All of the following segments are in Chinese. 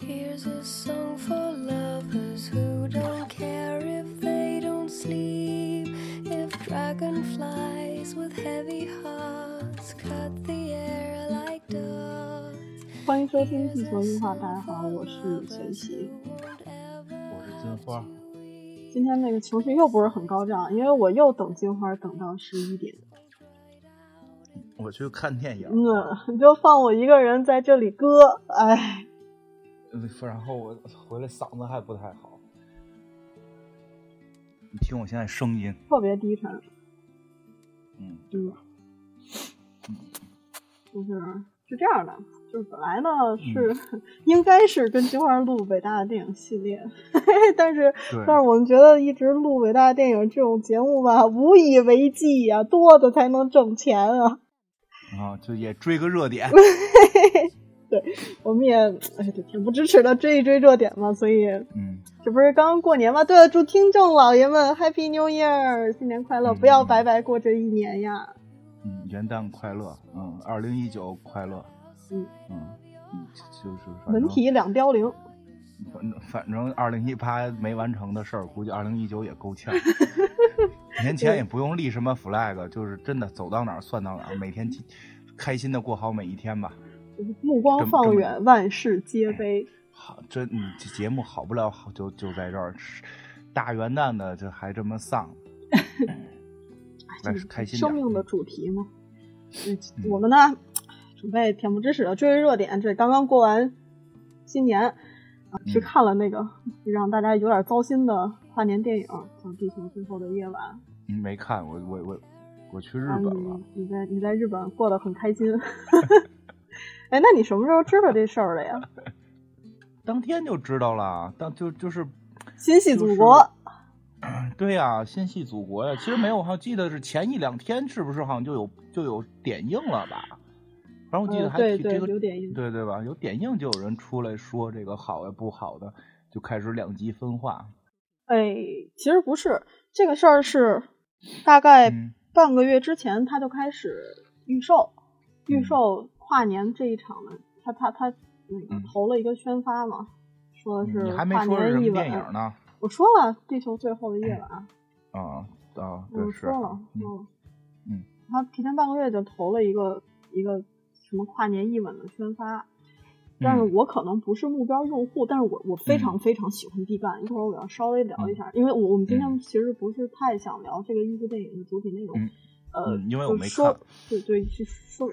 Here's a song for lovers who don't care if they don't sleep. If dragonflies with heavy hearts cut the air like dots. 欢迎收听地球音话，大家好，我是玄奇。我是金花，今天那个情绪又不是很高涨，因为我又等金花等到十一点。我去看电影，嗯，你就放我一个人在这里歌，哎，嗯然后我回来嗓子还不太好。你听我现在声音，特别低沉。嗯，嗯，就是是这样的，就是本来呢是、应该是跟金花录伟大的电影系列，但是但是我们觉得一直录伟大的电影这种节目吧，无以为继呀、多的才能挣钱啊。啊，就也追个热点。我们也哎，这恬不支持的追一追热点嘛，所以嗯，这不是刚刚过年吗？对了，祝听众老爷们 Happy New Year，新年快乐！嗯不要白白过这一年呀。嗯，元旦快乐，嗯，二零一九快乐，嗯嗯嗯，就是文体两凋零，反正反正二零一八没完成的事儿，估计二零一九也够呛。年前也不用立什么 flag，就是真的走到哪儿算到哪儿，每天 开心的过好每一天吧。目光放远，万事皆悲。好，这你这节目好不了，好就就在这儿，大元旦的这还这么丧，来这开心点生命的主题嘛。嗯嗯，我们呢，准备恬不知耻的追追热点。这刚刚过完新年，啊，去嗯看了那个让大家有点糟心的跨年电影《叫地球最后的夜晚》。你没看我我我我去日啊，本了，你你在你在日本过得很开心。哎，那你什么时候知道这事儿的呀？当天就知道了，当就就是心系祖国，对呀、心系祖国呀。其实没有，我好像记得是前一两天，是不是好像就有就有点映了吧？反正我记得还这个有点映对对吧？有点映就有人出来说这个好呀不好的，就开始两极分化。哎，其实不是这个事儿，是大概嗯半个月之前他就开始预售，预嗯售跨年这一场的，他他他那个嗯投了一个宣发嘛，说的是你还没跨说是什么年一吻。电影呢？我说了，《地球最后的夜晚》啊啊，对我说了，嗯嗯，他提前半个月就投了一个一个什么跨年一吻的宣发，但是嗯我可能不是目标用户，但是我我非常嗯非常喜欢毕赣，一会儿我要稍微聊一下，因为我我们今天嗯其实不是太想聊这个艺术电影的主体内容，嗯呃，嗯因为我没看，对对，是说。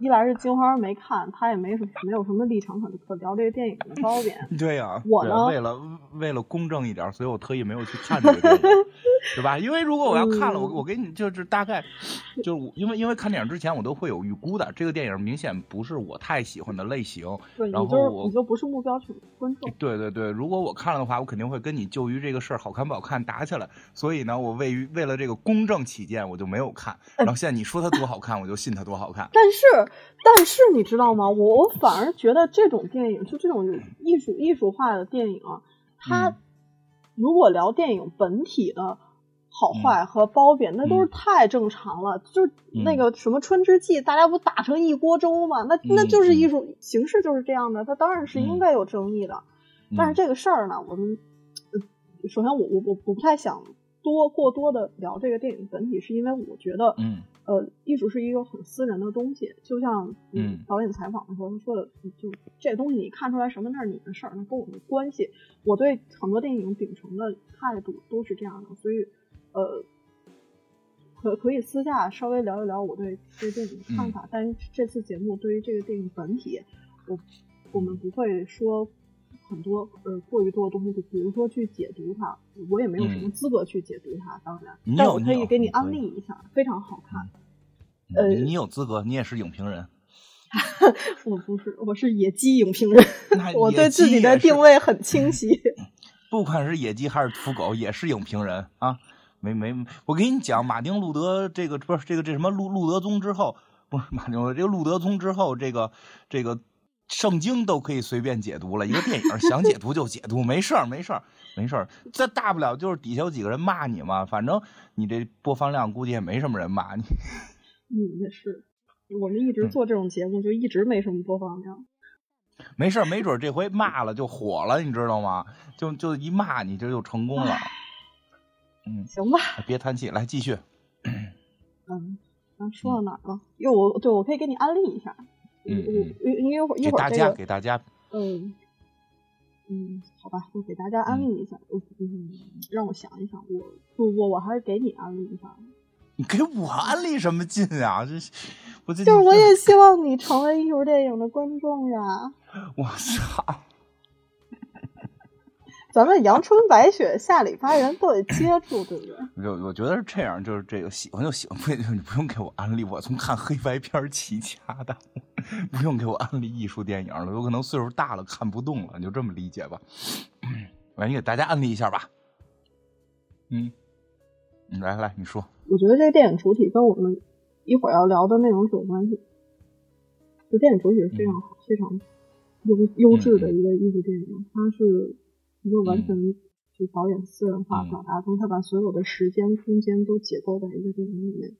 一来是金花没看，他也没什没有什么立场可可聊这个电影的褒贬。对呀、对我呢为了为了公正一点，所以我特意没有去看这个电影，对吧？因为如果我要看了，我嗯我给你就是大概就是我因为因为看电影之前我都会有预估的，这个电影明显不是我太喜欢的类型。对，你然就是后我你就不是目标群观众。对对对，如果我看了的话，我肯定会跟你就于这个事儿好看不好看打起来。所以呢，我为于为了这个公正起见，我就没有看。然后现在你说它多好看，我就信它多好看。但是，但是你知道吗？我我反而觉得这种电影，就这种艺术艺术化的电影啊，它嗯如果聊电影本体的好坏和褒贬，那都是嗯太正常了。就是那嗯个什么《春之祭》，大家不打成一锅粥吗？那那嗯就是嗯艺术形式就是这样的，它当然是应嗯该有争议的。但是嗯这个事儿呢，我们呃首先我我我我不太想多过多的聊这个电影本体，是因为我觉得，嗯呃，艺术是一个很私人的东西，就像嗯导演采访的时候他说的，就这东西你看出来什么那是你的事儿，那跟我没关系。我对很多电影秉承的态度都是这样的，所以呃，可可以私下稍微聊一聊我对这个电影的看法，但是这次节目对于这个电影本体，我我们不会说很多呃过于多的东西，就比如说去解读它，我也没有什么嗯资格去解读它，当然，但我可以给你安利一下，非常好看。呃你你有资格，你也是影评人。我不是，我是野鸡影评人，我对自己的定位很清晰。不管是野鸡还是土狗，也是影评人啊。没没，我给你讲，马丁路德这个不是这个这什么路路德宗之后，不是马丁路德这个路德宗之后，这个这个圣经都可以随便解读了，一个电影想解读就解读，没事儿没事儿没事儿。这大不了就是底下有几个人骂你嘛，反正你这播放量估计也没什么人骂你。嗯，也是，我们一直嗯做这种节目，就一直没什么播放量。没事儿，没准儿这回骂了就火了，你知道吗？就就一骂你，这就成功了。嗯，行吧，别叹气，来继续。嗯，刚说到哪儿了？哟，我对我可以给你安利一下。嗯我我因为一会儿一给大家给大家，嗯嗯，好吧，我给大家安利一下。我嗯，让我想一想，我不不，我还是给你安利一下。你给我安利什么劲啊？这是我这就是我也希望你成为艺术电影的观众呀。我操！咱们阳春白雪、下里巴人都得接触，对不对？我我觉得是这样，就是这个喜欢就喜欢，不你不用给我安利，我从看黑白片儿起家的，不用给我安利艺术电影了，有可能岁数大了看不动了，你就这么理解吧。来，你给大家安利一下吧。嗯，来来，你说。我觉得这个电影主体跟我们一会儿要聊的内容是有关系。就电影主体是非常好、非常优优质的一个艺术电影，它是一个完全就导演私人化表达中，他把所有的时间、空间都解构在一个电影里面。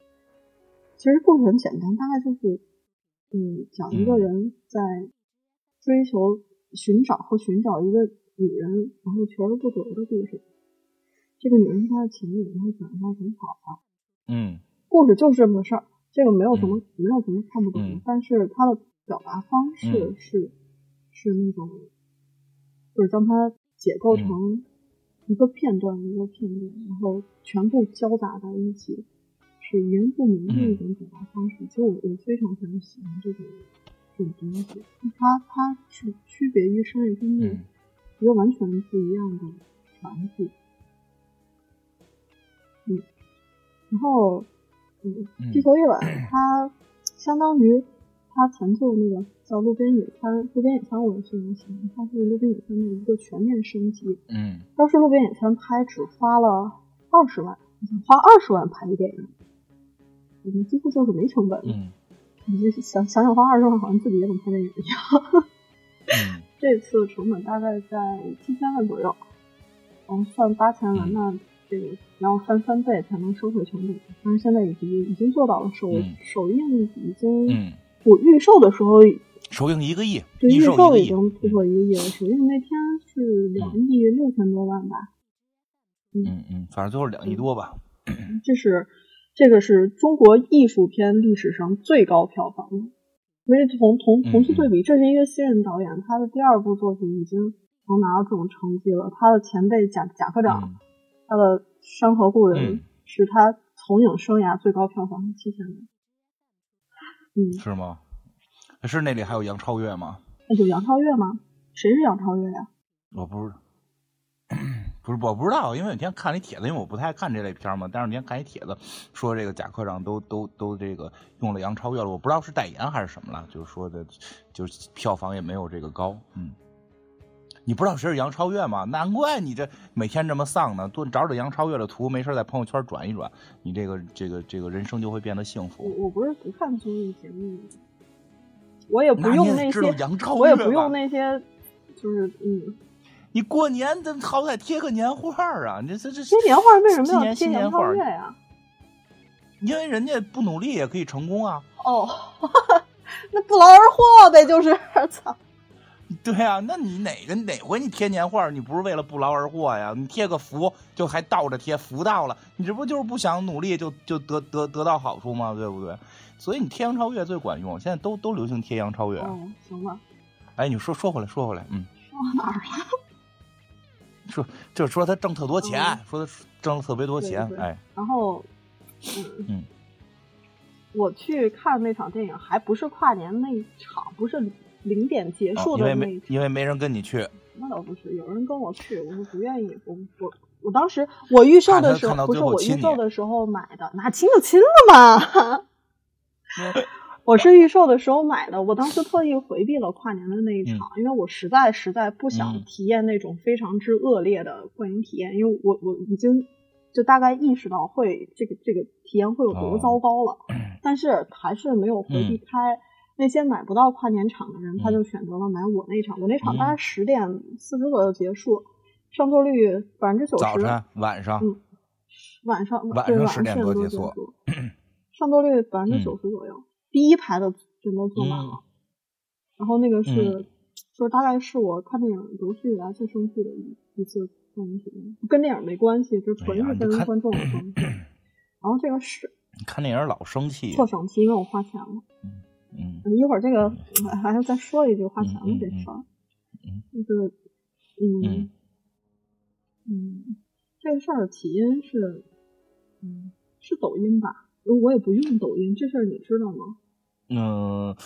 其实故事很简单，大概就是，嗯，讲一个人在追求、寻找和寻找一个女人，然后求而不得的故事。这个女人是他的情人，然后长得还挺好的。嗯。故事就是这么个事儿，这个没有什么、没有什么看不懂的，嗯。但是他的表达方式嗯。是、是那种，就是将它解构嗯。成一个片段、一个片段，然后全部交杂在一起，是言不明的一种表达方式。其实我我非常非常喜欢这种这种东西，它它是区别于商业片的嗯。一个完全不一样的传递。嗯，然后，嗯，嗯。地球夜晚它相当于它前奏那个叫路边野餐，路边野餐我也非常喜欢，它是路边野餐的一个全面升级。嗯当时路边野餐拍只花了二十万，花二十万拍的电影，嗯，几乎就是没成本。嗯你就想想想花二十万，好像自己也能拍电影一样。嗯 这次成本大概在七千万左右，嗯，算八千万，嗯那这个然后翻三倍才能收回成本。但是现在已经已经做到了首、嗯首映已经，嗯，我预售的时候，首映一个亿，对预售售已。经突破一个亿了，首映那天是两亿六千多万吧。嗯嗯，反正最后两亿多吧。这是这个是中国艺术片历史上最高票房的。所以同同同期对比，这是一个新人导演，他的第二部作品已经能拿到这种成绩了。他的前辈贾贾科长，嗯他的《山河故人》嗯是他从影生涯最高票房七千万。嗯，是吗？是那里还有杨超越吗？那有杨超越吗？谁是杨超越呀？我不是，不是我不知道，因为有天看了一帖子，因为我不太看这类片嘛。但是那天看一帖子，说这个贾科长都都都这个用了杨超越了，我不知道是代言还是什么了，就是说的，就是票房也没有这个高。嗯，你不知道谁是杨超越吗？难怪你这每天这么丧呢，多找找杨超越的图，没事在朋友圈转一转，你这个这个这个人生就会变得幸福。我不是不看综艺节目，我也不用那些，杨超越我也不用那些，就是嗯，你过年咱好歹贴个年画啊！你这这这贴年画为什么要贴年画呀？因为人家不努力也可以成功啊。哦，那不劳而获呗，就是 操。对啊，那你哪个哪回你贴年画，你不是为了不劳而获呀？你贴个福就还倒着贴，福到了，你这不就是不想努力就就得得得到好处吗？对不对？所以你贴杨超越最管用，现在都都流行贴杨超越。嗯，行吧，哎，你说说回来，说回来，嗯，说哪儿了？说就是说他挣特多钱，嗯说他挣了特别多钱对，对哎，然后，嗯嗯我去看那场电影，还不是跨年那一场，不是零点结哦束因为没的那一场。因为没人跟你去，那倒不是，有人跟我去，我是不愿意。我我我当时我预售的时候，不是我预售的时候买的，那亲就亲了嘛。我是预售的时候买的，我当时特意回避了跨年的那一场，因为我实在实在不想嗯体验那种非常之恶劣的观影体验，因为我我已经就大概意识到会这个这个体验会有多哦糟糕了，但是还是没有回避嗯开。那些买不到跨年场的人，他嗯就选择了买我那场。我那场嗯大概十点四十左右结束，上座率百分之九十。早晨晚上，嗯晚上对晚晚上10点多结束 上座率百分之嗯九十左右，第一排的全都坐满了。然后那个是、嗯就是大概是我看电影有史以来最生气的一一次观影体验，跟电影没关系，就纯是跟观众有关系。然后这个是看电影老生气，特生气，因为我花钱了。嗯一会儿这个还要再说一句花钱这事儿，嗯就是嗯嗯嗯，这个事儿的起因是嗯是抖音吧？我也不用抖音，这事儿你知道吗？嗯，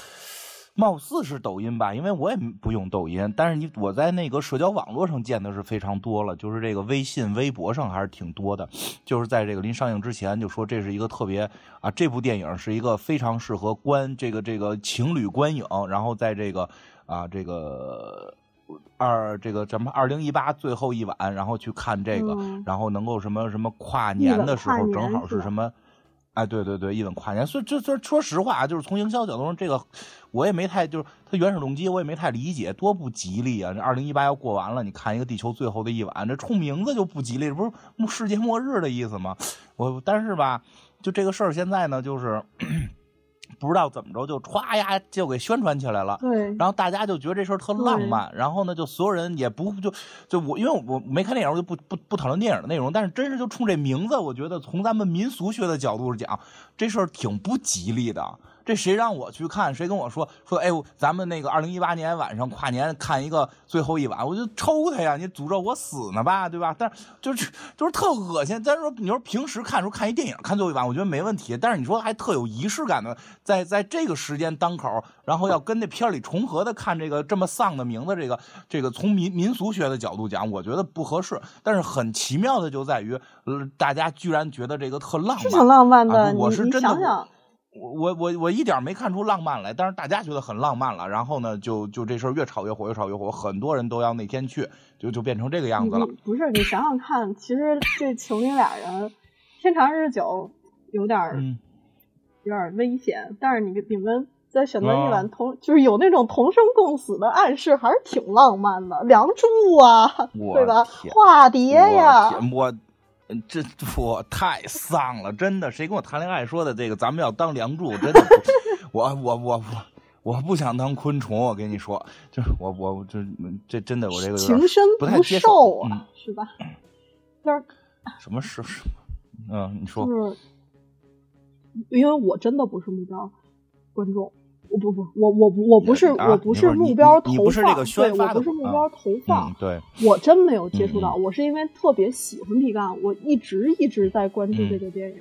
貌似是抖音吧，因为我也不用抖音，但是你我在那个社交网络上见的是非常多了，就是这个微信、微博上还是挺多的。就是在这个临上映之前就说这是一个特别啊，这部电影是一个非常适合观这个这个情侣观影，然后在这个啊这个。二这个什么二零一八最后一晚，然后去看这个，嗯然后能够什么什么跨年的时候正好是什么哎，对对对，一本跨年，所以这这说实话啊，就是从营销角度上，这个我也没太就是它原始动机我也没太理解，多不吉利啊！这二零一八要过完了，你看一个地球最后的一晚，这冲名字就不吉利，这不是世界末日的意思吗？我但是吧，就这个事儿现在呢，就是不知道怎么着就歘呀就给宣传起来了。对，然后大家就觉得这事儿特浪漫，然后呢，就所有人也不就就我，因为我没看电影，我就不不不讨论电影的内容。但是真是就冲这名字，我觉得从咱们民俗学的角度讲，这事儿挺不吉利的。这谁让我去看？谁跟我说说？哎，咱们那个二零一八年晚上跨年看一个最后一晚，我就抽他呀！你诅咒我死呢吧，对吧？但是就是就是特恶心。咱说你说平时看时候看一电影看最后一晚，我觉得没问题。但是你说还特有仪式感的，在在这个时间当口，然后要跟那片里重合的看这个这么丧的名字，这个这个从民民俗学的角度讲，我觉得不合适。但是很奇妙的就在于，呃，大家居然觉得这个特浪漫，是挺浪漫的。啊我是真的想想，我我我我一点没看出浪漫来，但是大家觉得很浪漫了，然后呢，就就这事儿越炒越火，越炒越火，很多人都要那天去，就就变成这个样子了不是你想想看，其实这情侣俩人天长日久有点儿、嗯，有点危险，但是你你们在选择一哦晚同、就是有那种同生共死的暗示，还是挺浪漫的。梁祝啊，对吧？化蝶呀，嗯这我太丧了，真的，谁跟我谈恋爱说的这个咱们要当梁祝，真的，我我我我我不想当昆虫，我跟你说，就是我我这这真的我这个情深不太接受寿啊，嗯是吧？就是什么是什么，嗯，你说就是，因为我真的不是目标观众，我不不，我我不我不是、啊我不是目标投放，不是这个宣对，我不是目啊标投放，嗯对，我真没有接触到，嗯。我是因为特别喜欢毕赣，我一直一直在关注嗯。这个电影，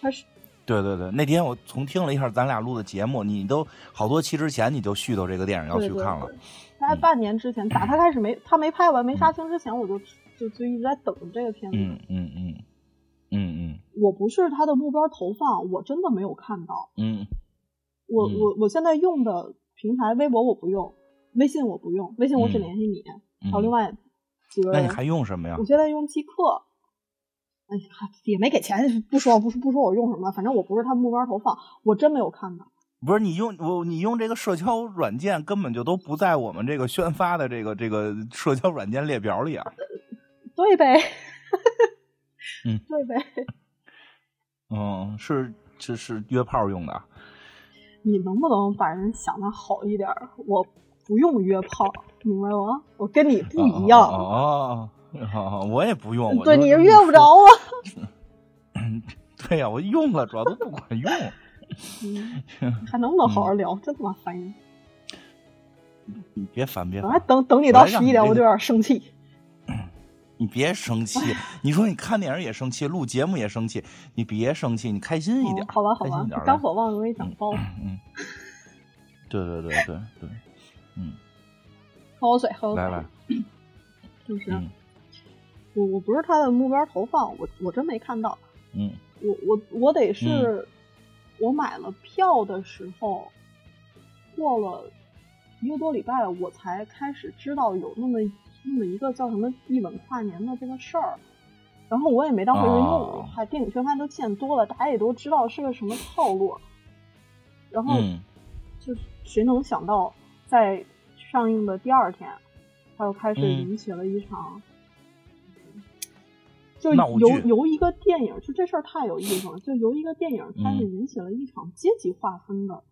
它是对对对，那天我重听了一下咱俩录的节目，你都好多期之前你就絮叨这个电影要去看了对，大概半年之前，打他开始没他没拍完没杀青之前，我就就就一直在等这个片子。嗯嗯嗯。嗯嗯。我不是他的目标投放，我真的没有看到。嗯嗯我、嗯我我现在用的平台，微博我不用，微信我不用，微信我只嗯联系你，嗯，还有另外几个人。那你还用什么呀我？现在用即刻，哎呀，也没给钱，不说不说不说我用什么，反正我不是他目标投放，我真没有看到。不是你用我你用这个社交软件根本就都不在我们这个宣发的这个这个社交软件列表里啊。对呗，嗯，对呗。嗯，是这是约炮用的啊。你能不能把人想的好一点儿？我不用约炮，明白吗？我跟你不一样。哦哦哦哦，我也不用。对，你是约不着。我。对呀，我用了，主要都不管用。嗯，还能不能好好聊？真他妈烦人！你 别烦，别我烦，等等你到十一点，我就有点生气。你别生气。你说你看电影也生气，录节目也生气，你别生气，你开心一点。哦好吧，好吧肝火旺容易长包。嗯，对对对对对，嗯，喝口水，喝口水。来来，就是、嗯我我不是他的目标投放，我我真没看到。嗯我我我得是、我买了票的时候，过了一个多礼拜，我才开始知道有那么那么一个叫什么一吻跨年的这个事儿。然后我也没当回事，因为我哦还电影宣发都见多了，大家也都知道是个什么套路。然后嗯就谁能想到，在上映的第二天，他又开始嗯引起了一场，就由由一个电影，就这事儿太有意思了，就由一个电影开始嗯引起了一场阶级划分的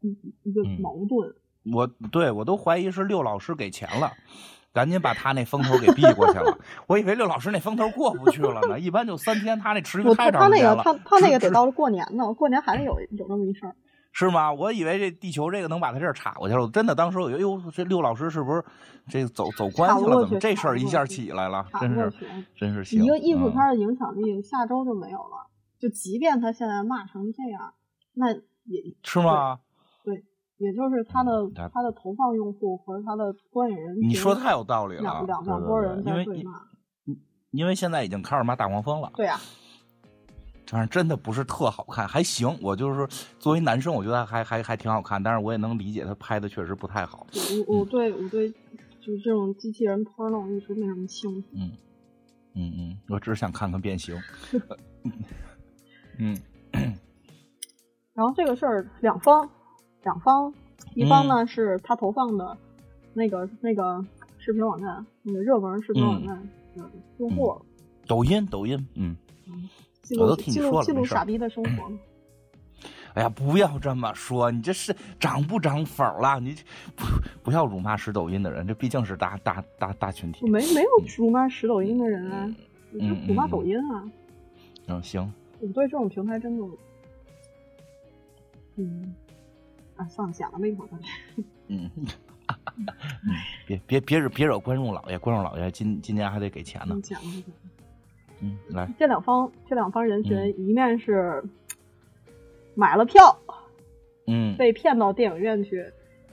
一一个嗯矛盾。我对我都怀疑是六老师给钱了，赶紧把他那风头给避过去了。我以为六老师那风头过不去了呢，一般就三天，他那持续我太他他那个长时间了。他他那个只得到过年呢，过年还得有有那么一事儿。是吗？我以为这地球这个能把他这儿插过去了。真的，当时我以为，哎呦，这六老师是不是这走走关系了？怎么这事儿一下起来了？真是真是行。一个艺术嗯片的影响力下周就没有了。就即便他现在骂成这样，那也是吗？也就是他的他他的投放用户和他的观影人群，你说太有道理了。两两两拨人在对骂。因为现在已经开始骂大黄蜂了。对呀、反正真的不是特好看，还行。我就是作为男生，我觉得还还还挺好看，但是我也能理解他拍的确实不太好。我我对我对就是这种机器人 porno 一直没什么兴趣。嗯嗯嗯，我只是想看看变形。嗯然后这个事儿两方两方，一方嗯呢、是他投放的那个那个视频网站，那个热门视频网站的用户，抖音抖音，嗯，记录我都听你记录记录傻逼的生活。哎呀，不要这么说，你这是涨不涨粉儿了？你不不要辱骂使抖音的人，这毕竟是大大大大群体。我。没没有辱骂使抖音的人啊，我就嗯辱骂嗯。抖音啊。嗯，行，我对这种平台真的，嗯，啊，算了，讲了吧一会儿吧。嗯，别别别惹别惹观众老爷，观众老爷今今年还得给钱呢嗯，。讲了讲了。嗯，来，这两方这两方人群，嗯一面是买了票嗯被骗到电影院去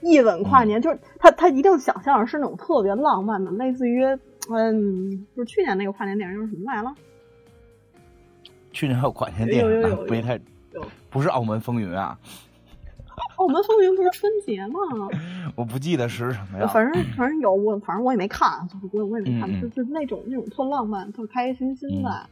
一吻跨年，就是他他一定想象是那种特别浪漫的，类似于嗯，就是去年那个跨年电影叫什么来了？去年还有跨年电影不也太有不是澳门风云啊？澳门风云不是春节吗？我不记得是什么呀。反正反正有我，反正我也没看，我我也没看，就就那种那种特浪漫、特开开心心的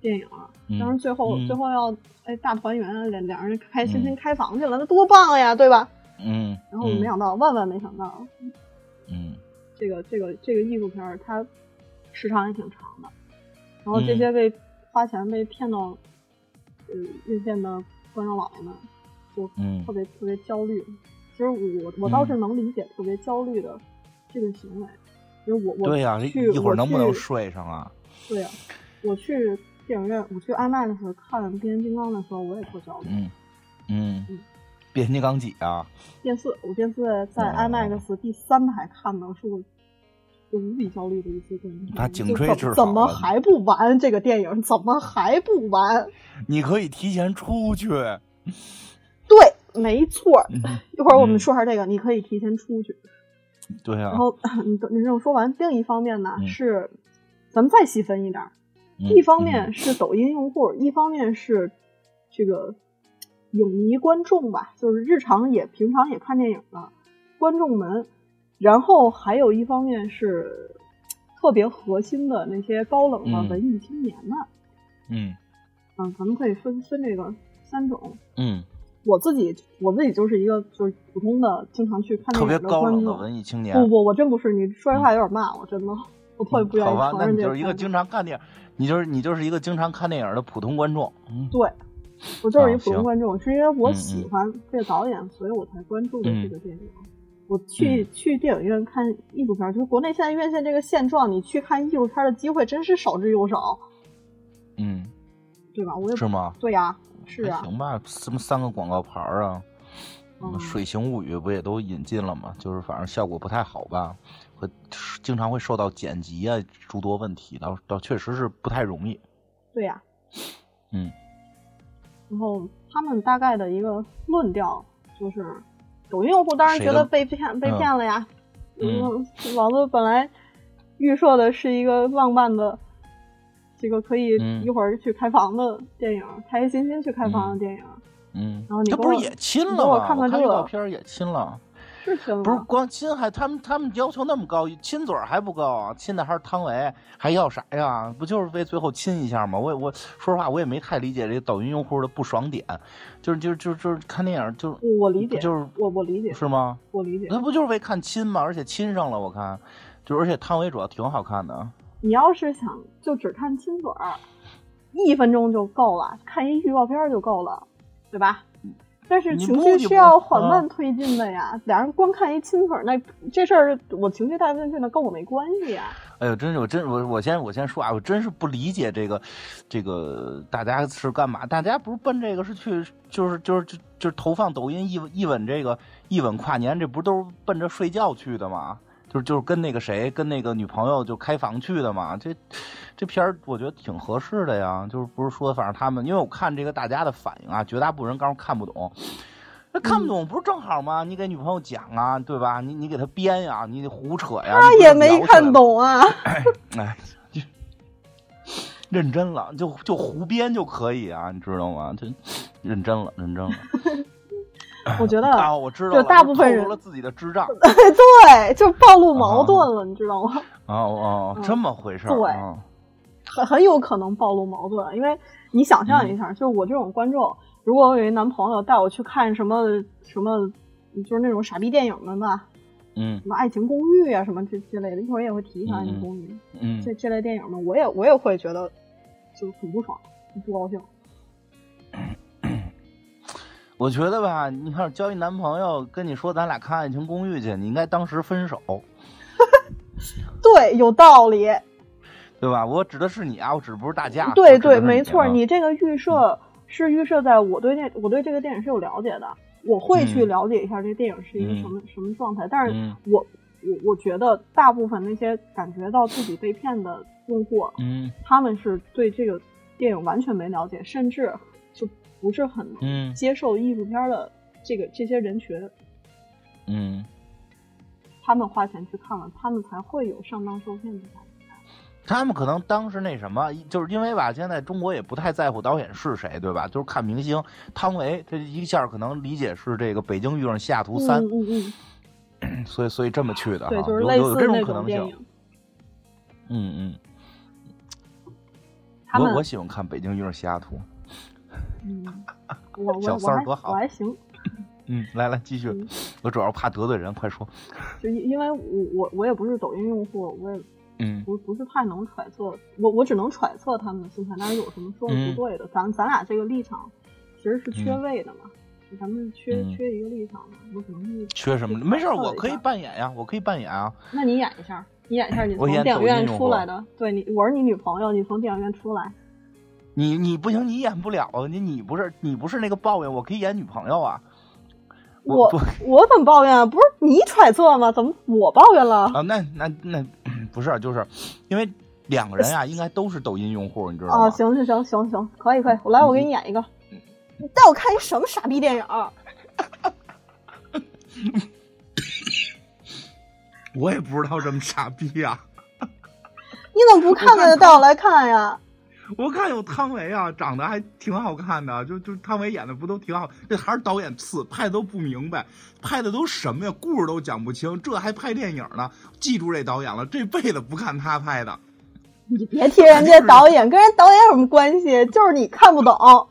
电影。嗯当然最后、嗯最后要哎大团圆，两两人开开心心嗯开房去了，那多棒呀，对吧？嗯，然后没想到，万万没想到，嗯这个这个这个艺术片儿它时长也挺长的，然后这嗯些被花钱被骗到呃院线的观众老爷们就嗯特别特别焦虑。其实我我倒是能理解特别焦虑的这个行为，就是我我对呀、去一会儿能不能睡上啊？对呀、我去电影院，我去 IMAX 看《变形金刚》的时候，我也特焦虑。嗯嗯嗯，变形金刚几啊？变四，我变四在哦 IMAX 第三排看的，是我就无比焦虑的一次电影。把颈椎治好怎怎么还不完？这个电影怎么还不完？你可以提前出去。对，没错。一会儿我们说下这个，你可以提前出去。对啊。然，后你等你让我说完。另一方面呢，嗯。是咱们再细分一点一方面是抖音用户，一方面是这个影迷观众吧，就是日常也平常也看电影的观众们，然后还有一方面是特别核心的那些高冷的嗯。文艺青年们。嗯。嗯，咱们可以分分这个三种。嗯，我自己我自己就是一个就是普通的经常去看特别电影观高冷的。文艺青年。不不，我真不是，你说这话有点骂我，真的，我特别不愿意好吧，那你就是一个经常看电影，你就是你就是一个经常看电影的普通观众。嗯对，我就是一个普通观众，是因为我嗯喜嗯欢这个导演，所以我才关注的嗯这个电影。我去、去电影院看艺术片，就是国内现在院线这个现状，你去看艺术片的机会真是少之又少，嗯，对吧？我也是吗？对呀、是啊，行吧，什么三个广告牌儿啊，嗯《水形物语》不也都引进了吗？就是反正效果不太好吧，会经常会受到剪辑啊诸多问题，倒倒确实是不太容易。对呀、嗯然后他们大概的一个论调就是，抖音用户当然觉得被骗被嗯骗了呀。嗯，老子本来预设的是一个浪漫的，这个可以嗯一会儿去开房的电影，开开心心去开房的电影，嗯然后，你这不是也亲了吗我？看看这个看预告片儿也亲了。是真不是。光亲还他们他们要求那么高，亲嘴儿还不够啊，亲的还是汤唯，还要啥呀？不就是为最后亲一下吗？我也我说实话，我也没太理解这抖音用户的不爽点，就是就是就是就是看电影就我理解，就是我我理解，是吗？我理解。那不就是为看亲吗？而且亲上了，我看，就而且汤唯主要挺好看的。你要是想就只看亲嘴儿，一分钟就够了，看一预告片儿就够了，对吧？但是情绪是要缓啊慢推进的呀。俩人光看一亲嘴儿，那这事儿我情绪带不进去，那跟我没关系呀。哎呦，真是我真我我先我先说啊，我真是不理解这个这个大家是干嘛？大家不是奔这个是去就是就是就就是投放抖音一一吻这个一吻跨年，这不都是奔着睡觉去的吗？就是就是跟那个谁跟那个女朋友就开房去的嘛。这这片儿我觉得挺合适的呀，就是不是说反正他们，因为我看这个大家的反应啊，绝大部分人刚看不懂。那看不懂不是正好吗？你给女朋友讲啊，对吧？你你给她编呀，你得胡扯呀。他也没看懂啊。哎，就认真了，就就胡编就可以啊，你知道吗？就认真了，认真了。我觉得啊，我知道就，大部分人透露了自己的智障。对，就暴露矛盾了，你知道吗？哦哦，嗯这么回事儿。对啊很很有可能暴露矛盾，因为你想象一下，嗯就是我这种观众，如果我有一男朋友带我去看什么什么，就是那种傻逼电影们吧，嗯什么《爱情公寓》啊，什么这之类的，一会儿也会提一下《爱情公寓》嗯这这类电影嘛，我也我也会觉得就很不爽，很不高兴。我觉得吧，你看交一男朋友跟你说咱俩看《爱情公寓》去，你应该当时分手，对，有道理。对吧？我指的是你啊，我指不是大家。对对，没错，啊你这个预设是预设在我对这我对这个电影是有了解的，我会去嗯了解一下这个电影是一个什么、什么状态。但是嗯我我我觉得大部分那些感觉到自己被骗的用户，嗯他们是对这个电影完全没了解，甚至就不是很嗯接受艺术片的这个这些人群，嗯，他们花钱去看了，他们才会有上当受骗的感觉。他们可能当时那什么，就是因为吧，现在中国也不太在乎导演是谁，对吧？就是看明星，汤唯，这一下可能理解是这个《北京遇上西雅图三》嗯嗯嗯，所以所以这么去的哈，对，就是有类似那有有这种可能性。嗯嗯，他我我喜欢看《北京遇上西雅图》。嗯，我我小我还三儿多好我还行，嗯，来来继续，嗯我主要怕得罪人，快说。就因因为我我我也不是抖音用户，我也嗯不不是太能揣测，我我只能揣测他们的心态，但是有什么说的嗯不对的，咱咱俩这个立场其实是缺嗯位的嘛，咱们缺、嗯缺一个立场嘛，有可能是缺什么？没事儿，我可以扮演呀，我可以扮演啊。那你演一下，你演一下，你从电影院出来的，对你，我是你女朋友，你从电影院出来，你你不行，你演不了啊！你你不是你不是那个抱怨，我可以演女朋友啊。我我怎么抱怨啊？不是你揣测吗？怎么我抱怨了？啊，那那那不是，就是因为两个人啊、应该都是抖音用户，你知道吗？啊，行行行行行，可以可以，我来，我给你演一个。你带我看一什么傻逼电影儿？我也不知道这么傻逼呀、你怎么不看呢？带我来看呀！我看有汤唯啊，长得还挺好看的，就就汤唯演的不都挺好？这还是导演次，拍的都不明白，拍的都什么呀？故事都讲不清，这还拍电影呢？记住这导演了，这辈子不看他拍的。你别提人家导演，跟人导演有什么关系？就是你看不懂。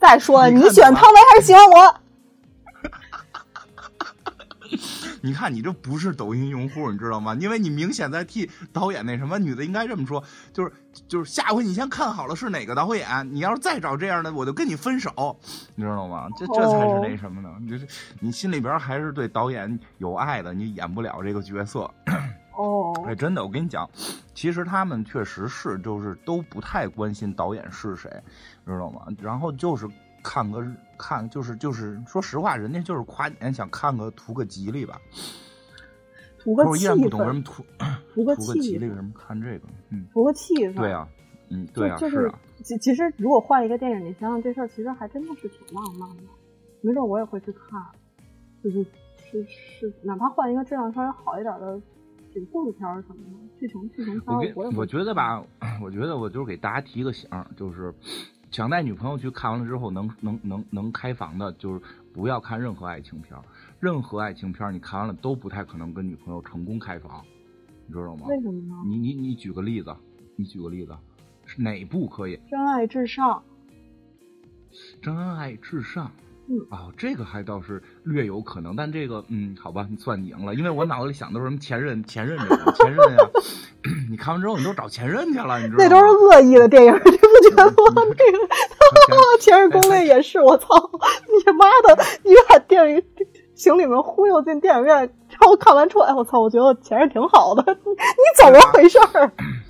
再说了，你喜欢汤唯还是喜欢我？你看你这不是抖音用户，你知道吗？因为你明显在替导演那什么，女的应该这么说，就是就是下回你先看好了是哪个导演，你要是再找这样的，我就跟你分手，你知道吗？这这才是那什么呢？你就是你心里边还是对导演有爱的，你演不了这个角色。哦，哎，真的，我跟你讲，其实他们确实是就是都不太关心导演是谁，知道吗？然后就是看个看，就是就是说实话，人家就是跨年想看个图个吉利吧。图个气然不懂为什氛，么图图个吉利为什么看这个？嗯，图个气氛。对啊，嗯，对啊，是啊，其其实如果换一个电影，你想想这事儿，其实还真的是挺浪漫的。没准我也会去看，就是是是，哪怕换一个质量稍微好一点的这个故事片儿什么的，剧情剧情片我跟儿也会。我觉得吧，我觉得我就是给大家提个醒儿，就是想带女朋友去看完了之后能能能能开房的，就是不要看任何爱情片儿，任何爱情片儿你看完了都不太可能跟女朋友成功开房，你知道吗？为什么呢？你你你举个例子，你举个例子，是哪部可以？真爱至上，真爱至上。嗯哦，这个还倒是略有可能，但这个，嗯，好吧，算你赢了，因为我脑子里想的是什么前任、前任这个前任呀，你看完之后你都找前任去了，你知道吗？那都是恶意的电影，你不觉得吗？这个前《前任攻略》也是，我操！你你妈的，你把电影情侣们忽悠进电影院，然后看完出来，哎我操，我觉得前任挺好的，你怎么回事儿？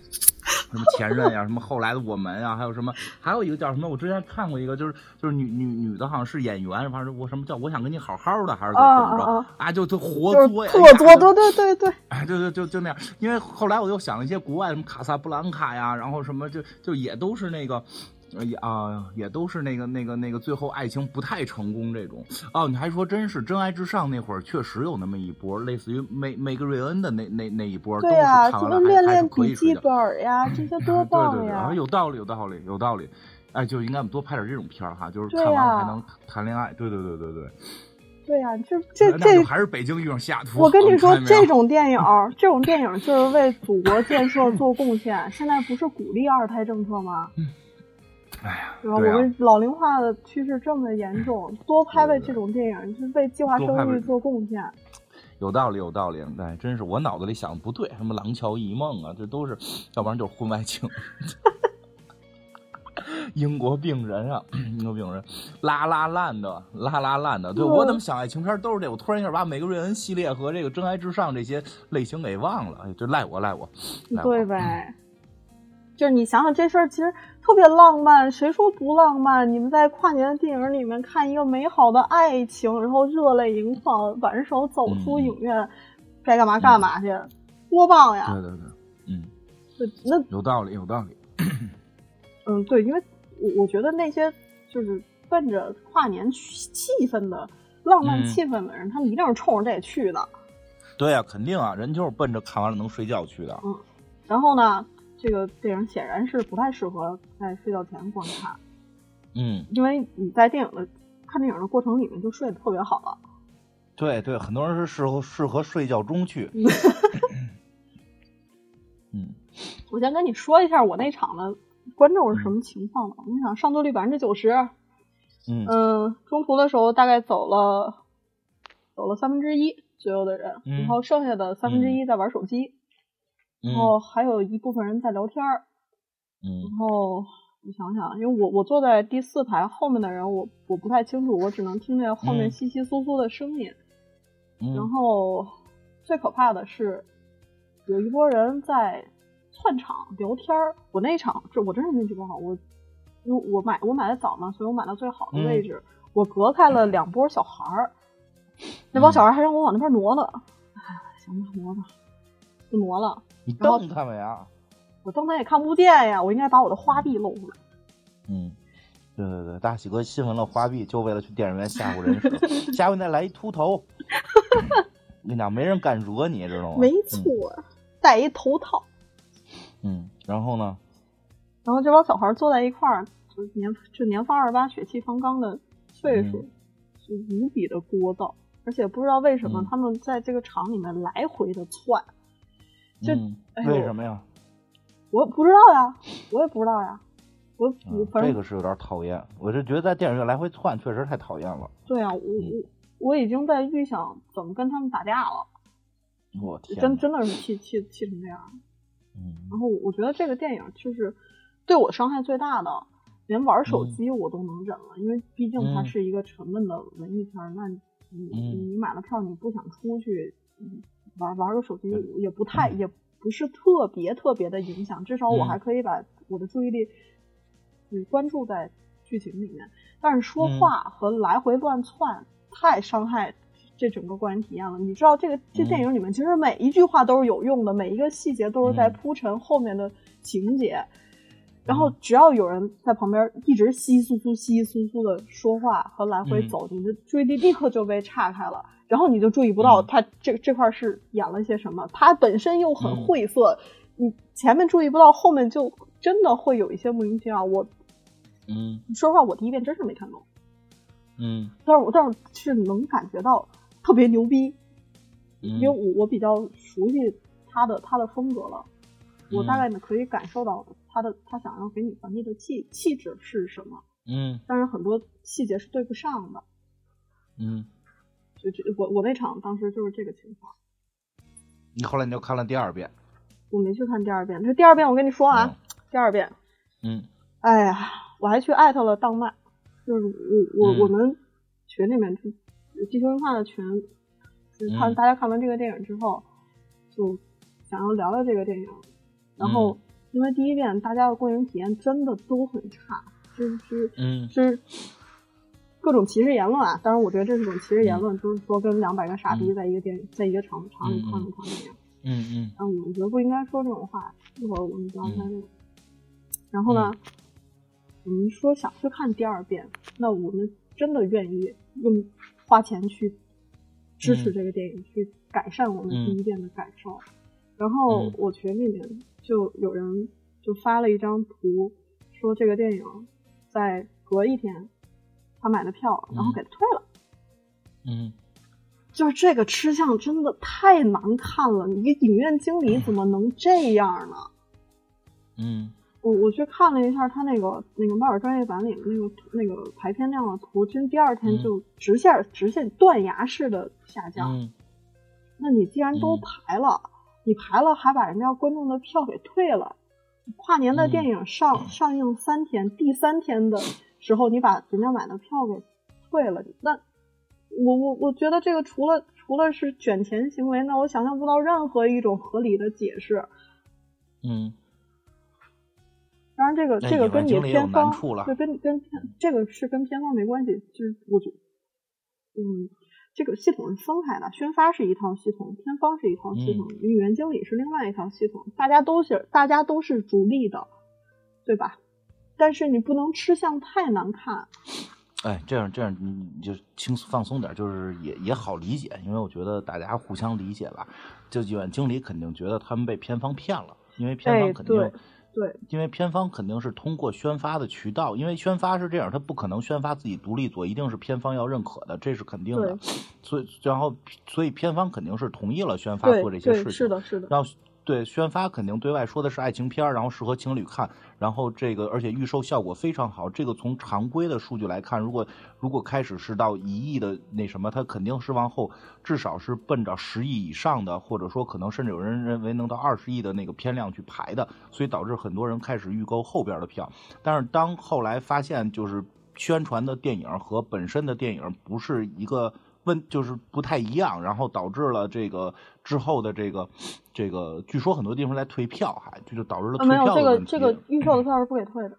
什么前任呀，什么后来的我们呀，还有什么，还有一个叫什么？我之前看过一个，就是就是女女女的，好像是演员，反正我什么叫我想跟你好好的，还是怎么着啊？就就活作呀，特作，对对对对，哎，就就就就那样。因为后来我又想了一些国外什么卡萨布兰卡呀，然后什么就就也都是那个。也啊，也都是那个那个那个，最后爱情不太成功这种哦。你还说真是真爱至上那会儿，确实有那么一波，类似于梅梅格瑞恩的那那那一波，对啊，什么恋恋笔记本呀，这些 多棒呀！有道理，有道理，有道理。哎，就应该我们多拍点这种片儿哈，就是看完还能谈恋爱。对对对对对。对呀，这这这还是北京遇上西雅图。我跟你说，这种电影，这种电影就是为祖国建设做贡献。现在不是鼓励二胎政策吗？哎呀，对吧？我们老龄化的趋势这么严重，多拍拍这种电影，就为计划生育做贡献。有道理，有道理。哎，真是我脑子里想的不对，什么《廊桥遗梦》啊，这都是，要不然就是婚外情。英国病人啊，英国病人，拉拉烂的，拉拉烂的。对我怎么想爱情片都是这？我突然一下把《玫瑰瑞恩》系列和这个《真爱至上》这些类型给忘了。哎，这赖我，赖我。对呗。就是你想想这事儿，其实特别浪漫，谁说不浪漫？你们在跨年的电影里面看一个美好的爱情，然后热泪盈眶，挽着手走出影院，该干嘛干嘛去，多棒呀！对对对，嗯，那有道理，有道理。嗯，对，因为我我觉得那些就是奔着跨年气氛的浪漫气氛的人，他们一定是冲着这去的。对呀，肯定啊，人就是奔着看完了能睡觉去的。嗯，然后呢？这个电影显然是不太适合在睡觉前观看，嗯，因为你在电影的看电影的过程里面就睡得特别好了。对对，很多人是适合适合睡觉中去。嗯，我先跟你说一下我那场的观众是什么情况吧。那场上座率百分之九十，嗯，中途的时候大概走了走了三分之一左右的人，然后剩下的三分之一在玩手机。然后还有一部分人在聊天儿，嗯，然后我想想，因为我我坐在第四排后面的人，我我不太清楚，我只能听见后面窸窸窣窣的声音。然后最可怕的是，有一波人在串场聊天儿。我那场这我真是运气不好，我因为我买我买的早嘛，所以我买到最好的位置，我隔开了两波小孩儿，那帮小孩还让我往那边挪呢。哎，行吧，挪吧，就挪了。你瞪他们呀！我瞪他也看不见呀，我应该把我的花臂露出来。嗯，对对对，大喜哥新闻了花臂，就为了去电影院吓唬人设，下回再来一秃头。我跟你讲，没人敢惹你，知道吗？没错，戴一头套。嗯，然后呢？然后这帮小孩坐在一块儿，就年就年方二八、血气方刚的岁数，就无比的聒噪，而且不知道为什么他们在这个厂里面来回的窜。就为什么呀？我不知道呀，我也不知道呀。我我反正这个是有点讨厌，我是觉得在电影院来回窜确实太讨厌了。对啊，我我我已经在预想怎么跟他们打架了。我天，真真的是气气气成这样。嗯。然后我觉得这个电影就是对我伤害最大的，连玩手机我都能忍了，因为毕竟它是一个沉闷的文艺片。那你你买了票，你不想出去？玩玩个手机也不太，也不是特别特别的影响，至少我还可以把我的注意力嗯关注在剧情里面。但是说话和来回乱窜太伤害这整个观影体验了。你知道这个这电影里面其实每一句话都是有用的，每一个细节都是在铺陈后面的情节。然后只要有人在旁边一直稀稀疏疏、稀稀疏疏的说话和来回走，你的注意力立刻就被岔开了。然后你就注意不到他这这块是演了些什么，他本身又很晦涩，你前面注意不到，后面就真的会有一些莫名其妙。我，嗯，说实话，我第一遍真是没看懂，嗯，但是我但是是能感觉到特别牛逼，因为我我比较熟悉他的他的风格了，我大概呢可以感受到他的他想要给你传递的气气质是什么，嗯，但是很多细节是对不上的，嗯。就就，我我那场当时就是这个情况。你后来你就看了第二遍？我没去看第二遍。这第二遍我跟你说啊，第二遍，嗯，哎呀，我还去艾特了当麦，就是我我我们群里面就地球文化的群，就是看嗯大家看完这个电影之后，就想要聊聊这个电影。然后嗯因为第一遍大家的观影体验真的都很差，就是嗯就是各种歧视言论啊。当然，我觉得这是种歧视言论，就是说跟两百个傻逼嗯在一个电影在一个场场里看一看电影。嗯嗯嗯，我觉得不应该说这种话。一会儿我们聊一下这个。然后呢，我们说想去看第二遍，那我们真的愿意用花钱去支持嗯这个电影，去改善我们嗯第一遍的感受。然后嗯我群里面就有人就发了一张图，说这个电影在隔一天他买的票，然后嗯。给他退了。嗯。就是这个吃相真的太难看了，你一个影院经理怎么能这样呢？嗯。我我去看了一下他那个那个猫耳专业版里面那个那个排片量的图，真第二天嗯。就直线、直线断崖式的下降。嗯。那你既然都嗯。排了，你排了还把人家观众的票给退了，跨年的嗯。电影上、上映三天，第三天的时候你把人家买的票给退了，那我我我觉得这个除了除了是卷钱行为，那我想象不到任何一种合理的解释。嗯当然，这个这个跟你野蛮经理也有偏方难处了对跟跟这个是跟偏方没关系，就是我觉嗯，这个系统是分开的，宣发是一套系统，偏方是一套系统，语言经理是另外一套系统，大家都是大家都是逐利的，对吧？但是你不能吃相太难看，哎，这样这样你你就轻松放松点，就是也也好理解，因为我觉得大家互相理解吧。就医院经理肯定觉得他们被偏方骗了，因为偏哎方肯定、对对因为偏方肯定是通过宣发的渠道，因为宣发是这样，他不可能宣发自己独立做，一定是偏方要认可的，这是肯定的。所以然后所以偏方肯定是同意了宣发做这些事情，是的，是的，对宣发肯定对外说的是爱情片，然后适合情侣看，然后这个而且预售效果非常好。这个从常规的数据来看，如果如果开始是到一亿的那什么，它肯定是往后至少是奔着十亿以上的，或者说可能甚至有人认为能到二十亿的那个片量去排的，所以导致很多人开始预购后边的票。但是当后来发现就是宣传的电影和本身的电影不是一个。问就是不太一样，然后导致了这个之后的这个这个，据说很多地方在退票，还这就导致了啊，退没有这个票的问题。这个预售的票是不给退的，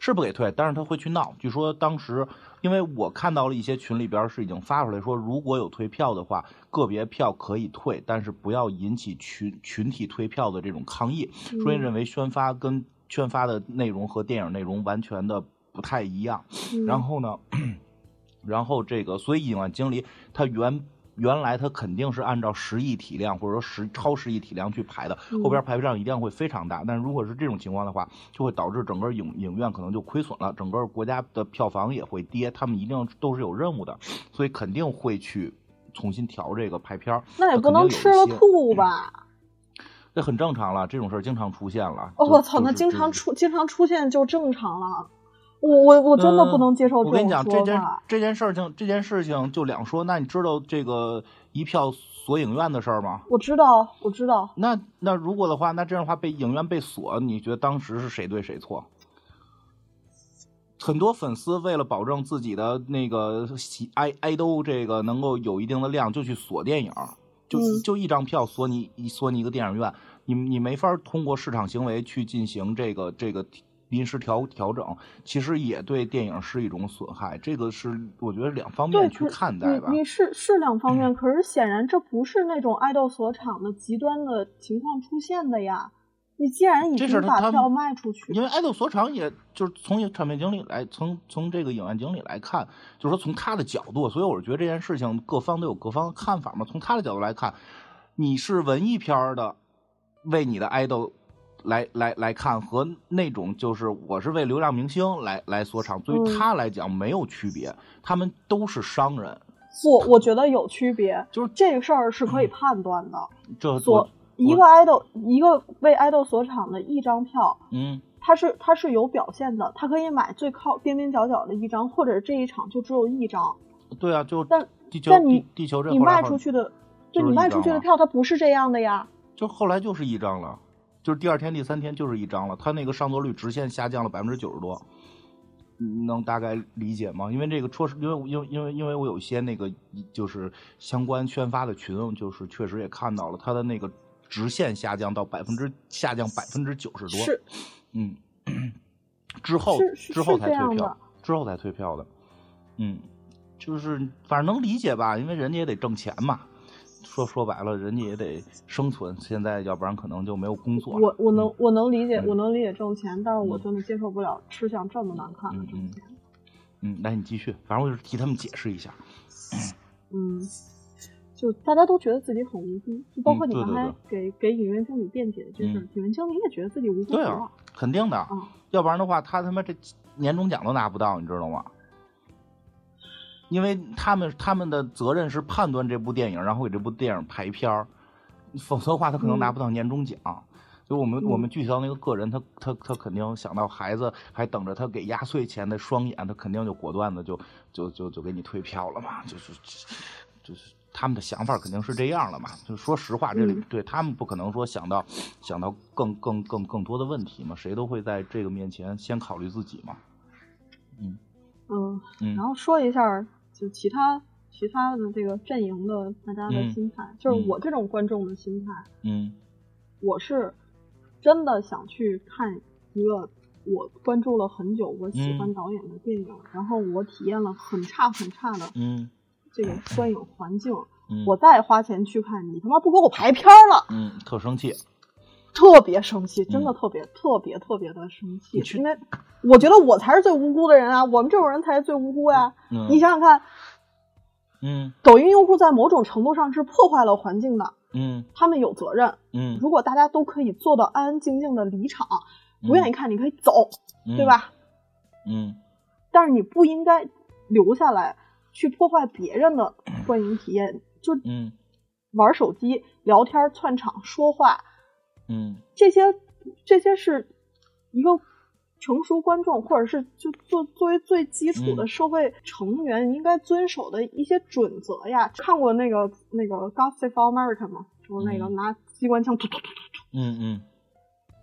是不给退，但是他会去闹。据说当时，因为我看到了一些群里边是已经发出来说，如果有退票的话，个别票可以退，但是不要引起群群体退票的这种抗议。所以嗯认为宣发跟宣发的内容和电影内容完全的不太一样。嗯然后呢，然后这个，所以影院经理他原原来它肯定是按照十亿体量或者说十超十亿体量去排的，嗯后边排量一定会非常大。但如果是这种情况的话，就会导致整个影影院可能就亏损了，整个国家的票房也会跌。他们一定都是有任务的，所以肯定会去重新调这个排片儿。那也不能吃了吐吧？这很正常了，这种事儿经常出现了。哦，我操，那经常出经常出现就正常了。我我我真的不能接受这种嗯我跟你讲，这件。这件事情，这件事情就两说。那你知道这个一票锁影院的事儿吗？我知道，我知道，那那如果的话，那这样的话被影院被锁，你觉得当时是谁对谁错？很多粉丝为了保证自己的那个喜爱爱豆这个能够有一定的量，就去锁电影，就、嗯就一张票锁你一锁你一个电影院，你你没法通过市场行为去进行这个这个临时调调整，其实也对电影是一种损害。这个是我觉得两方，面去看待吧。你你是是两方面，可是显然这不是那种爱豆所场的极端的情况出现的呀。你既然已这经把票卖出去，因为爱豆所场，也就是从产品经理来，从从这个影院经理来看，就是说从他的角度，所以我是觉得这件事情各方都有各方的看法嘛。从他的角度来看，你是文艺片儿的，为你的爱豆来来来看，和那种就是我是为流量明星来来锁场，对于嗯他来讲没有区别，他们都是商人，不，我觉得有区别，就是这个事儿是可以判断的。这所一个爱豆，一个为爱豆所场的一张票，嗯它是它是有表现的，他可以买最靠边边角角的一张，或者这一场就只有一张。对啊，就但但你地地球这你卖出去的，对就你卖出去的票，它不是这样的呀。就后来就是一张了，就是第二天、第三天就是一张了，他那个上座率直线下降了百分之九十多。你能大概理解吗？因为这个确实因为因为因为因为我有一些那个就是相关宣发的群，就是确实也看到了它的那个直线下降到百分之下降百分之九十多，是嗯，之后之后才退票，之后才退票的，嗯，就是反正能理解吧，因为人家也得挣钱嘛。说说白了，人家也得生存，现在要不然可能就没有工作。我我能我能理解嗯我能理解挣钱，但是我嗯真的接受不了吃相这么难看的挣钱。嗯，来你继续，反正我就是替他们解释一下。嗯，就大家都觉得自己很无辜，就包括你刚才给给影院经理辩解的这事儿嗯，影院经理也觉得自己无辜对啊。，肯定的，啊，要不然的话，他他妈这年终奖都拿不到，你知道吗？因为他们他们的责任是判断这部电影，然后给这部电影排片儿，否则的话，他可能拿不到年终奖。就我们、嗯我们具体到那个个人，他他他肯定想到孩子还等着他给压岁钱的双眼，他肯定就果断的就就就就给你退票了嘛，就是就是他们的想法肯定是这样了嘛。就说实话，这里、嗯对他们不可能说想到想到更更更更多的问题嘛，谁都会在这个面前先考虑自己嘛。嗯，嗯然后说一下就其他其他的这个阵营的大家的嗯心态，就是嗯。我这种观众的心态，嗯。我是真的想去看一个我关注了很久、我喜欢嗯。导演的电影，然后我体验了很差很差的嗯。这个观影环境，嗯，我再花钱去看，你他妈不给我排片儿了，嗯特生气。特别生气，真的嗯特别、特别特别的生气。因为我觉得我才是最无辜的人啊，我们这种人才是最无辜呀。嗯，你想想看，嗯。抖音用户在某种程度上是破坏了环境的，嗯。他们有责任。嗯，如果大家都可以做到安安静静的离场，不愿意看你可以走，嗯。对？吧？嗯。但是你不应该留下来去破坏别人的观影体验，就嗯。玩手机、聊天、串场、说话，嗯这些这些是一个成熟观众，或者是就作作为最基础的嗯社会成员应该遵守的一些准则呀。看过那个那个《Gossip America》吗？就是那个嗯拿机关枪突突突突突嗯嗯，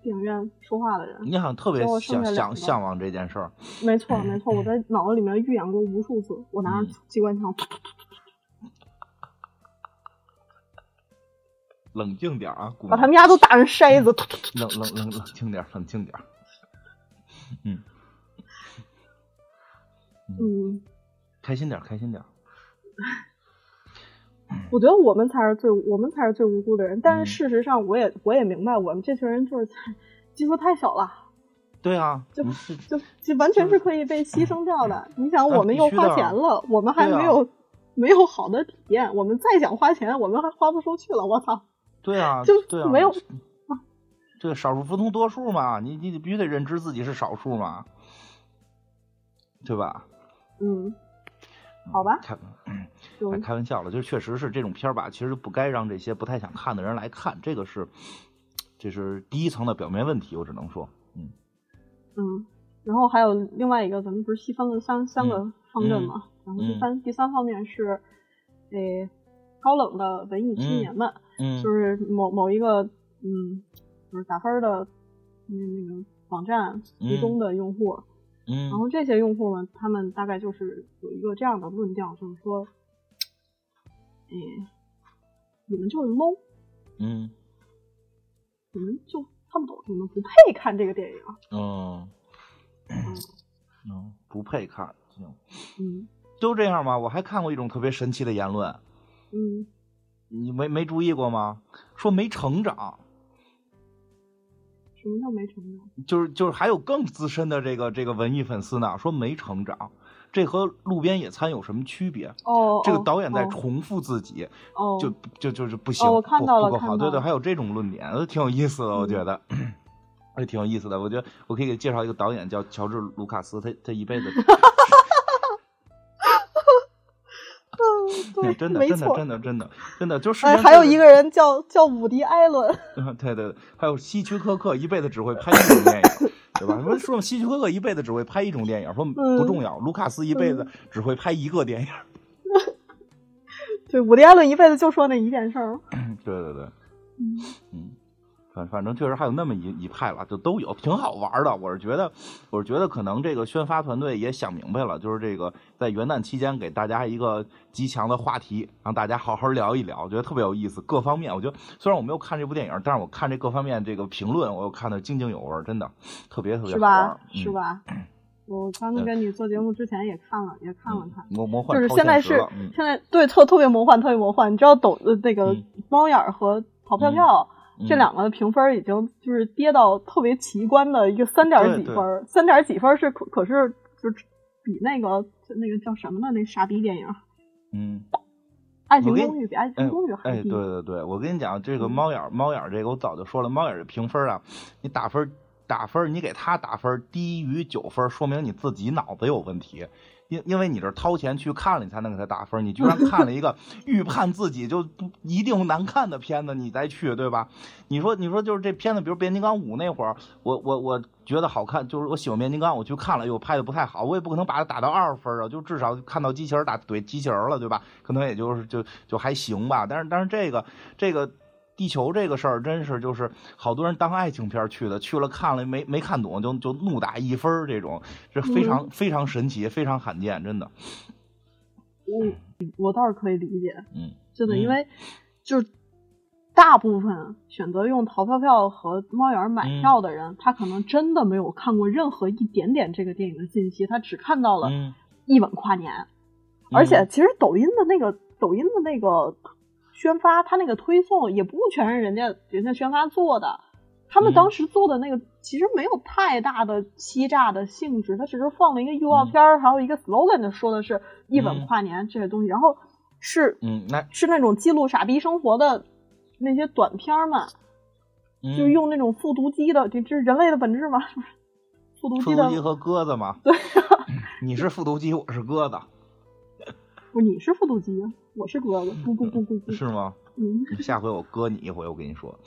电影院说话的人。你好像特别想想向往这件事儿。没错没错，我 在脑子里面预演过无数次，我拿着嗯机关枪突突突冷静点儿啊，把他们家都打成筛子，冷冷冷冷静点儿，冷静点儿。嗯，嗯，开心点儿，开心点儿。我觉得我们才是最我们才是最无辜的人，但嗯是事实上，我也我也明白，我们这群人就是太基数太小了。对啊，就是就就完全是可以被牺牲掉的。你想，啊我们又花钱了，我们还没有、没有好的体验，我们再想花钱，我们还花不出去了。我操！对啊，就对啊，没有这个少数服从多数嘛，你你必须得认知自己是少数嘛，对吧？嗯，好吧，开就开开玩笑了，就是确实是这种片儿吧，其实不该让这些不太想看的人来看，这个是这是第一层的表面问题，我只能说，嗯嗯。然后还有另外一个，咱们不是细分了三三个方阵嘛？然后第嗯三、第三方面是，诶，高冷的文艺青年们，嗯。就是某某一个嗯，就是打分的那那个网站提供的用户。嗯。然后这些用户呢，他们大概就是有一个这样的论调，就是说，哎，你们就是 low，嗯。你们就看不懂，你们不配看这个电影。嗯。嗯。嗯，不配看，行，嗯。都这样吗？我还看过一种特别神奇的言论，嗯，你没没注意过吗？说没成长，什么叫没成长？就是就是还有更资深的这个这个文艺粉丝呢，说没成长，这和路边野餐有什么区别？哦，这个哦导演在哦重复自己，哦，就就就是不行，哦我看不到了不够好。对对，还有这种论点，呃挺有意思的，我嗯觉得。也挺有意思的，我觉得我可以给介绍一个导演叫乔治·卢卡斯，他他一辈子，对，真的。真的真的真的真的就 是。哎，还有一个人叫叫伍迪·艾伦，嗯，对对对，还有希区柯克一辈子只会拍一种电影，对吧？说说希区柯克一辈子只会拍一种电影，说嗯不重要。卢卡斯一辈子只会拍一个电影。对，伍迪·艾伦一辈子就说那一件事儿。对对对，嗯嗯，反反正确实还有那么一一派了，就都有，挺好玩的。我是觉得，我是觉得可能这个宣发团队也想明白了，就是这个在元旦期间给大家一个极强的话题，让大家好好聊一聊，我觉得特别有意思。各方面，我觉得虽然我没有看这部电影，但是我看这各方面这个评论，我又看的津津有味，真的特别特别好是吧玩。？嗯是吧？我刚跟你做节目之前也看了，也看了看。魔魔幻就是现在是现在对特特别魔幻，特别魔幻。你知道抖呃那个嗯猫眼儿和淘票票、嗯这两个评分已经就是跌到特别奇观的一个三点几分儿，三点几分是可可是就是比那个那个叫什么呢？那傻逼电影《嗯。爱情公寓》比《爱情公寓》还哎，低。对对对，我跟你讲，这个嗯猫眼儿猫眼儿这个我早就说了，猫眼儿这评分啊，你打分打分，你给他打分低于九分，说明你自己脑子有问题。因因为你这掏钱去看了，你才能给他打分。你居然看了一个 预判自己就不一定难看的片子，你再去，对吧？你说你说就是这片子，比如变形金刚五那会儿，我我我觉得好看，就是我喜欢变形金刚，我去看了，又拍的不太好，我也不可能把它打到二分啊，就至少看到机器人打怼机器人了，对吧？可能也就是就就还行吧。但是但是这个这个地球这个事儿，真是就是好多人当爱情片去的，去了看了没没看懂就就怒打一分儿这种，这非常、非常神奇，非常罕见，真的。我我倒是可以理解，嗯真的，嗯因为就是大部分选择用淘票票和猫眼儿买嗯票的人，他可能真的没有看过任何一点点这个电影的信息，他只看到了嗯，一吻跨年。而且其实抖音的那个抖音的那个宣发，他那个推送也不全是人家人家宣发做的，他们嗯。当时做的那个其实没有太大的欺诈的性质，他只是放了一个预告片儿，还有一个 slogan，就说的是一吻嗯跨年这些东西，然后是嗯，那是那种记录傻逼生活的那些短片儿嘛，嗯。就用那种复读机的，这这是人类的本质嘛，是不是？复读机的和鸽子嘛。对 你是复读机，我是鸽子，不，你是复读机，我是哥哥，咕咕咕咕咕，是吗？嗯。下回我割你一回，我跟你说，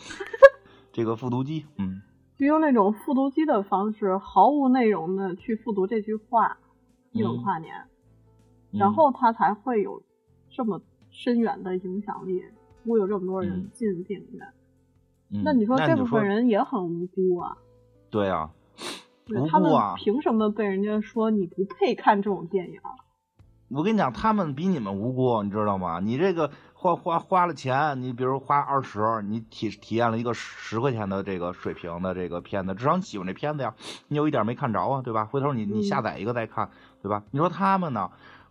这个复读机，嗯就用那种复读机的方式，毫无内容的去复读这句话，一吻嗯跨年，嗯然后它才会有这么深远的影响力，会有这么多人嗯进电影院。嗯那你说这部分人也很无辜啊，对啊，他们凭什么被人家说你不配看这种电影？我跟你讲，他们比你们无辜，你知道吗？你这个花花花了钱，你比如花二十，你体体验了一个十块钱的这个水平的这个片子，至少你喜欢这片子呀，你有一点没看着啊，对吧？回头你你嗯下载一个再看，对吧？你说他们呢？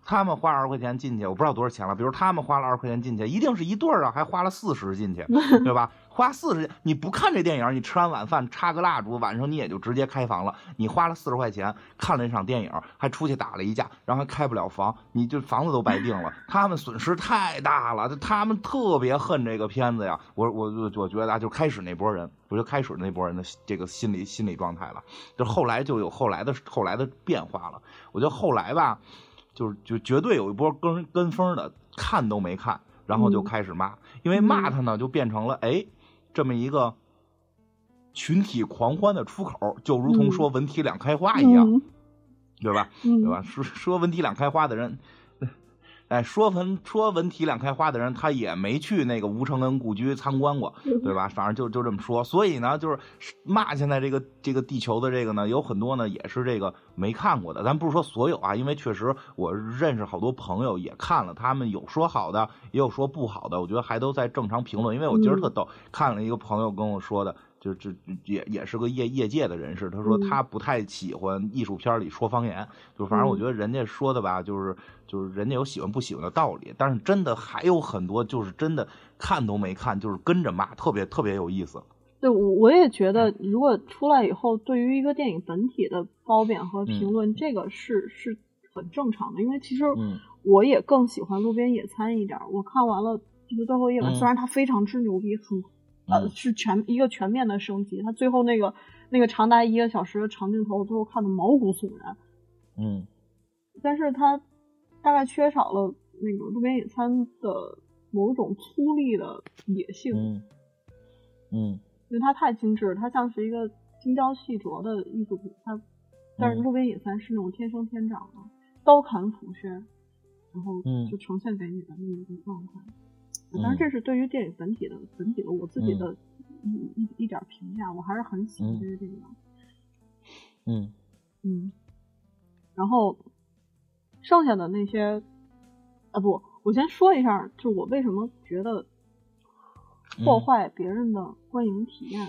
他们花二十块钱进去，我不知道多少钱了。比如他们花了二十块钱进去，一定是一对儿啊，还花了四十进去，对吧？花四十，你不看这电影，你吃完晚饭插个蜡烛，晚上你也就直接开房了。你花了四十块钱看了一场电影，还出去打了一架，然后还开不了房，你就房子都白定了。他们损失太大了，他们特别恨这个片子呀。我我我我觉得啊，就开始那波人，我就开始那波人的这个心理心理状态了。就后来就有后来的后来的变化了。我觉得后来吧，就是就绝对有一波跟跟风的，看都没看，然后就开始骂，因为骂他呢，就变成了哎这么一个群体狂欢的出口，就如同嗯说文体两开花一样，嗯对吧？嗯，对吧？说说文体两开花的人，哎，说文说文体两开花的人，他也没去那个吴承恩故居参观过，对吧？反正就就这么说。所以呢，就是骂现在这个这个地球的这个呢，有很多呢也是这个没看过的。咱不是说所有啊，因为确实我认识好多朋友也看了，他们有说好的，也有说不好的，我觉得还都在正常评论。因为我今儿特逗，看了一个朋友跟我说的。就这也也是个业业界的人士，他说嗯他不太喜欢艺术片里说方言，就反正我嗯觉得人家说的吧，就是就是人家有喜欢不喜欢的道理，但是真的还有很多就是真的看都没看，就是跟着骂，特别特别有意思。对，我我也觉得，如果出来以后，对于一个电影本体的褒贬和评论，这个是是很正常的。因为其实嗯我也更喜欢《路边野餐》一点。我看完了就是最后一晚，嗯虽然它非常之牛逼，很呃嗯是全一个全面的升级。它最后那个那个长达一个小时的长镜头，最后看的毛骨悚然。嗯但是它大概缺少了那个《路边野餐》的某种粗粝的野性。嗯嗯因为它太精致，它像是一个精雕细琢的艺术品。它，但是嗯路边野餐是那种天生天长的，刀砍斧削，然后嗯就呈现给你的那么一个状态。嗯当然，这是对于电影本体的本体的我自己的一一一点评价，我还是很喜欢嗯这个电影。嗯嗯，然后剩下的那些，啊不，我先说一下，就我为什么觉得破嗯坏别人的观影体验、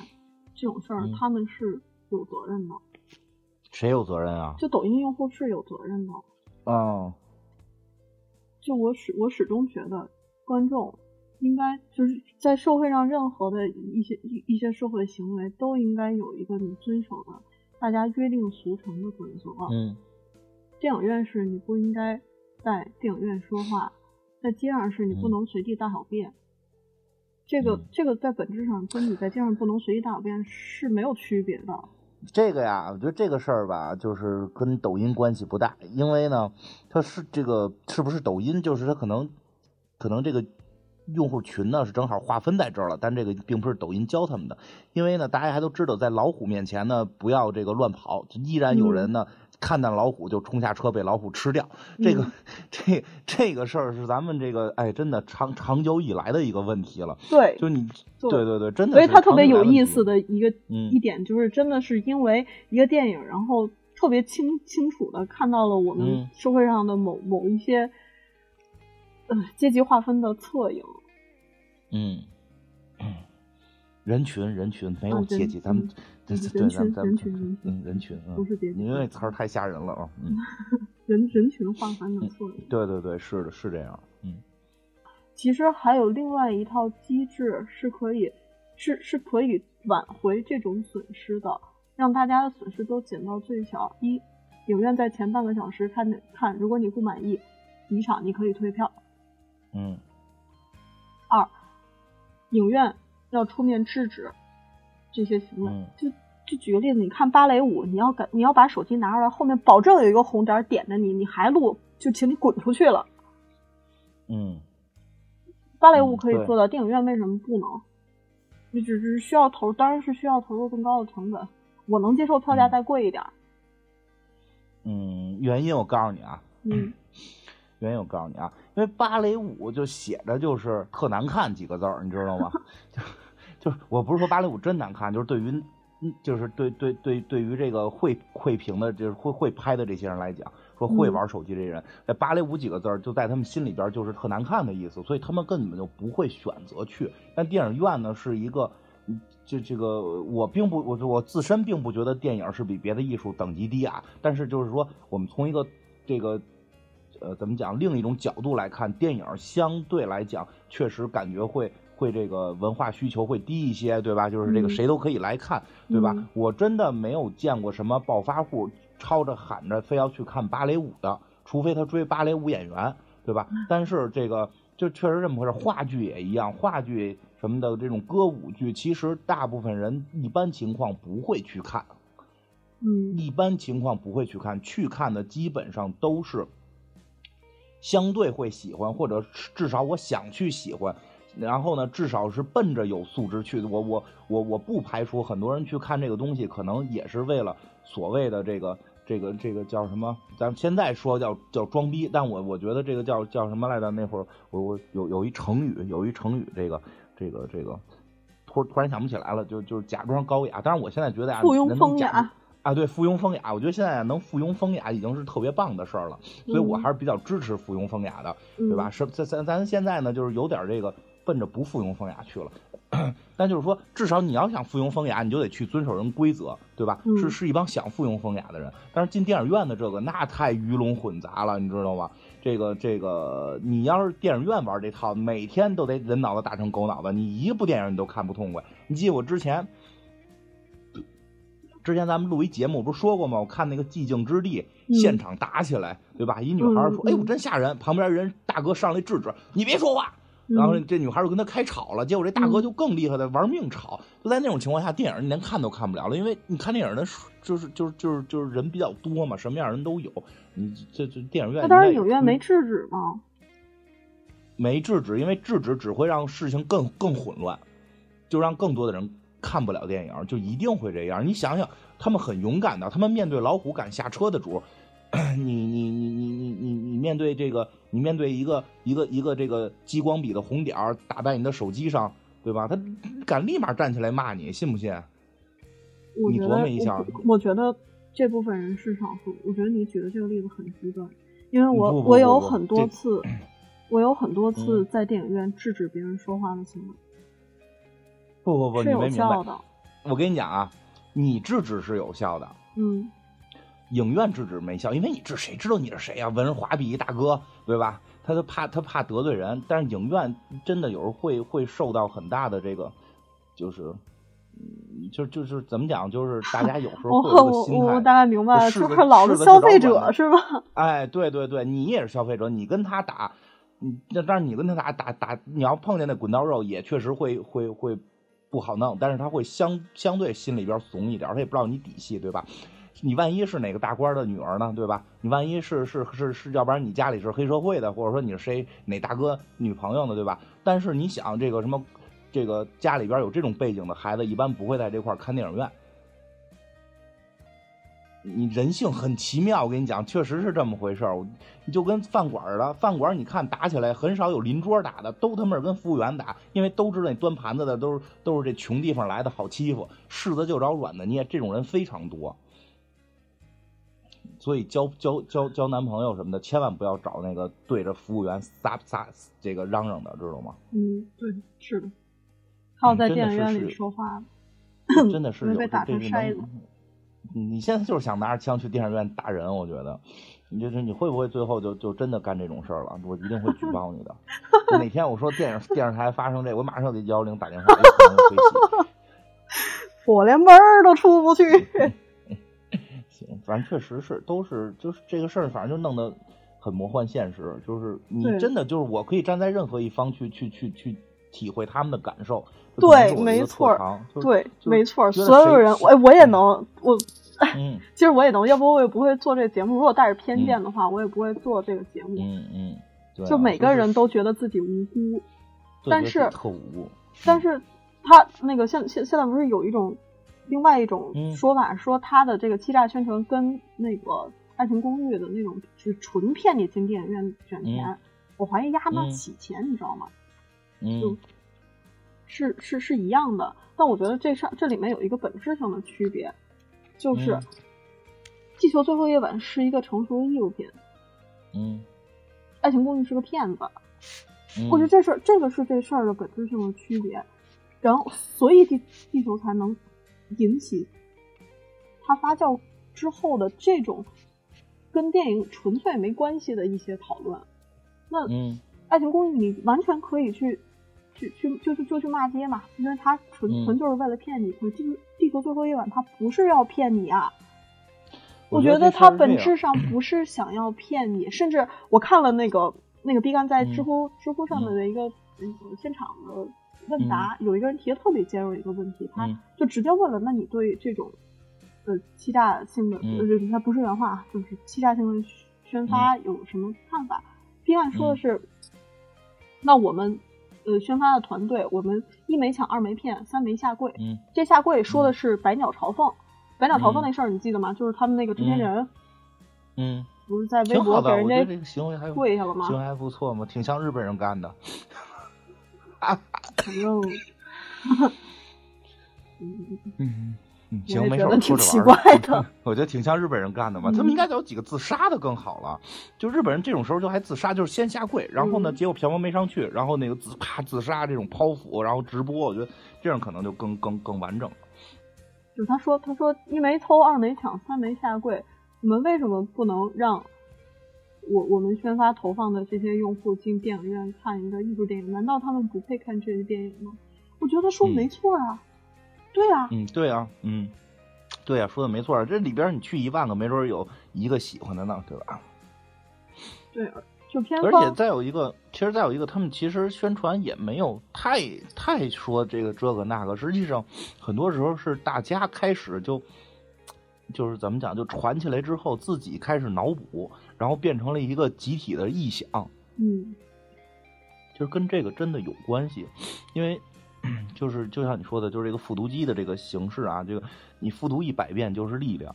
这种事儿，嗯他们是有责任的。谁有责任啊？就抖音用户是有责任的。哦，就我始我始终觉得，观众应该就是在社会上任何的一些一一些社会行为都应该有一个你遵守的大家约定俗成的准则。嗯电影院是你不应该在电影院说话，在街上是你不嗯能随地大小便。这个嗯这个在本质上跟你在街上不能随地大小便是没有区别的。这个呀，我觉得这个事儿吧，就是跟抖音关系不大，因为呢，它是这个是不是抖音，就是它可能可能这个用户群呢是正好划分在这儿了，但这个并不是抖音教他们的，因为呢，大家还都知道，在老虎面前呢不要这个乱跑，依然有人呢。看到老虎就冲下车被老虎吃掉，这个、嗯这这个事儿是咱们这个哎真的长长久以来的一个问题了。对，就你对对对对，真的所以它特别有意思的一个、嗯一点就是，真的是因为一个电影，然后特别清清楚的看到了我们嗯社会上的某、某一些呃阶级划分的侧影。嗯，嗯 人群人群没有阶级，咱们嗯对人对咱们咱们群人群人群嗯人群嗯不是阶级因为词儿太吓人了啊，嗯，人人群划分的侧影。对对对，是的，是这样，嗯其实还有另外一套机制是可以是是可以挽回这种损失的，让大家的损失都减到最小。一，影院在前半个小时看看，如果你不满意，离场你可以退票。嗯二，影院要出面制止这些行为。嗯就就举个例子，你看芭蕾舞，你要敢你要把手机拿出来，后面保证有一个红点点着你，你还录，就请你滚出去了。嗯芭蕾舞可以做到，电影院为什么不能？你只是需要投，当然是需要投入更高的成本。我能接受票价嗯再贵一点儿。嗯，原因我告诉你啊，嗯 原因我告诉你啊，因为芭蕾舞就写着就是特难看几个字儿，你知道吗？就就是我不是说芭蕾舞真难看，就是对于嗯就是对对对对于这个会会评的，就是会会拍的这些人来讲，说会嗯玩手机这些人，在芭蕾舞几个字儿就在他们心里边就是特难看的意思，所以他们根本就不会选择去。但电影院呢是一个。嗯这这个我并不我我自身并不觉得电影是比别的艺术等级低啊，但是就是说我们从一个这个呃怎么讲另一种角度来看，电影相对来讲确实感觉会会这个文化需求会低一些，对吧？就是这个嗯谁都可以来看，对吧？嗯我真的没有见过什么暴发户吵着喊着非要去看芭蕾舞的，除非他追芭蕾舞演员，对吧？但是这个就确实这么回事，话剧也一样，话剧什么的这种歌舞剧，其实大部分人一般情况不会去看，嗯一般情况不会去看，去看的基本上都是相对会喜欢，或者至少我想去喜欢。然后呢，至少是奔着有素质去的。我我我我不排除很多人去看这个东西，可能也是为了所谓的这个这个这个叫什么？咱们现在说叫叫装逼，但我我觉得这个叫叫什么来着？那会儿我我有有一成语，有一成语，这个这个这个突突然想不起来了，就就是假装高雅。但是，我现在觉得啊，附庸人能假风雅。啊，对，附庸风雅，我觉得现在能附庸风雅已经是特别棒的事儿了，所以我嗯还是比较支持附庸风雅的，嗯对吧？是咱咱咱现在呢，就是有点这个奔着不附庸风雅去了，但就是说，至少你要想附庸风雅，你就得去遵守人规则，对吧？嗯是是一帮想附庸风雅的人，但是进电影院的这个那太鱼龙混杂了，你知道吗？这个这个，你要是电影院玩这套，每天都得人脑子打成狗脑子，你一部电影你都看不痛快。你记得我之前。之前咱们录一节目，我不是说过吗？我看那个《寂静之地》嗯现场打起来，对吧？一女孩说：“嗯嗯哎呦，真吓人！”旁边人大哥上来制止：“你别说话。”然后嗯这女孩就跟他开吵了，结果这大哥嗯就更厉害的玩命吵。就在那种情况下，电影你连看都看不了了，因为你看电影的就是就是就是就是人比较多嘛，什么样人都有。你这这电影院那当然，影院没制止嘛。没制止，因为制止只会让事情更更混乱，就让更多的人看不了电影，就一定会这样。你想想，他们很勇敢的，他们面对老虎敢下车的主，你你你你你你你面对这个，你面对一个一个一个这个激光笔的红点儿打在你的手机上，对吧？他敢立马站起来骂你，信不信？你琢磨一下我我觉得这部分人是少数。我觉得你举的这个例子很极端，因为我我有很多次，我有很多次嗯在电影院制止别人说话的行为，不不不，你没明白。我跟你讲啊，你制止是有效的，嗯，影院制止没效，因为你这谁知道你是谁呀、文人华碧一大哥，对吧？他就怕他怕得罪人，但是影院真的有时候会会受到很大的这个，就是，嗯，就就是怎么讲，就是 大家有时候我会有一个我心态，我大概明白了，就是老消费者是吧？哎，对对对，你也是消费者，你跟他打，你那但是你跟他打打打，你要碰见那滚刀肉，也确实会会会不好弄，但是他会相相对心里边怂一点，他也不知道你底细，对吧？你万一是哪个大官的女儿呢，对吧？你万一是是是是，要不然你家里是黑社会的，或者说你是谁哪大哥女朋友呢，对吧？但是你想这个什么，这个家里边有这种背景的孩子，一般不会在这块儿看电影院。你人性很奇妙，我跟你讲，确实是这么回事儿。你就跟饭馆儿的饭馆儿，你看打起来很少有邻桌打的，都他妈是跟服务员打，因为都知道你端盘子的都是都是这穷地方来的，好欺负，柿子就找软的捏，这种人非常多。所以交交交交男朋友什么的，千万不要找那个对着服务员撒撒这个嚷嚷的，知道吗？嗯，对，是的。还有在嗯真的是电影院里说话，真的是 被打这是能成筛子嗯你现在就是想拿着枪去电影院打人，我觉得，你就是你会不会最后就就真的干这种事儿了？我一定会举报你的。哪天我说电影电视台发生这，我马上给幺幺零打电话。我连门儿都出不去。行，反正确实是都是就是这个事儿，反正就弄得很魔幻现实。就是你真的就是我可以站在任何一方去去去去体会他们的感受。对没错对，没错，所有人，我我也能，我嗯其实我也能，要不我也不会做这个节目。如果带着偏见的话，我也不会做这个节目。嗯嗯，对啊就每个人都觉得自己无辜，但是。但是他那个现现现在不是有一种另外一种嗯说法，说他的这个欺诈宣传跟那个《爱情公寓》的那种是纯骗你进电影院卷钱，嗯我怀疑压他妈嗯洗钱，你知道吗？嗯是是是一样的，但我觉得这上这里面有一个本质性的区别，就是《嗯地球最后夜晚》是一个成熟的艺术品，嗯，《爱情公寓》是个骗子。嗯我觉得这是这个是这事儿的本质性的区别，然后所以地地球才能引起它发酵之后的这种跟电影纯粹没关系的一些讨论。那《嗯爱情公寓》你完全可以去去去就就就去骂街嘛，因为他纯嗯。纯就是为了骗你。可是地球地球最后一晚他不是要骗你啊。我觉得这事我觉得它儿是这样本质上。不是想要骗你，甚至我看了那个那个毕赣在知嗯。乎、知乎上面的一个、那个现场的问答，有一个人提的特别尖锐的一个问题，他嗯。就直接问了：那你对这种呃欺诈性的，嗯。呃，他不是原话啊，就是欺诈性的宣发有什么看法？毕赣说的嗯。是，那我们呃宣发的团队，我们一没抢，二没骗，三没下跪。嗯这下跪说的是百鸟朝凤，百鸟朝凤嗯那事儿你记得吗？就是他们那个制片人嗯，不是在微博给人家行为还跪下了吗行为还不错嘛，挺像日本人干的。反正，嗯嗯，我行，没事，我挺奇怪的。我觉得挺像日本人干的嘛，他们应该有几个自杀的更好了。就日本人这种时候就还自杀，就是先下跪，然后呢，嗯结果票房没上去，然后那个自啪自杀这种剖腹，然后直播，我觉得这样可能就更更更完整了。就他说，他说一没偷，二没抢，三没下跪，你们为什么不能让我我们宣发投放的这些用户进电影院看一个艺术电影？难道他们不配看这个电影吗？我觉得说嗯没错啊，对啊，嗯，对啊，嗯，对啊，说的没错儿，这里边你去一万个，没准儿有一个喜欢的呢，对吧？对，就偏而且再有一个，其实再有一个，他们其实宣传也没有太太说这个这个那个，实际上很多时候是大家开始就就是怎么讲，就传起来之后，自己开始脑补，然后变成了一个集体的臆想，嗯。其实跟这个真的有关系，因为就是就像你说的，就是这个复读机的这个形式啊，这个你复读一百遍就是力量，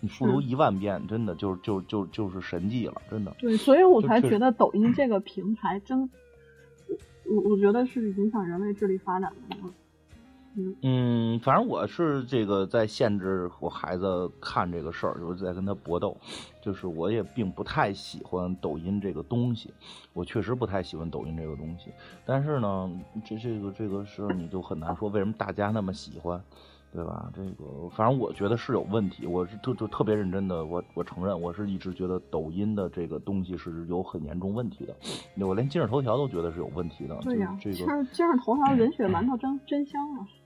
你复读一万遍真的就就就就是神迹了，真的。对，所以我才觉得抖音这个平台真我我觉得是影响人类智力发展的。嗯嗯，反正我是这个在限制我孩子看这个事儿，就是在跟他搏斗。就是我也并不太喜欢抖音这个东西，我确实不太喜欢抖音这个东西。但是呢，这这个这个事儿你就很难说为什么大家那么喜欢，对吧？这个反正我觉得是有问题，我是就就特别认真的，我我承认我是一直觉得抖音的这个东西是有很严重问题的，我连今日头条都觉得是有问题的。对呀，这个今儿今儿头条人血馒头真真香啊！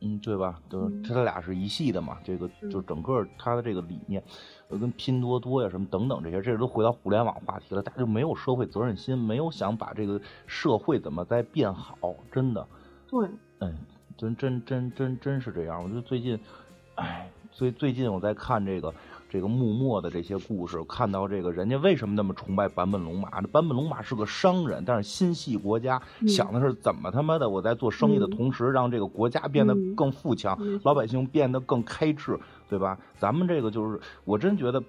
嗯，对吧？就是嗯他俩是一系的嘛，这个是就整个他的这个理念，呃，跟拼多多呀什么等等这些，这都回到互联网话题了，大家就没有社会责任心，没有想把这个社会怎么再变好，真的，对，哎，真真真真真是这样。我觉得最近，哎，最最近我在看这个这个幕末的这些故事，看到这个人家为什么那么崇拜坂本龙马？这坂本龙马是个商人，但是心系国家，嗯想的是怎么他妈的我在做生意的嗯同时，让这个国家变得嗯更富强，老百姓变得更开智，对吧？咱们这个就是，我真觉得。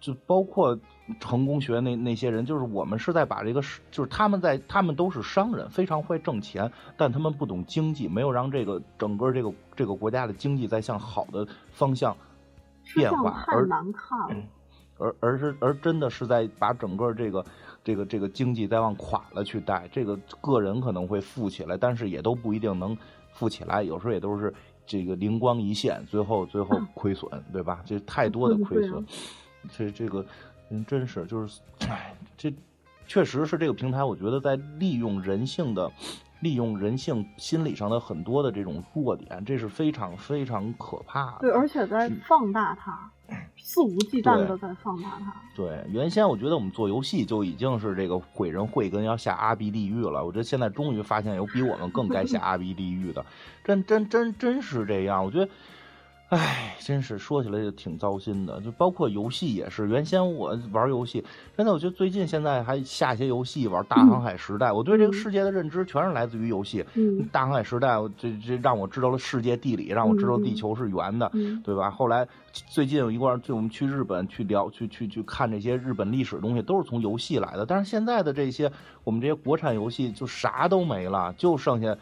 就包括成功学那那些人，就是我们是在把这个，就是他们在他们都是商人，非常会挣钱，但他们不懂经济，没有让这个整个这个这个国家的经济在向好的方向变化，而难看了。而而是而真的是在把整个这个这个这个经济再往垮了去带，这个个人可能会富起来，但是也都不一定能富起来，有时候也都是这个灵光一现，最后最后亏损，对吧？这太多的亏损，这这个嗯真是就是，哎，这确实是这个平台，我觉得在利用人性的。利用人性心理上的很多的这种弱点，这是非常非常可怕的。对，而且在放大它，肆无忌惮的在放大它。对，原先我觉得我们做游戏就已经是这个毁人慧根，要下阿鼻地狱了。我觉得现在终于发现有比我们更该下阿鼻地狱的，真真真真是这样。我觉得，唉，真是说起来就挺糟心的。就包括游戏也是，原先我玩游戏，真的我觉得最近现在还下一些游戏玩《大航海时代》，我对这个世界的认知全是来自于游戏。嗯大航海时代，这这让我知道了世界地理，让我知道地球是圆的。嗯对吧？后来最近有一块我们去日本去聊，去去去看这些日本历史东西，都是从游戏来的。但是现在的这些我们这些国产游戏就啥都没了，就剩下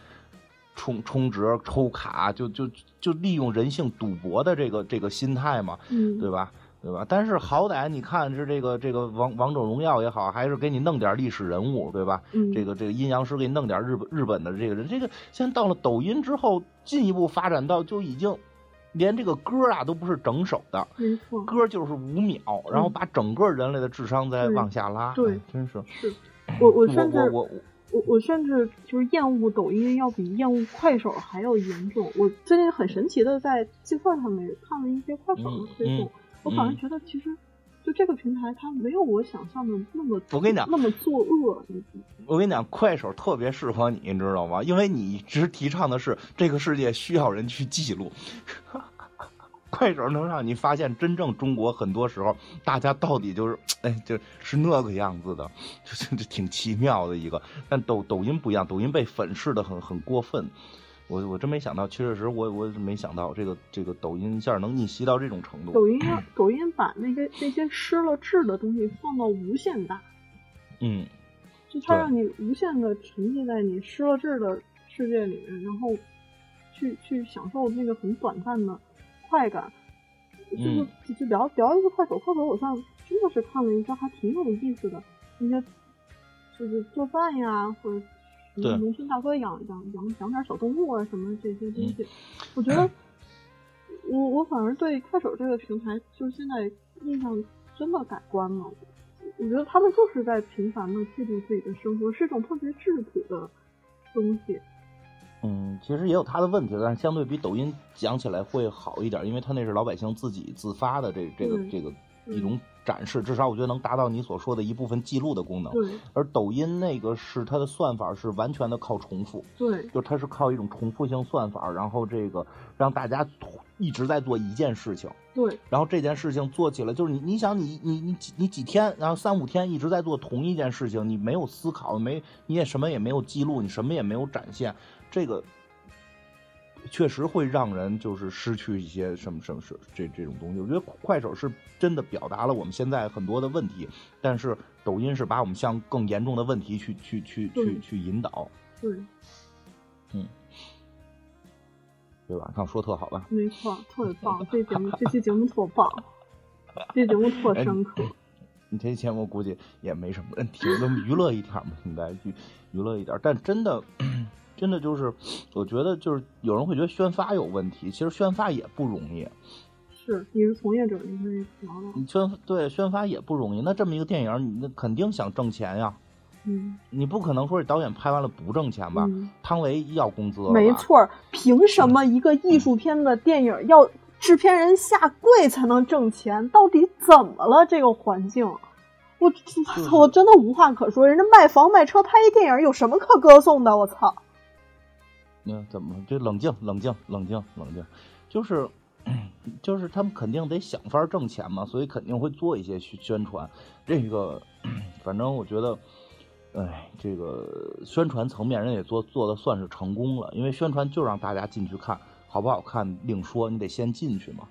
充充值、抽卡，就就就利用人性赌博的这个这个心态嘛，嗯，对吧？对吧？但是好歹你看是这个这个王王者荣耀也好，还是给你弄点历史人物，对吧？嗯。这个这个阴阳师给你弄点日本日本的这个人，这个现在到了抖音之后，进一步发展到就已经连这个歌啊都不是整首的，没错，歌就是五秒，然后把整个人类的智商再往下拉，对。哎真是。是。我我我甚至我我我我甚至就是厌恶抖音要比厌恶快手还要严重。我最近很神奇的在计算上面看了一些快手的推送，嗯嗯我反而觉得其实就这个平台它没有我想象的那么我跟你讲那么作恶。我跟你讲，快手特别适合你，你知道吗？因为你一直提倡的是这个世界需要人去记录。快手能让你发现真正中国很多时候大家到底就是哎就是那个样子的，就是这挺奇妙的一个。但抖抖音不一样，抖音被粉饰的很很过分。我我真没想到，确实我我没想到这个这个抖音一下能逆袭到这种程度。抖音抖音把那些那些失了智的东西放到无限大，嗯，就它让你无限的沉浸在你失了智的世界里面，然后去去享受那个很短暂的快感。就是嗯就就聊聊一个快手，快手我上真的是看了一个还挺有意思的，那些就是做饭呀，或者什么农村大哥养养养养点小动物啊什么这些东嗯西，我觉得我我反而对快手这个平台就是现在印象真的改观了。我觉得他们就是在频繁的记录自己的生活，是一种特别质朴的东西。嗯，其实也有它的问题，但是相对比抖音讲起来会好一点，因为它那是老百姓自己自发的这这个嗯这个嗯。一种展示，至少我觉得能达到你所说的一部分记录的功能。对。而抖音那个是它的算法是完全的靠重复，对。就它是靠一种重复性算法，然后这个让大家一直在做一件事情，对。然后这件事情做起来，就是你你想你你你几你几天，然后三五天一直在做同一件事情，你没有思考，没你也什么也没有记录，你什么也没有展现，这个确实会让人就是失去一些什么什么什这这种东西。我觉得快手是真的表达了我们现在很多的问题，但是抖音是把我们向更严重的问题去去去去去引导，对，嗯对吧？看我说特好吧？没错，特别棒，这节目这期节目特棒，这节目特深刻。你这节目估计也没什么问题，我们娱乐一点嘛，应该娱娱乐一点。但真的，真的就是，我觉得就是有人会觉得宣发有问题，其实宣发也不容易。是，你是从业者，你可以聊聊。你宣对宣发也不容易。那这么一个电影，你那肯定想挣钱呀，嗯，你不可能说这导演拍完了不挣钱吧？嗯汤唯要工资没，错儿，凭什么一个艺术片的电影要制片人下跪才能挣钱？到底怎么了？这个环境，我操我真的无话可说。人家卖房卖车拍一电影有什么可歌颂的？我操！那怎么这冷静冷静冷静冷静，就是。就是他们肯定得想法挣钱嘛，所以肯定会做一些宣宣传。这个，反正我觉得，哎，这个宣传层面人也做做的算是成功了，因为宣传就让大家进去看，好不好看另说，你得先进去嘛。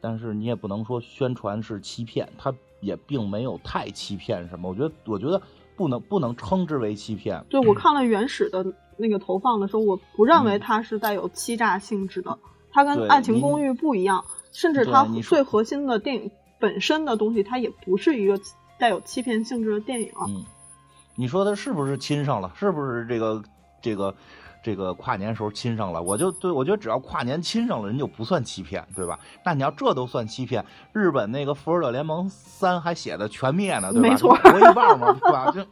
但是你也不能说宣传是欺骗，它也并没有太欺骗什么。我觉得，我觉得不能不能称之为欺骗。对我看了原始的那个投放的时候，我不认为嗯它是带有欺诈性质的，它跟《爱情公寓》不一样，甚至它最核心的电影本身的东西，它也不是一个带有欺骗性质的电影。嗯，你说他是不是亲上了？是不是这个这个这个跨年时候亲上了？我就对我觉得只要跨年亲上了，人就不算欺骗，对吧？那你要这都算欺骗，日本那个《复仇者联盟三》还写的全灭呢，对吧？没错就活一半嘛，对吧？就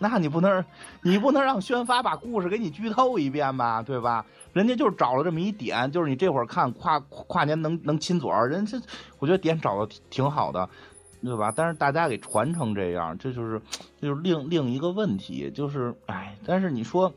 那你不能你不能让宣发把故事给你剧透一遍吧，对吧？人家就是找了这么一点，就是你这会儿看跨跨年能能亲嘴儿，人这我觉得点找的挺挺好的。对吧？但是大家给传成这样，这就是这就是另另一个问题，就是哎，但是你说，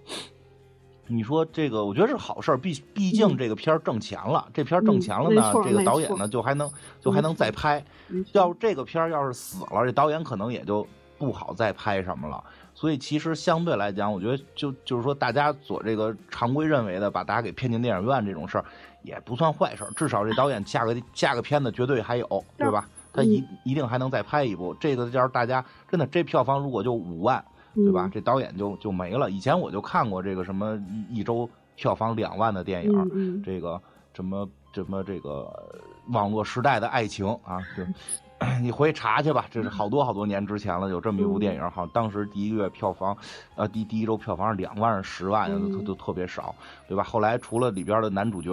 你说这个，我觉得是好事儿，毕毕竟嗯这个片儿挣钱了，这片儿挣嗯钱了呢，这个导演呢就还能就还能再拍。要这个片儿要是死了，这导演可能也就不好再拍什么了。所以其实相对来讲，我觉得就就是说，大家所这个常规认为的把大家给骗进电影院这种事儿，也不算坏事儿。至少这导演下个下个片子绝对还有，对吧？他一一定还能再拍一部。这个要是大家真的这票房如果就五万，对吧？嗯这导演就就没了。以前我就看过这个什么一一周票房两万的电影，这个什么什么这个呃网络时代的爱情啊，就 你回去查去吧，这是好多好多年之前了，有这么一部电影，好像当时第一个月票房，呃，第第一周票房是两万十万，嗯都都特别少，对吧？后来除了里边的男主角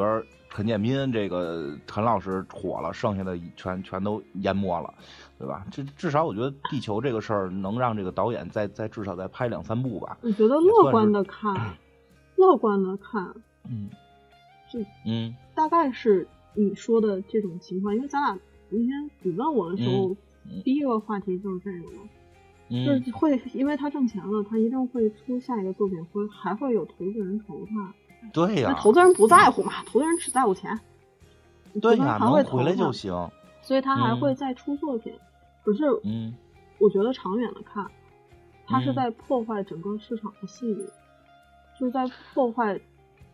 陈建斌这个陈老师火了，剩下的全全都淹没了。对吧？至至少我觉得地球这个事儿能让这个导演再再至少再拍两三部吧。我觉得乐观的看，乐观的看，嗯，就嗯大概是你说的这种情况，因为咱俩那天你问我的时候，第一个话题就是这个嘛，就嗯是会因为他挣钱了，他一定会出下一个作品，会还会有投资人投他。对呀、那投资人不在乎嘛，投资人只在乎钱。对呀、投资人还会能回来就行。所以他还嗯会再出作品。可是嗯我觉得长远的看，它是嗯在破坏整个市场的信誉，就是在破坏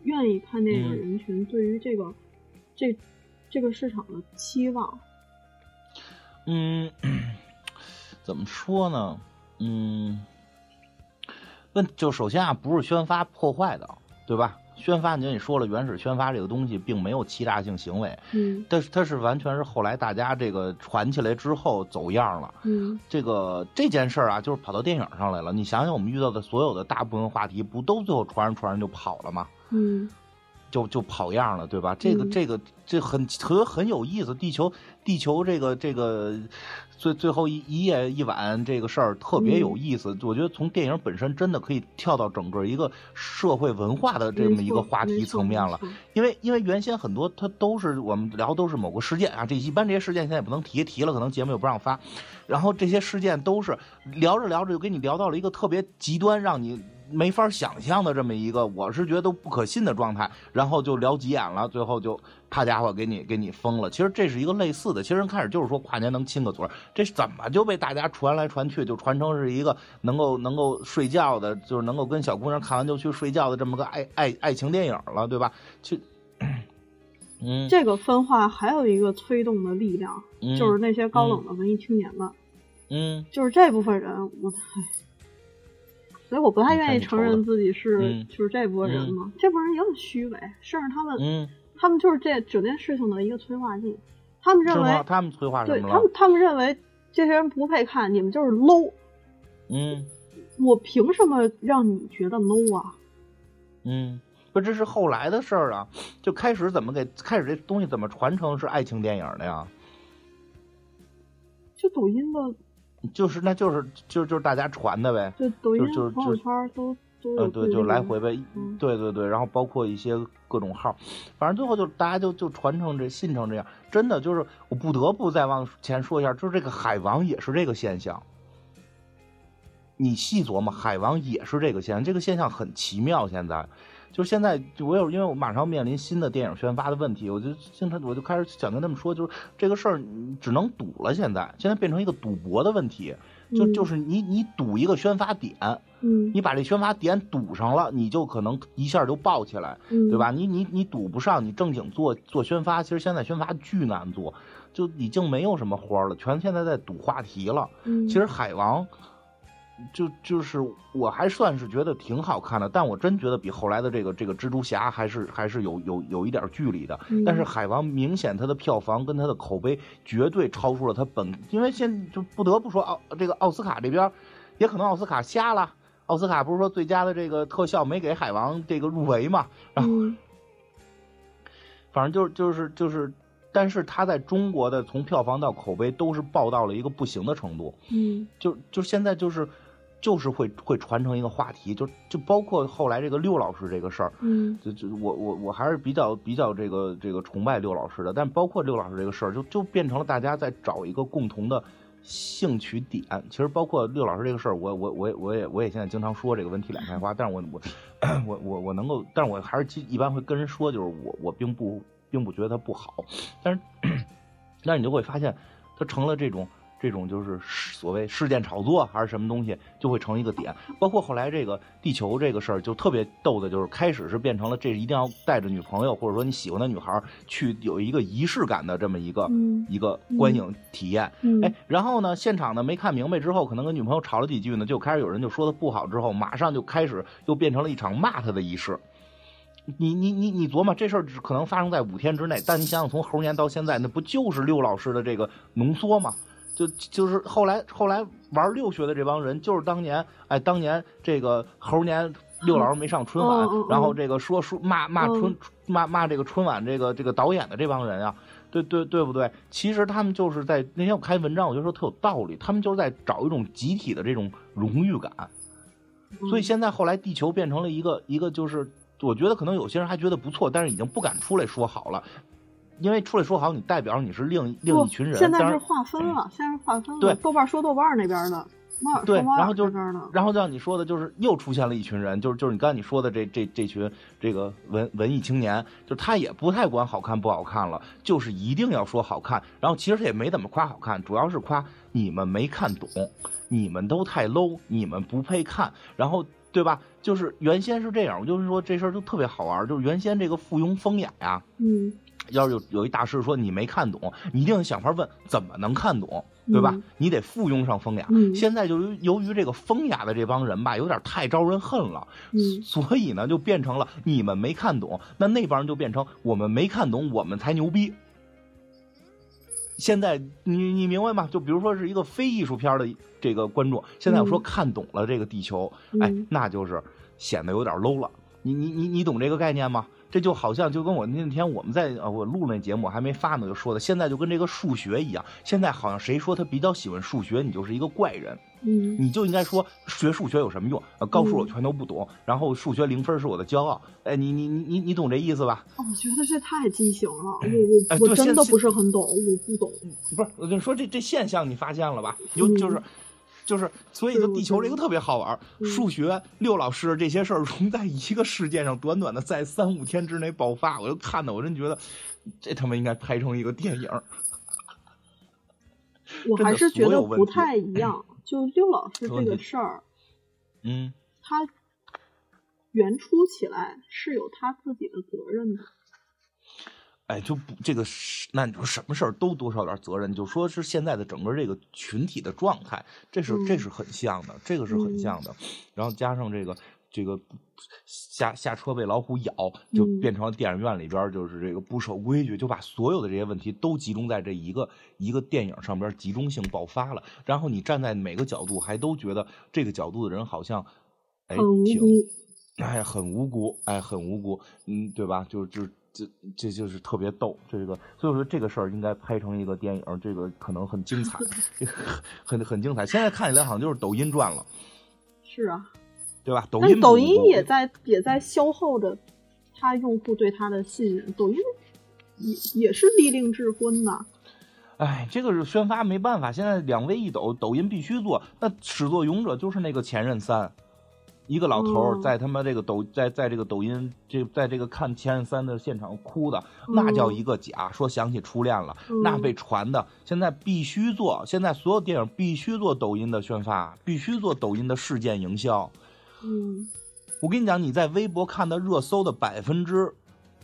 愿意看电影人群对于这个、这这个市场的期望。嗯，怎么说呢？嗯，问就首先啊，不是宣发破坏的，对吧？宣发，你也说了，原始宣发这个东西并没有欺诈性行为，嗯但是它是完全是后来大家这个传起来之后走样了。嗯这个这件事儿啊，就是跑到电影上来了。你想想，我们遇到的所有的大部分话题，不都最后传着传着就跑了吗？嗯就就跑样了，对吧？这个嗯这个这很很很有意思。地球地球这个这个最最后一一夜一晚这个事儿特别有意思。我觉得从电影本身真的可以跳到整个一个社会文化的这么一个话题层面了。。因为因为原先很多它都是我们聊都是某个事件啊，这一般这些事件现在也不能提，提了可能节目又不让发。然后这些事件都是聊着聊着就给你聊到了一个特别极端，让你没法想象的这么一个，我是觉得都不可信的状态。然后就聊急眼了，最后就啪家伙给你给你封了。其实这是一个类似的，其实人开始就是说跨年能亲个嘴儿，这怎么就被大家传来传去，就传成是一个能够能够睡觉的，就是能够跟小姑娘看完就去睡觉的这么个爱爱爱情电影了，对吧？去嗯，这个分化还有一个推动的力量，嗯就是那些高冷的文艺青年们，嗯。就是这部分人，我唉，所以我不太愿意承认自己是、嗯就是这部分人嘛，这部分人也很虚伪，甚至他们、嗯，他们就是这整件事情的一个催化剂，他们认？为他们催化什么了对他们？他们认为这些人不配看，你们就是 low，嗯我凭什么让你觉得 low 啊？嗯，不，这是后来的事儿啊。就开始怎么给开始这东西怎么传承是爱情电影的呀？就抖音的，就是那就是就就是大家传的呗。就抖音就就朋友圈都都有呃，对，就来回呗，嗯对对对，然后包括一些各种号，反正最后就大家就就传承这信成这样，真的就是我不得不再往前说一下，就是这个海王也是这个现象。你细琢磨，海王也是这个现象，这个现象很奇妙。现在，就是现在，就我有，因为我马上面临新的电影宣发的问题，我就经常我就开始想跟他们说，就是这个事儿只能赌了。现在，现在变成一个赌博的问题，就嗯就是你你赌一个宣发点，嗯你把这宣发点堵上了，你就可能一下就爆起来，嗯对吧？你你你堵不上，你正经做做宣发，其实现在宣发巨难做，就已经没有什么活儿了，全现在在赌话题了。嗯，其实海王，就就是我还算是觉得挺好看的，但我真觉得比后来的这个这个蜘蛛侠还是还是有有有一点距离的。嗯但是海王明显它的票房跟它的口碑绝对超出了它本，因为现就不得不说奥这个奥斯卡这边，也可能奥斯卡瞎了。奥斯卡不是说最佳的这个特效没给海王这个入围嘛？然后嗯 反正就是就是就是，但是它在中国的从票房到口碑都是爆到了一个不行的程度。嗯就就现在就是就是会会传承一个话题，就就包括后来这个六老师这个事儿，嗯就就我我我还是比较比较这个这个崇拜六老师的，但包括六老师这个事儿，就就变成了大家在找一个共同的兴趣点。其实包括六老师这个事儿，我我我也我也我也现在经常说这个问题两开花，但是我我我我我能够，但是我还是基一般会跟人说，就是我我并不并不觉得他不好，但是 但是你就会发现，他成了这种。这种就是所谓事件炒作还是什么东西，就会成一个点。包括后来这个地球这个事儿，就特别逗的，就是开始是变成了这一定要带着女朋友或者说你喜欢的女孩去有一个仪式感的这么一个、嗯一个观影体验。嗯，哎，然后呢，现场呢没看明白之后，可能跟女朋友吵了几句呢，就开始有人就说的不好，之后马上就开始又变成了一场骂他的仪式。你你你你琢磨这事儿只可能发生在五天之内，但你想想从猴年到现在，那不就是六老师的这个浓缩吗？就就是后来后来玩六学的这帮人，就是当年哎当年这个猴年六老师没上春晚，然后这个说说骂骂春、嗯骂骂这个春晚这个这个导演的这帮人啊，对对对不对？其实他们就是在那天我看文章，我就说特有道理，他们就是在找一种集体的这种荣誉感。嗯所以现在后来地球变成了一个一个就是，我觉得可能有些人还觉得不错，但是已经不敢出来说好了，因为出来说好，你代表你是另另一群人。现在是划分了，现在是划分了。对豆瓣说豆瓣那边的，对然后就是。然后像你说的，就是又出现了一群人，就是就是你刚才你说的这这这群这个文文艺青年，就是他也不太管好看不好看了，就是一定要说好看。然后其实他也没怎么夸好看，主要是夸你们没看懂，你们都太 low，你们不配看。然后对吧？就是原先是这样，我就是说这事儿就特别好玩，就是原先这个附庸风雅呀，嗯要是有有一大师说你没看懂，你一定想法问怎么能看懂，对吧？嗯你得附庸上风雅。嗯现在就由由于这个风雅的这帮人吧，有点太招人恨了，嗯所以呢就变成了你们没看懂，那那帮人就变成我们没看懂，我们才牛逼。现在你你明白吗？就比如说是一个非艺术片的这个观众，现在我说嗯看懂了这个地球，哎嗯，那就是显得有点 low 了。你你你你懂这个概念吗？这就好像就跟我那天我们在呃我录那节目还没发呢，就说的，现在就跟这个数学一样，现在好像谁说他比较喜欢数学，你就是一个怪人，嗯你就应该说学数学有什么用？呃，高数我嗯全都不懂，然后数学零分是我的骄傲。哎，你你你你你懂这意思吧？哦我觉得这太畸形了，我哎我我真的不是很懂，我不懂。不是，我就说这这现象你发现了吧？有嗯就是。就是，所以就地球这个特别好玩，嗯数学六老师这些事儿融在一个事件上，短短的在三五天之内爆发，我就看的我真觉得，这他妈应该拍成一个电影。我还是觉得不太一样。就六老师这个事儿，嗯，他原初起来是有他自己的责任的。哎哎，就不这个是，那你说什么事儿都多少有点责任，就说是现在的整个这个群体的状态，这是、这嗯是很像的，这个是很像的。然后加上这个这个下下车被老虎咬，就嗯变成了电影院里边就是这个不守规矩，就把所有的这些问题都集中在这一个一个电影上边集中性爆发了。然后你站在每个角度，还都觉得这个角度的人好像哎挺。哎，很无辜，哎，很无辜，嗯，对吧？就就这这就是特别逗，这个，所以说这个事儿应该拍成一个电影，这个可能很精彩，很很精彩。现在看起来好像就是抖音赚了，是啊，对吧？抖音抖音也在也在消耗着他用户对他的信任，抖音也也是利令智昏呐。哎，这个是宣发没办法，现在两微一抖，抖音必须做。那始作俑者就是那个前任三，一个老头在他妈这个抖在在这个抖音这在这个看前任三的现场哭的，那叫一个假，说想起初恋了，嗯。那被传的。现在必须做，现在所有电影必须做抖音的宣发，必须做抖音的事件营销。嗯。我跟你讲，你在微博看的热搜的百分之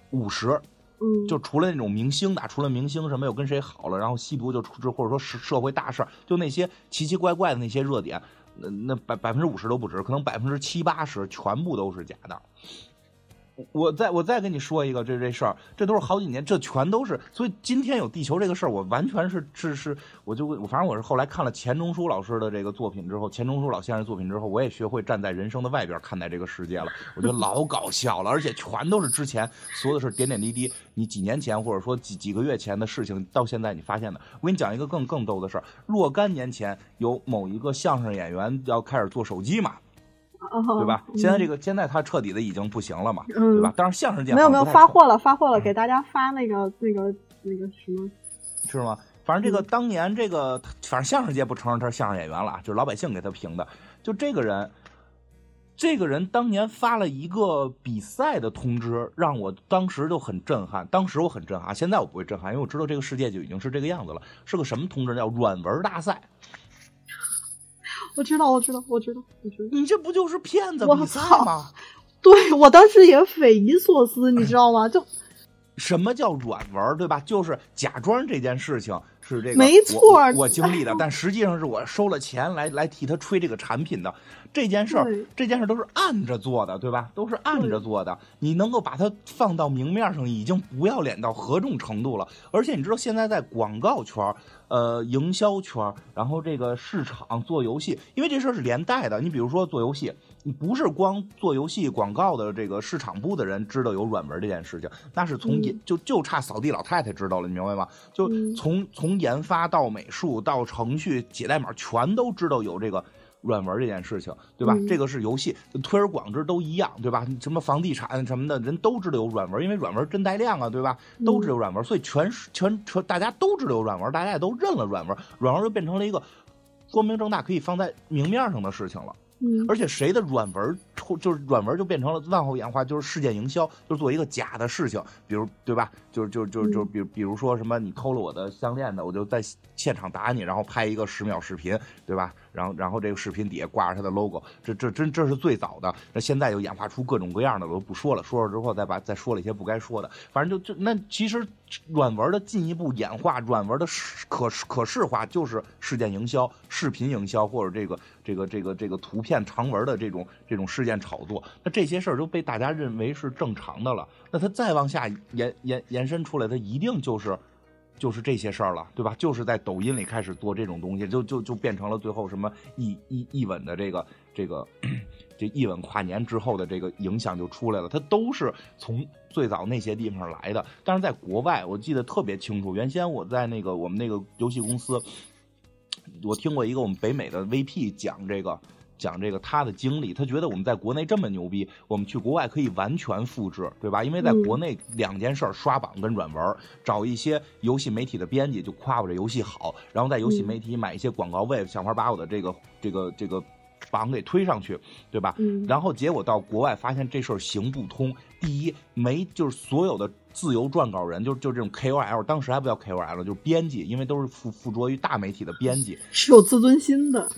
五十，嗯，就除了那种明星的，除了明星什么又跟谁好了，然后吸毒就出或者说社社会大事儿，就那些奇奇怪怪的那些热点，那那百百分之五十都不止，可能百分之七八十全部都是假的。我再我再跟你说一个这这事儿，这都是好几年，这全都是。所以今天有地球这个事儿，我完全是是是，我就我反正我是后来看了钱钟书老师的这个作品之后，钱钟书老先生作品之后，我也学会站在人生的外边看待这个世界了。我觉得老搞笑了，而且全都是之前所有的事点点滴滴，你几年前或者说几几个月前的事情，到现在你发现的。我给你讲一个更更逗的事儿，若干年前有某一个相声演员要开始做手机嘛，对吧？现在这个个现在他彻底的已经不行了嘛，嗯对吧？但是相声界没有没有发货了，发货了，给大家发那个那个那个什么，是吗？反正这个嗯当年这个，反正相声界不承认他是相声演员了啊，就是老百姓给他评的。就这个人，这个人当年发了一个比赛的通知，让我当时就很震撼。当时我很震撼，现在我不会震撼，因为我知道这个世界就已经是这个样子了。是个什么通知？叫软文大赛。我知道我知道我知道我知道，你这不就是骗子我比赛操吗？对我当时也匪夷所思，你知道吗？就什么叫软文，对吧？就是假装这件事情是这个，没错我我我经历的，但实际上是我收了钱来来替他吹这个产品的这件事儿，这件事都是按着做的，对吧？都是按着做的。你能够把它放到明面上，已经不要脸到何种程度了？而且你知道，现在在广告圈儿、呃营销圈儿，然后这个市场做游戏，因为这事儿是连带的。你比如说做游戏，你不是光做游戏广告的这个市场部的人知道有软文这件事情，那是从研、嗯就就差扫地老太太知道了，你明白吗？就嗯从从研发到美术到程序写代码，全都知道有这个。软文这件事情，对吧？嗯这个是游戏，推而广之都一样，对吧？什么房地产什么的，人都知道有软文，因为软文真带量啊，对吧？都知道有软文，所以全是全全大家都知道有软文，大家也都认了软文，软文就变成了一个光明正大可以放在明面上的事情了。嗯而且谁的软文出就是软文就变成了往后演化，就是事件营销，就是做一个假的事情，比如对吧？就是就就就嗯比如比如说什么你偷了我的项链的，我就在现场打你，然后拍一个十秒视频，对吧？然后然后这个视频底下挂着他的 logo，这这真这是最早的。那现在又演化出各种各样的，我都不说了，说了之后再把再说了一些不该说的，反正就就那其实软文的进一步演化，软文的可可视化就是事件营销、视频营销或者这个这个这个这个图片长文的这种这种事件炒作，那这些事儿都被大家认为是正常的了。那它再往下延延延伸出来，它一定就是就是这些事儿了，对吧？就是在抖音里开始做这种东西，就就就变成了最后什么一一一吻的这个这个这一吻跨年之后的这个影响就出来了，它都是从最早那些地方来的。但是在国外，我记得特别清楚，原先我在那个我们那个游戏公司，我听过一个我们北美的 VP 讲这个。讲这个他的经历，他觉得我们在国内这么牛逼，我们去国外可以完全复制，对吧？因为在嗯国内两件事儿，刷榜跟软文，找一些游戏媒体的编辑就夸我这游戏好，然后在游戏嗯媒体买一些广告位，想法把我的这个这个这个榜给推上去，对吧？嗯然后结果到国外发现这事儿行不通。第一，没就是所有的自由撰稿人，就就这种 KOL，当时还不叫 KOL，就是编辑，因为都是附附着于大媒体的编辑，是有自尊心的。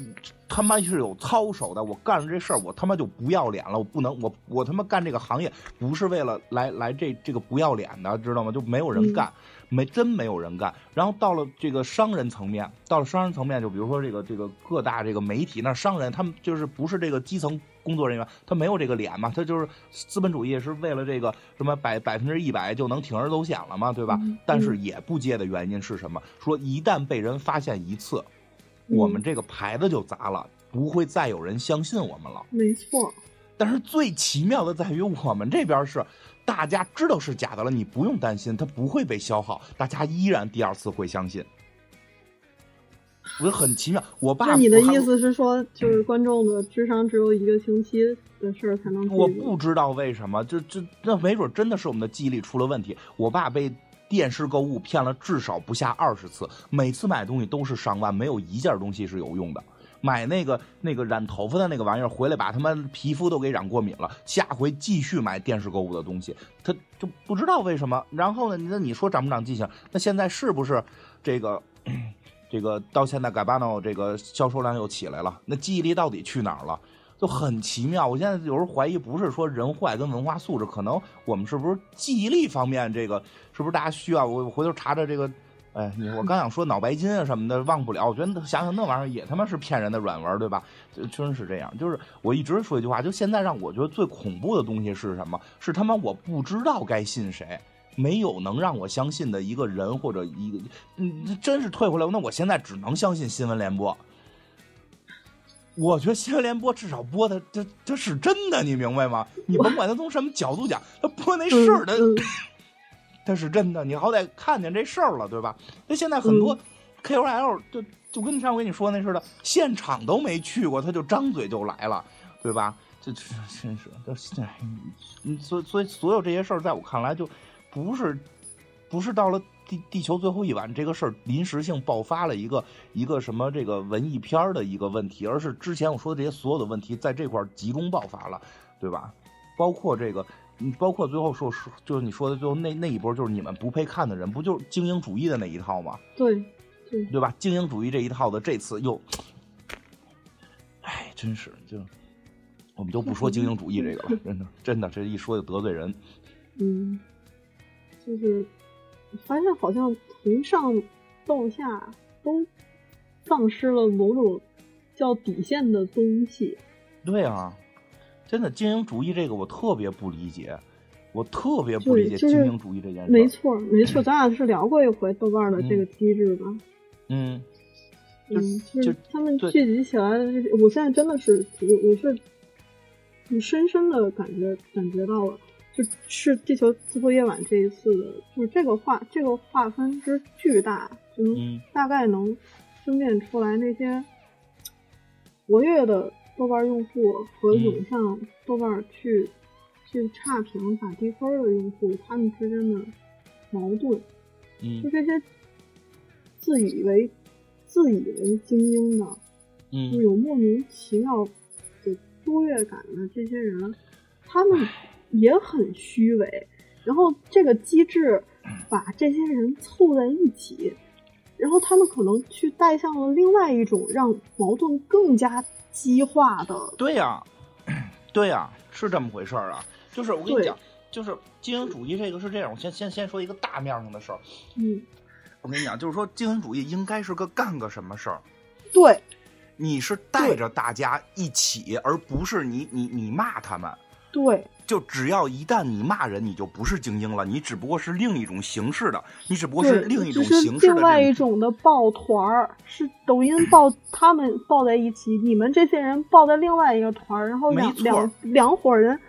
他妈是有操守的。我干了这事儿，我他妈就不要脸了。我不能，我我他妈干这个行业不是为了来来这这个不要脸的，知道吗？就没有人干，没真没有人干。然后到了这个商人层面，到了商人层面，就比如说这个这个各大这个媒体，那商人他们就是不是这个基层工作人员，他没有这个脸嘛，他就是资本主义是为了这个什么百百分之一百就能铤而走险了嘛，对吧？但是也不接的原因是什么？说一旦被人发现一次。我们这个牌子就砸了，不会再有人相信我们了。没错。但是最奇妙的在于，我们这边是大家知道是假的了，你不用担心，它不会被消耗，大家依然第二次会相信。我觉得很奇妙。我爸，那你的意思是说，就是观众的智商只有一个星期的事儿才能？我不知道为什么，就这那没准真的是我们的记忆力出了问题。我爸被。电视购物骗了至少不下二十次，每次买东西都是上万，没有一件东西是有用的。买那个那个染头发的那个玩意儿回来，把他们皮肤都给染过敏了。下回继续买电视购物的东西，他就不知道为什么。然后呢，那你说长不长记性？那现在是不是这个这个到现在改巴诺这个销售量又起来了？那记忆力到底去哪儿了？就很奇妙，我现在有时候怀疑，不是说人坏跟文化素质，可能我们是不是记忆力方面这个，是不是大家需要？我回头查查这个，哎，你我刚想说脑白金啊什么的忘不了，我觉得想想那玩意儿也他妈是骗人的软文，对吧？就真是这样，就是我一直说一句话，就现在让我觉得最恐怖的东西是什么？是他妈我不知道该信谁，没有能让我相信的一个人或者一个，嗯，真是退回来，那我现在只能相信新闻联播。我觉得新闻联播至少播的这这是真的，你明白吗？你甭管他从什么角度讲，他播那事儿的，他是真的。你好歹看见这事儿了，对吧？那现在很多 KOL 就就跟上回跟你说那似的，现场都没去过，他就张嘴就来了，对吧？这这真是，这哎，所所以所有这些事儿，在我看来就不是不是到了。地地球最后一晚这个事儿临时性爆发了一个一个什么这个文艺片的一个问题，而是之前我说的这些所有的问题在这块集中爆发了，对吧？包括这个，包括最后说说就是你说的最后那那一波就是你们不配看的人，不就是精英主义的那一套吗？对，对，对吧？精英主义这一套的这次又，哎，真是就我们就不说精英主义这个了，真的真的这一说就得罪人。嗯，就是。发现好像从上到下都丧失了某种叫底线的东西。对啊，真的精英主义这个我特别不理解，我特别不理解精英主义这件事。没错，没错，咱俩是聊过一回豆瓣的这个机制吧？嗯，嗯，就是他们聚集起来的这些，我现在真的是我我是我深深的感觉感觉到了。就是地球最后夜晚这一次的，就是这个划这个划分之巨大，就能大概能分辨出来那些活跃的豆瓣用户和涌向豆瓣去去差评打低分的用户，他们之间的矛盾。嗯，就这些自以为自以为精英的，嗯，有莫名其妙的优越感的这些人，他们。也很虚伪，然后这个机制 把这些人凑在一起，然后他们可能去带向了另外一种让矛盾更加激化的。对呀，对呀，是这么回事儿啊。就是我跟你讲，就是精英主义这个是这样。我先先先说一个大面上的事儿。嗯，我跟你讲，就是说精英主义应该是个干个什么事儿？对，你是带着大家一起，而不是你你你骂他们。对。就只要一旦你骂人，你就不是精英了，你只不过是另一种形式的，你只不过是另一种形式的。另外一种的抱团儿，是抖音抱他们抱在一起，你们这些人抱在另外一个团儿，然后两两两伙人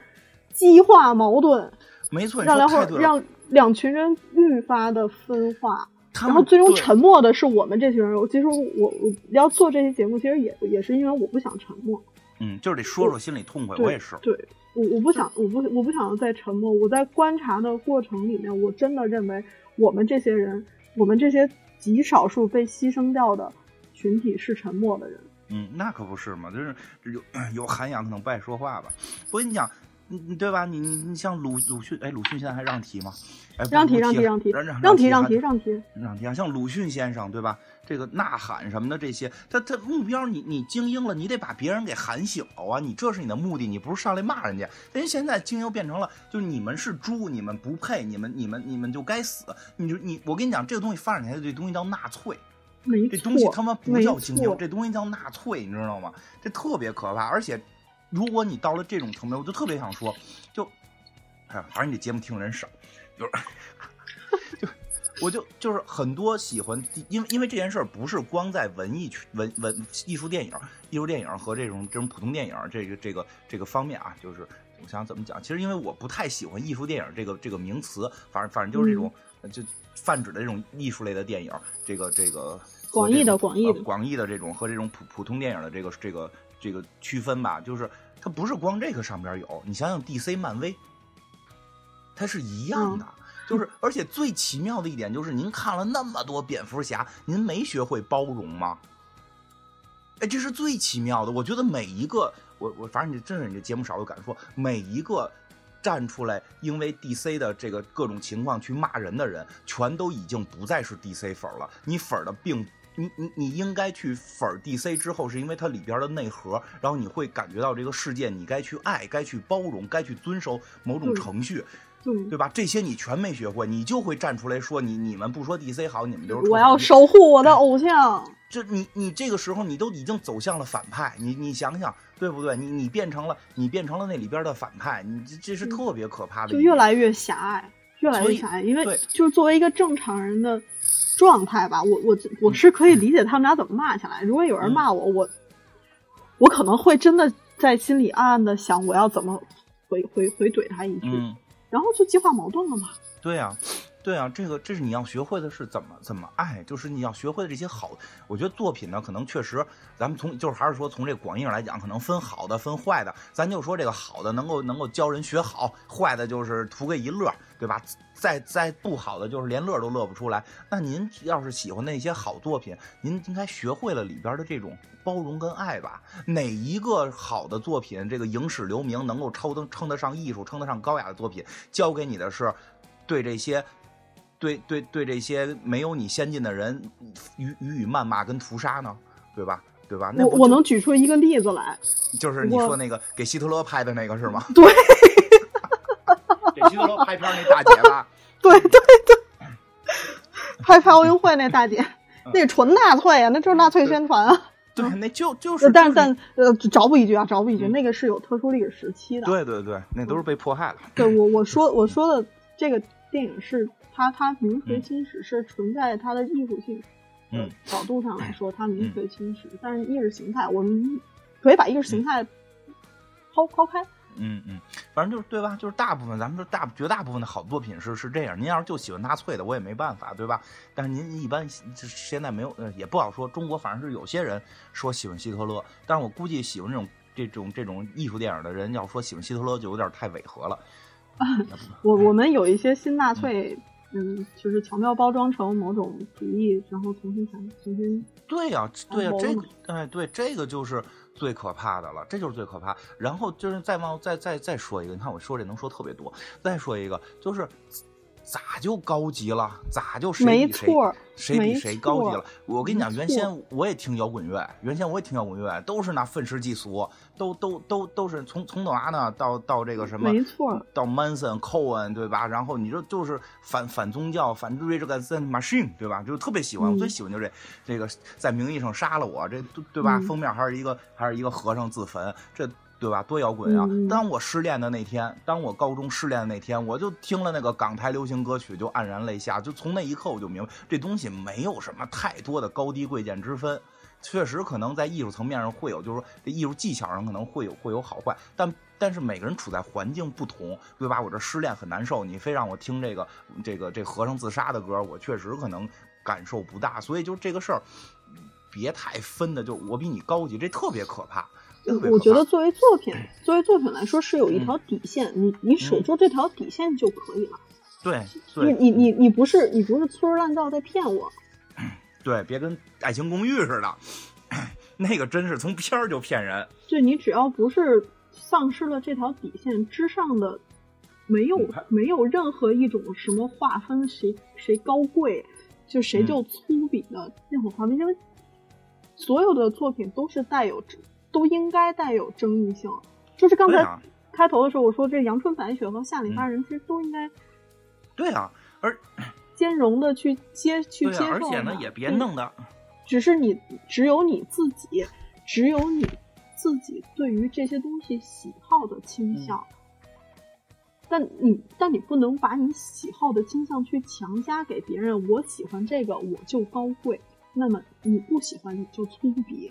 激化矛盾，没错，让两伙让两群人愈发的分化，然后最终沉默的是我们这群人。其实我我要做这期节目，其实也也是因为我不想沉默。嗯，就是得说说心里痛快，我也是。对。我我不想，我不我不想再沉默。我在观察的过程里面，我真的认为我们这些人，我们这些极少数被牺牲掉的群体是沉默的人。嗯，那可不是嘛，就是有有涵养可能不爱说话吧。我跟你讲，你你对吧？你你你像鲁鲁迅，哎，鲁迅现在还让提吗？哎，让提让提让提让让让提让还提让提，让提啊，像鲁迅先生对吧？这个呐喊什么的这些，他他目标你你精英了，你得把别人给喊醒了啊！你这是你的目的，你不是上来骂人家。人现在精英变成了，就是你们是猪，你们不配，你们你们你们就该死。你就你我跟你讲，这个东西发展起来，这东西叫纳粹。没这东西他妈不叫精英，这东西叫纳粹，你知道吗？这特别可怕。而且，如果你到了这种层面，我就特别想说，就，哎呀，反正你这节目听的人少，就是，就，我就就是很多喜欢，因为因为这件事儿不是光在文艺区文文艺术电影、艺术电影和这种这种普通电影这个这个这个方面啊，就是我想怎么讲，其实因为我不太喜欢艺术电影这个这个名词，反正反正就是这种、呃就泛指的这种艺术类的电影，这个这个广义的广义的呃广义的这种和这种普普通电影的这个这个这个区分吧，就是它不是光这个上边有，你想想 DC、漫威，它是一样的。就是，而且最奇妙的一点就是，您看了那么多蝙蝠侠，您没学会包容吗？哎，这是最奇妙的。我觉得每一个，我我反正你真是你这节目少，有敢说，每一个站出来因为 DC 的这个各种情况去骂人的人，全都已经不再是 DC 粉了。你粉的并你你你应该去粉 DC 之后，是因为它里边的内核，然后你会感觉到这个世界你该去爱，该去包容，该去遵守某种程序。对，对吧？这些你全没学会，你就会站出来说你你们不说 DC 好，你们就是我要。守护我的偶像。这你你这个时候你都已经走向了反派，你你想想对不对？你你变成了你变成了那里边的反派，你这这是特别可怕的一就，越来越狭隘，越来越狭隘。因为就是作为一个正常人的状态吧，我我我是可以理解他们俩怎么骂起来。如果有人骂我，我我可能会真的在心里暗暗的想，我要怎么回回回怼他一句，嗯，然后就激化矛盾了嘛。对呀、对啊，这个这是你要学会的是怎么怎么爱，就是你要学会的这些好。我觉得作品呢，可能确实，咱们从就是还是说从这广义上来讲，可能分好的分坏的。咱就说这个好的能够能够教人学好，坏的就是图个一乐，对吧？再再不好的就是连乐都乐不出来。那您要是喜欢那些好作品，您应该学会了里边的这种包容跟爱吧。哪一个好的作品，这个影史留名，能够超得称得上艺术、称得上高雅的作品，教给你的是对这些。对对对，这些没有你先进的人予予以谩骂跟屠杀呢，对吧？对吧？那我我能举出一个例子来，就是你说那个给希特勒拍的那个是吗？对给希特勒拍片那大姐吧？对对对，拍拍奥运会那大姐，嗯那纯纳粹啊，那就是纳粹宣传啊。对，那就就是，但但呃，找补一句啊，找补一句，嗯那个是有特殊历史时期的。对对对，那都是被迫害了。对我我说我说的这个电影是它它名垂嗯青史，是存在它的艺术性呃嗯角度上来说，它名垂青史。但是意识形态，我们可以把意识形态抛抛开。嗯嗯，反正就是对吧？就是大部分咱们说大绝大部分的好作品是是这样。您要是就喜欢纳粹的，我也没办法，对吧？但是您一般现在没有，呃，也不好说。中国反正是有些人说喜欢希特勒，但是我估计喜欢这种这种这种艺术电影的人，要说喜欢希特勒就有点太违和了。我我们有一些新纳粹，嗯，就是巧妙包装成某种主义，然后重新想重新对呀、对呀、哦这个哎，对，这个就是最可怕的了，这就是最可怕。然后就是再往再再再说一个，你看我说这能说特别多。再说一个，就是咋就高级了？咋就谁比谁谁比谁高级了？我跟你讲，原先我也听摇滚乐，原先我也听摇滚乐，都是那愤世嫉俗，都都都都是从从哪呢到到这个什么，没错到 Manson、Cohen 对吧？然后你说就是反反宗教、反 the Machine 对吧？就特别喜欢，我嗯最喜欢就这这个在名义上杀了我，这对对吧？嗯封面还是一个还是一个和尚自焚，这。对吧？多摇滚啊！当我失恋的那天，当我高中失恋的那天，我就听了那个港台流行歌曲，就黯然泪下。就从那一刻，我就明白这东西没有什么太多的高低贵贱之分。确实，可能在艺术层面上会有，就是说这艺术技巧上可能会有会有好坏，但但是每个人处在环境不同，对吧？我这失恋很难受，你非让我听这个这个这和尚自杀的歌，我确实可能感受不大。所以就这个事儿，别太分的，就我比你高级，这特别可怕。我觉得作为作品，作为作品来说是有一条底线，你你守住这条底线就可以了。对你对你你你不是你不是粗制滥造在骗我，对，别跟《爱情公寓》似的，那个真是从片儿就骗人。就你只要不是丧失了这条底线之上的，没有没有任何一种什么划分谁谁高贵，就谁嗯。就粗鄙的任何划分，因为所有的作品都是带有都应该带有争议性。就是刚才开头的时候我说，这阳春白雪和夏里嗯巴人其实都应该对啊，而兼容的去接去接受而且呢也别弄的，只是你只有你自己，只有你自己对于这些东西喜好的倾向。但你但你不能把你喜好的倾向去强加给别人。我喜欢这个，我就高贵；那么你不喜欢，你就粗鄙。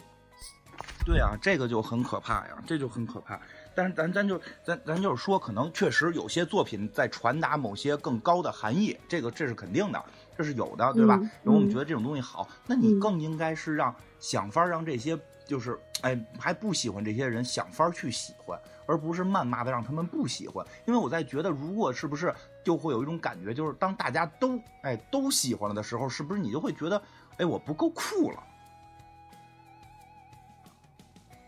对啊，这个就很可怕呀，这就很可怕。但是咱咱就咱咱就是说，可能确实有些作品在传达某些更高的含义，这个这是肯定的，这是有的，对吧？嗯然后我们嗯觉得这种东西好，那你嗯更应该是让想法让这些就是哎还不喜欢这些人想法去喜欢，而不是谩骂的让他们不喜欢。因为我在觉得，如果是不是就会有一种感觉，就是当大家都哎都喜欢了的时候，是不是你就会觉得哎我不够酷了？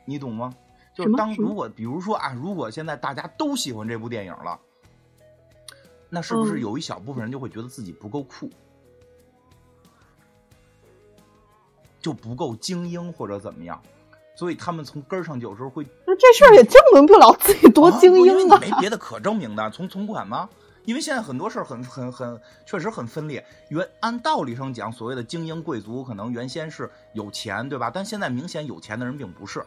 你懂吗？就是当如果比如说啊，如果现在大家都喜欢这部电影了，那是不是嗯有一小部分人就会觉得自己不够酷，就不够精英或者怎么样？所以他们从根儿上有时候会那这事儿也证明不了自己多精因为英你没别的可证明的，从存款吗？因为现在很多事儿很很很确实很分裂。原按道理上讲，所谓的精英贵族可能原先是有钱，对吧？但现在明显有钱的人并不是，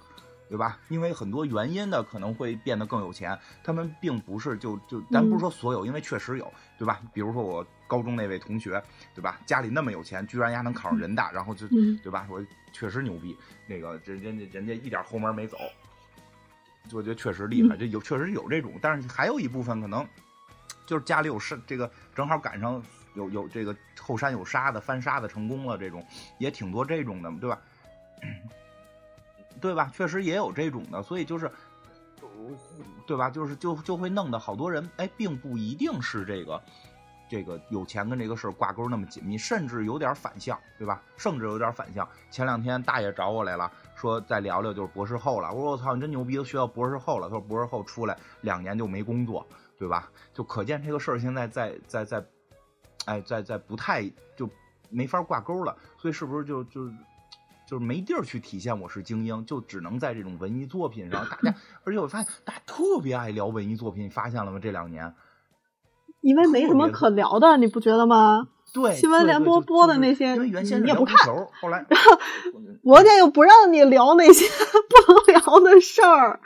对吧？因为很多原因的可能会变得更有钱，他们并不是就就咱不是说所有，因为确实有，对吧？比如说我高中那位同学，对吧？家里那么有钱，居然丫能考上人大，然后就嗯对吧？我确实牛逼，那个人人家人家一点后门没走，我觉得确实厉害，嗯这有确实有这种，但是还有一部分可能就是家里有事，这个正好赶上有有这个后山有沙的翻沙子成功了，这种也挺多这种的，对吧？对吧？确实也有这种的，所以就是，对吧？就是就就会弄得好多人，哎，并不一定是这个。这个有钱跟这个事儿挂钩那么紧密，甚至有点反向，对吧？甚至有点反向。前两天大爷找我来了，说再聊聊就是博士后了。我说我操，你真牛逼，都学到博士后了。他说博士后出来两年就没工作，对吧？就可见这个事儿现在在在在，哎，在在不太就没法挂钩了。所以是不是就就就是没地儿去体现我是精英，就只能在这种文艺作品上。大家，而且我发现大家特别爱聊文艺作品，你发现了吗？这两年。因为没什么可聊的，你不觉得吗？对，新闻联播播的那些因为原先你也不聊足球，后来国家又不让你聊那些不能聊的事儿，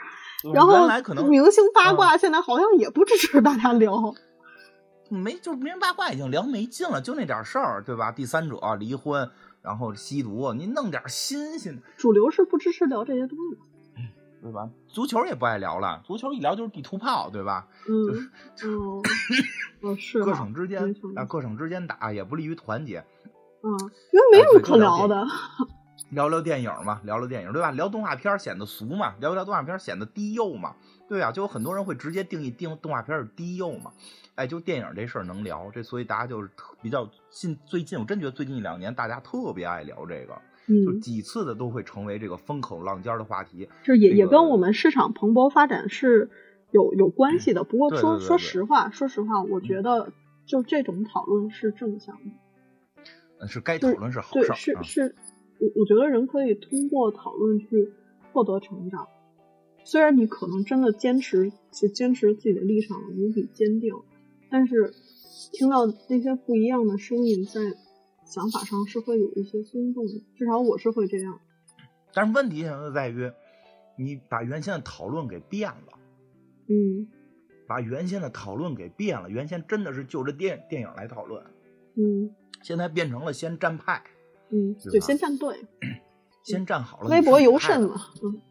然后原来可能明星八卦现在好像也不支持大家聊。没就名人八卦已经聊没劲了，就那点事儿，对吧？第三者离婚，然后吸毒，你弄点新鲜的，主流是不支持聊这些东西的。对吧？足球也不爱聊了，足球一聊就是地图炮，对吧？嗯，嗯，哦，是各省之间啊，各省之间打也不利于团结。嗯，因为没什么可聊的。聊聊电影嘛，聊聊电影，对吧？聊动画片显得俗嘛，聊聊动画片显得低幼嘛，对啊，就有很多人会直接定义定动画片是低幼嘛，哎，就电影这事儿能聊，这所以大家就是特比较近，最近我真觉得最近一两年大家特别爱聊这个，就嗯，几次的都会成为这个风口浪尖的话题。这也这个也跟我们市场蓬勃发展是有有关系的。不过说说实话，说实话，我觉得就这种讨论是正向的。嗯，是该讨论是好事。是是，我我觉得人可以通过讨论去获得成长。虽然你可能真的坚持去坚持自己的立场无比坚定，但是听到那些不一样的声音，在想法上是会有一些松动的。至少我是会这样。但是问题现在在于，你把原先的讨论给变了。嗯把原先的讨论给变了，原先真的是就着电电影来讨论，嗯现在变成了先站派，嗯，对吧对，先站队，先站好了。微博尤甚甚嘛。嗯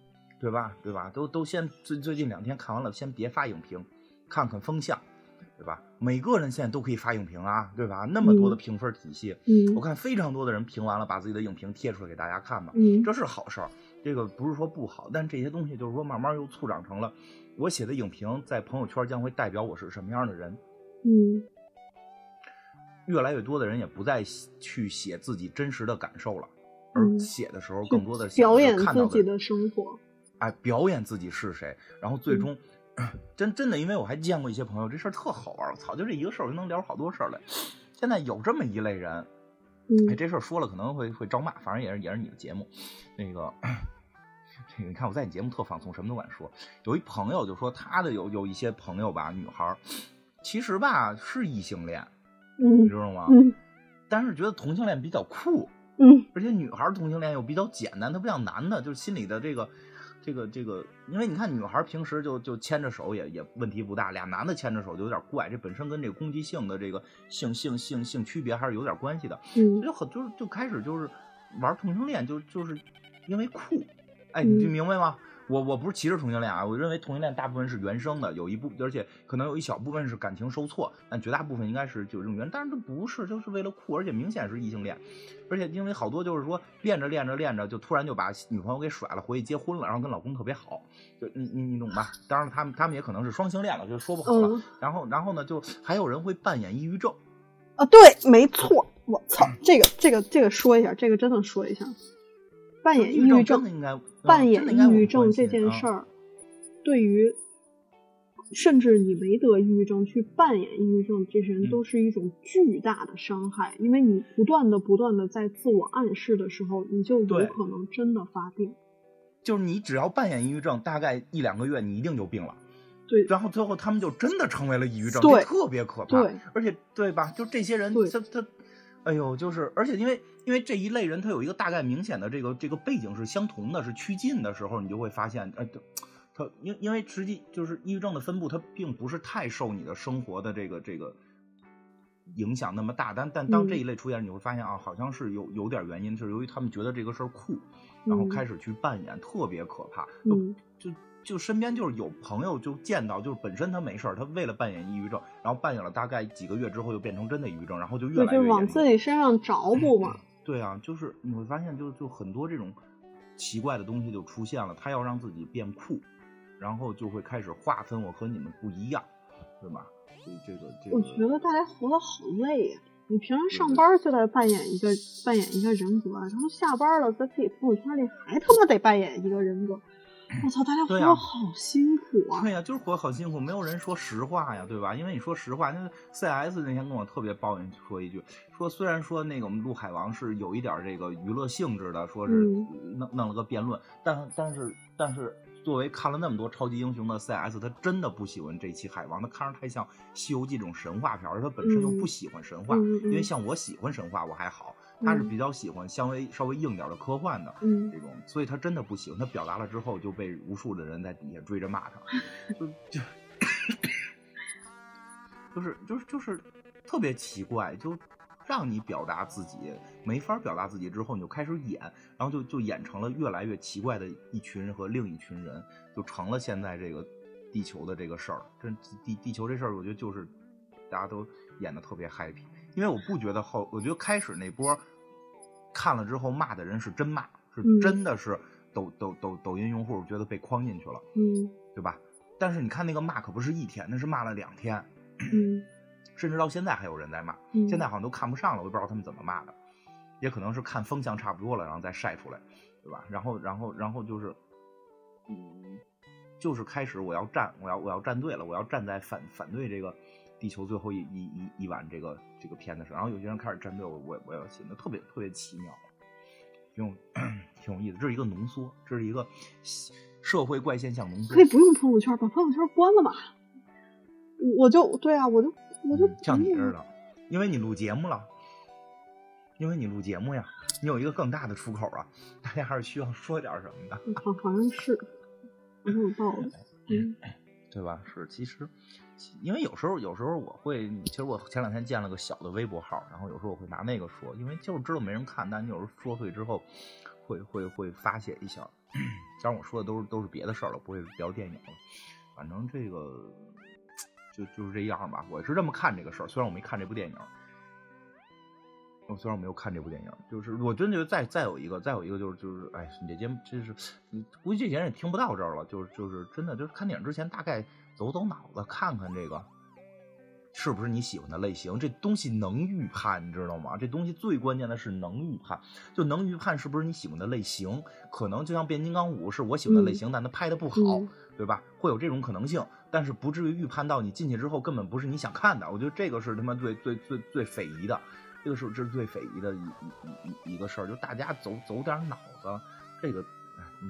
对吧？对吧？都都先最最近两天看完了，先别发影评，看看风向，对吧？每个人现在都可以发影评啊，对吧？那么多的嗯评分体系，嗯我看非常多的人评完了，把自己的影评贴出来给大家看嘛，嗯这是好事儿。这个不是说不好，但这些东西就是说慢慢又促长成了我写的影评在朋友圈将会代表我是什么样的人。嗯越来越多的人也不再去写自己真实的感受了，而嗯写的时候更多的表演自己的生活。哎，表演自己是谁，然后最终，真真的，因为我还见过一些朋友，这事儿特好玩儿，我操，就这一个事儿就能聊好多事儿来。现在有这么一类人，哎，嗯这事儿说了可能会会招骂，反正也是也是你的节目，那个。这个你看我在你节目特放松，什么都敢说。有一朋友就说他的有有一些朋友吧，女孩儿，其实吧是异性恋，你嗯知道吗？嗯但是觉得同性恋比较酷，嗯而且女孩同性恋又比较简单，它不像男的，就是心里的这个，这个这个，因为你看女孩平时就就牵着手也也问题不大，俩男的牵着手就有点怪，这本身跟这个攻击性的这个性性性性区别还是有点关系的，嗯就很就是就开始就是玩同性恋，就就是因为酷，哎，你就嗯明白吗？我我不是歧视同性恋啊，我认为同性恋大部分是原生的，有一部而且可能有一小部分是感情受挫，但绝大部分应该是就是这种原，但是这不是，就是为了酷，而且明显是异性恋，而且因为好多就是说练着练着练着就突然就把女朋友给甩了，回去结婚了，然后跟老公特别好，就你你你懂吧？当然他们他们也可能是双性恋了，就说不好了。嗯然后然后呢，就还有人会扮演抑郁症，啊，对，没错，我操，这个这个这个说一下，这个真的说一下，扮演抑郁症应该嗯扮演抑郁症这件事儿，对于甚至你没得抑郁症去扮演抑郁症，这些人嗯都是一种巨大的伤害，因为你不断的不断的在自我暗示的时候，你就有可能真的发病。就是你只要扮演抑郁症，大概一两个月你一定就病了。对然后最后他们就真的成为了抑郁症，对这特别可怕。对，而且对吧？就这些人，他他，哎呦，就是而且因为因为这一类人，他有一个大概明显的这个这个背景是相同的，是趋近的时候，你就会发现，呃，他因因为实际就是抑郁症的分布，它并不是太受你的生活的这个这个影响那么大，但但当嗯这一类出现，你会发现啊，好像是有有点原因，就是由于他们觉得这个事儿酷，然后嗯。开始去扮演，特别可怕。就嗯。就就身边就是有朋友就见到，就是本身他没事儿，他为了扮演抑郁症，然后扮演了大概几个月之后，就变成真的抑郁症，然后就越对，来越。就是往自己身上找补嘛。对啊，就是你会发现就，就很多这种奇怪的东西就出现了。他要让自己变酷，然后就会开始划分我和你们不一样，对吧？所以这个这个，我觉得大家活得好累呀、你平时上班就在扮演一个扮演一个人格，然后下班了在自己朋友圈里还他妈得扮演一个人格。我操，大家活好辛苦啊！对呀、就是活得好辛苦，没有人说实话呀，对吧？因为你说实话，那 CS 那天跟我特别抱怨说一句，说虽然说那个我们陆海王是有一点这个娱乐性质的，说是嗯弄弄了个辩论，但但是但是作为看了那么多超级英雄的 CS，他真的不喜欢这期海王，他看着太像《西游记》这种神话片儿，而他本身又不喜欢神话，因为像我喜欢神话我还好，他是嗯比较喜欢稍微稍微硬点儿的科幻的。嗯这种，所以他真的不喜欢。他表达了之后，就被无数的人在底下追着骂他，就就 就是就是就是特别奇怪，就让你表达自己没法表达自己之后，你就开始演，然后就就演成了越来越奇怪的一群人和另一群人，就成了现在这个地球的这个事儿。真地地球这事儿，我觉得就是大家都演的特别 happy，因为我不觉得后，我觉得开始那波看了之后骂的人是真骂，是嗯真的是抖抖抖抖音用户觉得被框进去了，嗯对吧？但是你看那个骂可不是一天，那是骂了两天，嗯 甚至到现在还有人在骂，嗯，现在好像都看不上了，我也不知道他们怎么骂的，也可能是看风向差不多了，然后再晒出来，对吧？然后然后然后就是，嗯，就是开始我要站，我要我要站队了，我要站在反反对这个地球最后一一一一晚这个这个片的时候，然后有些人开始针对，我我我要信的特别特别奇妙，挺有 挺有意思，这是一个浓缩，这是一个社会怪现象浓缩可以。不用朋友圈，把朋友圈关了吧。我就对啊，我就我就嗯像你似的，因为你录节目了，因为你录节目呀，你有一个更大的出口啊，大家还是需要说点什么的，嗯好好像是，好像有道理。嗯 对吧？是，其实，其因为有时候有时候我会，其实我前两天建了个小的微博号，然后有时候我会拿那个说，因为就是知道没人看，但你有时候说出去之后，会会会发泄一下。当然我说的都是都是别的事儿了，不会聊电影了。反正这个就就是这样吧，我是这么看这个事儿。虽然我没看这部电影，我虽然我没有看这部电影，就是我真觉得再再有一个，再有一个就是就是，哎，你这节目真是，你估计这些人也听不到这儿了。就是就是真的就是看电影之前大概走走脑子，看看这个是不是你喜欢的类型？这东西能预判，你知道吗？这东西最关键的是能预判，就能预判是不是你喜欢的类型。可能就像变形金刚五是我喜欢的类型，但它拍的不好，嗯对吧？会有这种可能性，但是不至于预判到你进去之后根本不是你想看的。我觉得这个是他妈最最最最匪夷的，这个是这是最匪夷的一一一一一个事儿，就大家走走点脑子，这个哎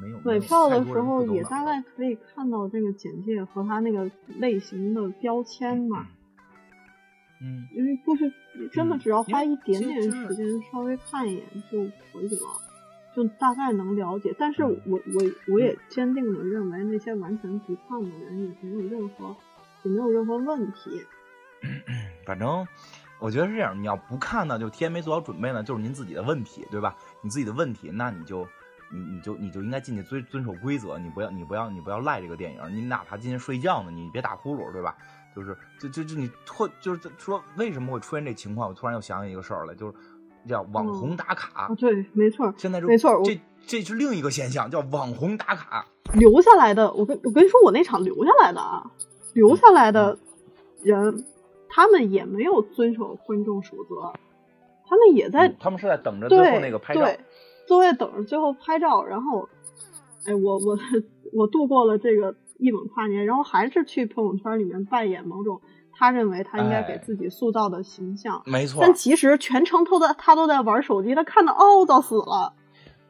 没有。买票的时候也大概可以看到这个简介和它那个类型的标签嘛，嗯。因为不是真的嗯只要花一点点时间稍微看一眼就可以了，就大概能了解。但是我嗯我我也坚定的认为那些完全不看的人也没有任何也没有任何问题。反正我觉得是这样，你要不看呢，就提前没做好准备呢，就是您自己的问题，对吧？你自己的问题，那你就你你就你就应该进去遵遵守规则，你不要你不要你不要赖这个电影，你哪怕今天睡觉呢，你别打呼噜，对吧？就是就就就你特就是说为什么会出现这情况？我突然又想起一个事儿来，就是叫网红打卡。啊，对，没错，现在就没错这这是另一个现象，叫网红打卡。留下来的，我跟我跟你说，我那场留下来的啊，留下来的人，他们也没有遵守观众守则，他们也在嗯他们是在等着最后那个拍照。对，都在等着最后拍照。然后，哎，我我我度过了这个一吻跨年，然后还是去朋友圈里面扮演某种他认为他应该给哎自己塑造的形象，没错，但其实全程都在他都在玩手机，他看的嗷到死了。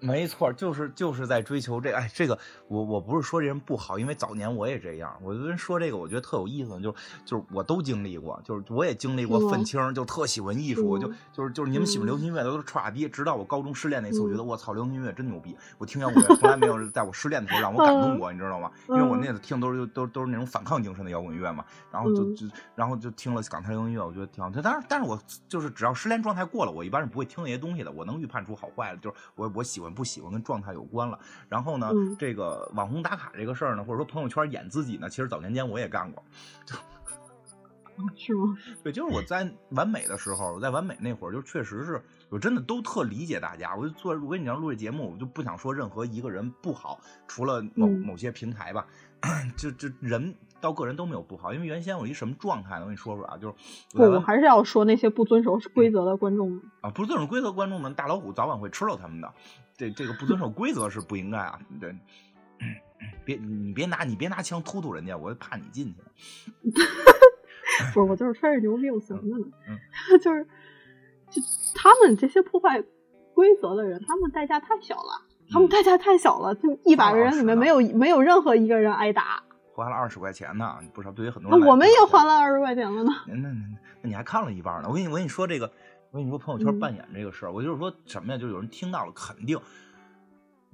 没错，就是就是在追求这，哎，这个我我不是说这人不好，因为早年我也这样。我跟人说这个，我觉得特有意思，就就是我都经历过，就是我也经历过愤青，就特喜欢艺术，我就嗯就是就是你们喜欢流行音乐都是臭傻逼。直到我高中失恋那次，我觉得嗯我操，流行音乐真牛逼！我听摇滚乐从来没有在我失恋的时候让我感动过，你知道吗？因为我那次听都是都都是那种反抗精神的摇滚乐嘛，然后就嗯就然后就听了港台流行音乐，我觉得挺好。但是但是我就是只要失恋状态过了，我一般是不会听那些东西的，我能预判出好坏的，就是我我喜欢不喜欢跟状态有关了。然后呢，嗯这个网红打卡这个事儿呢，或者说朋友圈演自己呢，其实早年间我也干过。是吗？对，就是我在完美的时候，我在完美那会儿，就确实是我真的都特理解大家。我就做，我跟你讲，录这节目，我就不想说任何一个人不好，除了某、嗯某些平台吧，就就人到个人都没有不好。因为原先我一什么状态呢？我跟你说说啊，就是不，我还是要说那些不遵守规则的观众们。啊，不遵守规则，观众们大老虎早晚会吃了他们的。这这个不遵守规则是不应该啊！对，别你别拿你别拿枪突突人家，我怕你进去。不是，我就是吹着牛逼，我什么呢？嗯 就是，就他们这些破坏规则的人，他们代价太小了，他们嗯代价太小了，就一百个人里面没有没有任何一个人挨打，花了二十块钱呢，不少对于很多人那我们也花了二十块钱了呢。那那那那你还看了一半呢？我跟你我跟你说这个，我跟你说朋友圈嗯扮演这个事儿，我就是说什么呀？就是有人听到了，肯定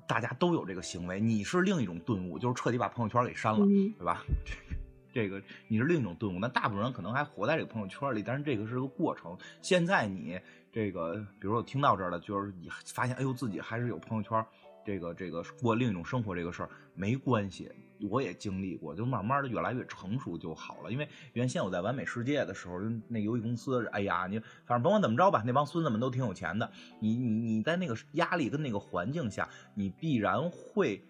大家都有这个行为。你是另一种顿悟，就是彻底把朋友圈给删了，嗯对吧？这个你是另一种顿悟，那大部分人可能还活在这个朋友圈里，但是这个是个过程。现在你这个，比如说我听到这儿了，就是你发现，哎呦，自己还是有朋友圈，这个这个过另一种生活这个事儿没关系，我也经历过，就慢慢的越来越成熟就好了。因为原先我在完美世界的时候，那游戏公司，哎呀，你反正甭管怎么着吧，那帮孙子们都挺有钱的，你你你在那个压力跟那个环境下，你必然会。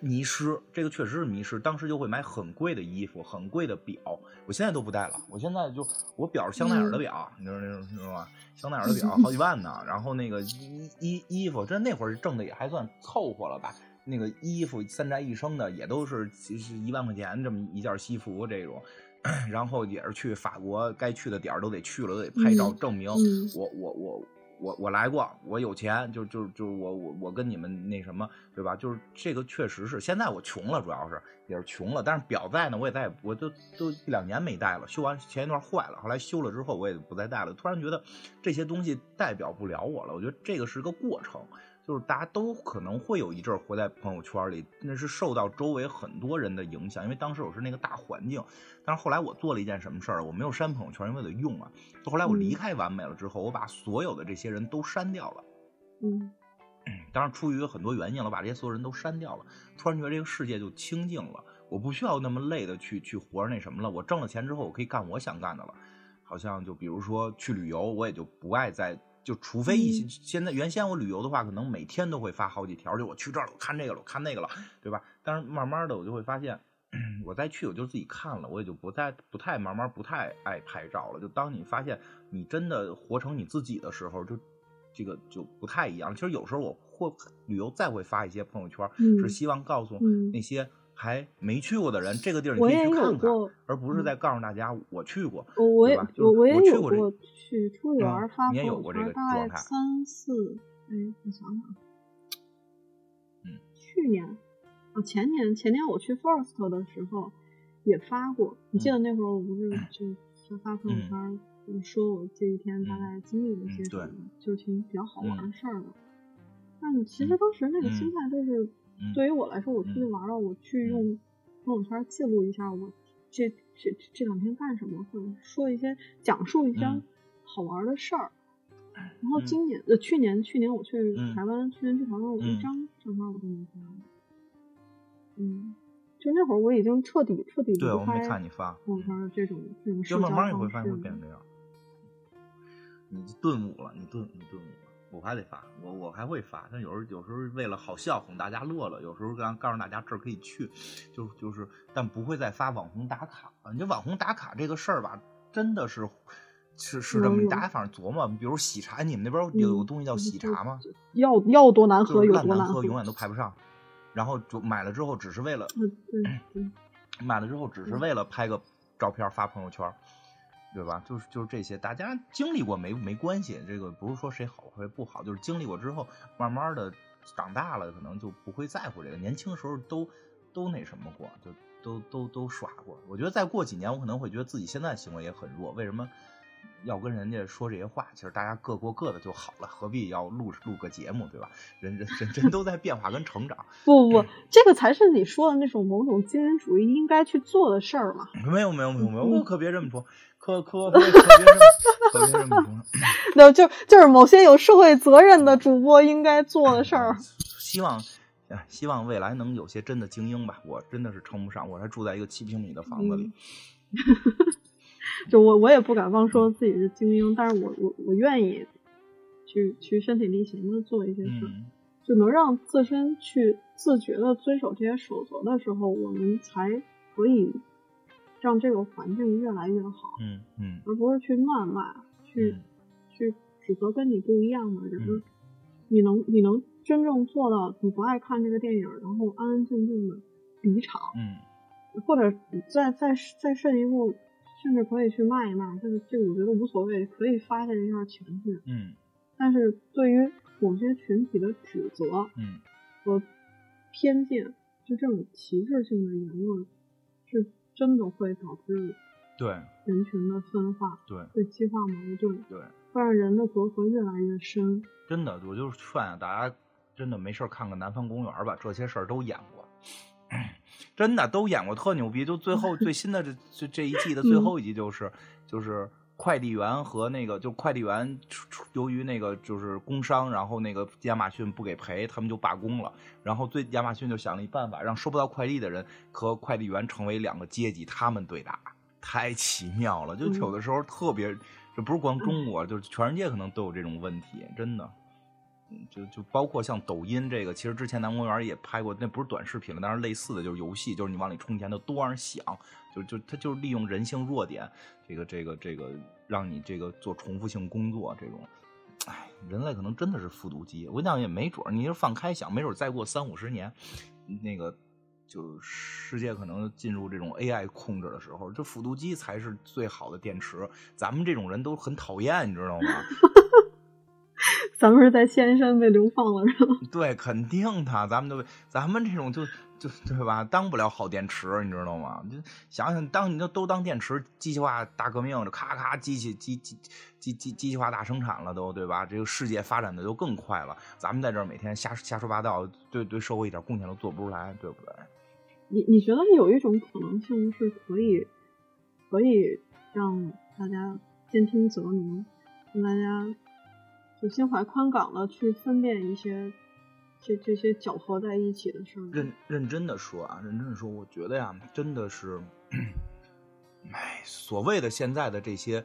迷失，这个确实是迷失。当时就会买很贵的衣服，很贵的表。我现在都不戴了，我现在就我表是香奈儿的表，你知道那种你知道吗？香奈儿的表 好几万呢。然后那个衣衣衣服，这那会儿挣的也还算凑合了吧。那个衣服三宅一生的也都是其实一万块钱这么一件西服这种。然后也是去法国，该去的点儿都得去了，都得拍照嗯证明嗯我我我我我来过，我有钱，就就就我我我跟你们那什么，对吧？就是这个确实是，现在我穷了，主要是也是穷了，但是表带呢，我也再我都都一两年没戴了，修完前一段坏了，后来修了之后我也不再戴了，突然觉得这些东西代表不了我了，我觉得这个是个过程。就是大家都可能会有一阵儿活在朋友圈里，那是受到周围很多人的影响，因为当时我是那个大环境。但是后来我做了一件什么事儿，我没有删朋友圈，因为我得用啊。就后来我离开完美了之后，我把所有的这些人都删掉了。嗯 当然，出于很多原因了，我把这些所有人都删掉了。突然觉得这个世界就清静了，我不需要那么累的去去活着那什么了。我挣了钱之后，我可以干我想干的了。好像就比如说去旅游，我也就不爱再就除非一些、嗯现在原先我旅游的话，可能每天都会发好几条，就我去这儿了，我看这个了，我看那个了，对吧？但是慢慢的我就会发现，我再去我就自己看了，我也就不再不太慢慢不太爱拍照了。就当你发现你真的活成你自己的时候，就这个就不太一样。其实有时候我会旅游再会发一些朋友圈，嗯是希望告诉嗯那些还没去过的人，这个地儿你可以去看看，过，而不是在告诉大家我去过。我我也我我也去过这有过去出去玩发朋友圈，有过这个大概状态三四，哎，我想想，嗯，去年，哦，前年前年我去 First 的时候也发过，你记得那会儿我不是 就就发朋友圈儿，就说我这一天大嗯概经历了些什么，就挺比较好玩嗯的事儿的。但其实当时那个心嗯态就是，嗯对于我来说，我出去嗯玩了，我去嗯用朋友圈记录一下我这这这两天干什么，或者说一些讲述一些嗯好玩的事儿。然后嗯今年呃去年去年我去嗯台湾，去年去台湾我一嗯张照片我都没发。嗯，就那会儿我已经彻底彻底离对，我没看你发，朋友圈的这种这种社就交慢慢你会发。现会变成这样。你顿悟了，你顿你顿悟了，我还得发，我我还会发，但有时候有时候为了好笑哄大家乐乐，有时候告告诉大家这儿可以去，就就是，但不会再发网红打卡了。你这网红打卡这个事儿吧，真的是是是这么，有有大家反正琢磨，比如喜茶，你们那边有个嗯东西叫喜茶吗？要要多难喝有多难难喝，永远都排不上。然后就买了之后，只是为了买了之后只是为了拍个照片发朋友圈，对吧？就是就是这些，大家经历过没没关系，这个不是说谁好或者不好，就是经历过之后，慢慢的长大了，可能就不会在乎这个。年轻时候都都那什么过，就都都都耍过。我觉得再过几年，我可能会觉得自己现在行为也很弱，为什么？要跟人家说这些话，其实大家各过各的就好了，何必要录录个节目，对吧？人人人人都在变化跟成长，不不不，这个才是你说的那种某种精英主义应该去做的事儿嘛。没有没有没有没有，可别这么说，可可可可别这么可别这么说。那就就是某些有社会责任的主播应该做的事儿。希望，哎，希望未来能有些真的精英吧。我真的是称不上，我还住在一个七平米的房子里。就我我也不敢妄说自己是精英，但是我我我愿意去去身体力行的做一些事儿，嗯就能让自身去自觉的遵守这些守则的时候，我们才可以让这个环境越来越好，嗯嗯而不是去谩骂，去、嗯去指责跟你不一样的人。嗯你能你能真正做到你不爱看这个电影，然后安安静静的离场，嗯或者再再再甚一步，甚至可以去骂一骂，这个这个我觉得无所谓，可以发泄一下情绪。嗯但是对于某些群体的指责嗯和偏见，就这种歧视性的言论，是真的会导致对人群的分化，对会激化矛盾，对，会让人的隔阂越来越深。真的，我就是劝啊，大家真的没事儿看看《南方公园》吧，这些事儿都演过。真的都演过，特牛逼！就最后最新的这这这一季的 最后一集就是、就是快递员和那个就快递员出出由于那个就是工伤，然后那个亚马逊不给赔，他们就罢工了。然后最亚马逊就想了一办法，让收不到快递的人和快递员成为两个阶级，他们对打，太奇妙了。就嗯有的时候特别，这不是光中国，就是全世界可能都有这种问题，真的。就就包括像抖音这个，其实之前南公园也拍过，那不是短视频了，但是类似的就是游戏，就是你往里充钱，它都让人响，就就它就是利用人性弱点，这个这个这个让你这个做重复性工作这种。哎，人类可能真的是复读机，我跟你讲也没准，你就放开想，没准再过三五十年，那个就是世界可能进入这种 AI 控制的时候，这复读机才是最好的电池。咱们这种人都很讨厌，你知道吗？咱们是在仙山被流放了，是吧？对，肯定的，咱们都咱们这种就就对吧，当不了好电池，你知道吗？就想想，当你就都当电池，机械化大革命，这咔咔机器机机机机机器化大生产了，都对吧？这个世界发展的就更快了，咱们在这儿每天瞎瞎说八道，对对社会一点贡献都做不出来，对不对？你你觉得有一种可能性是可以可以让大家兼听则明，让大家心怀宽广的去分辨一些这这些搅合在一起的事儿。认认真的说啊，认真的说，我觉得呀，真的是，哎，所谓的现在的这些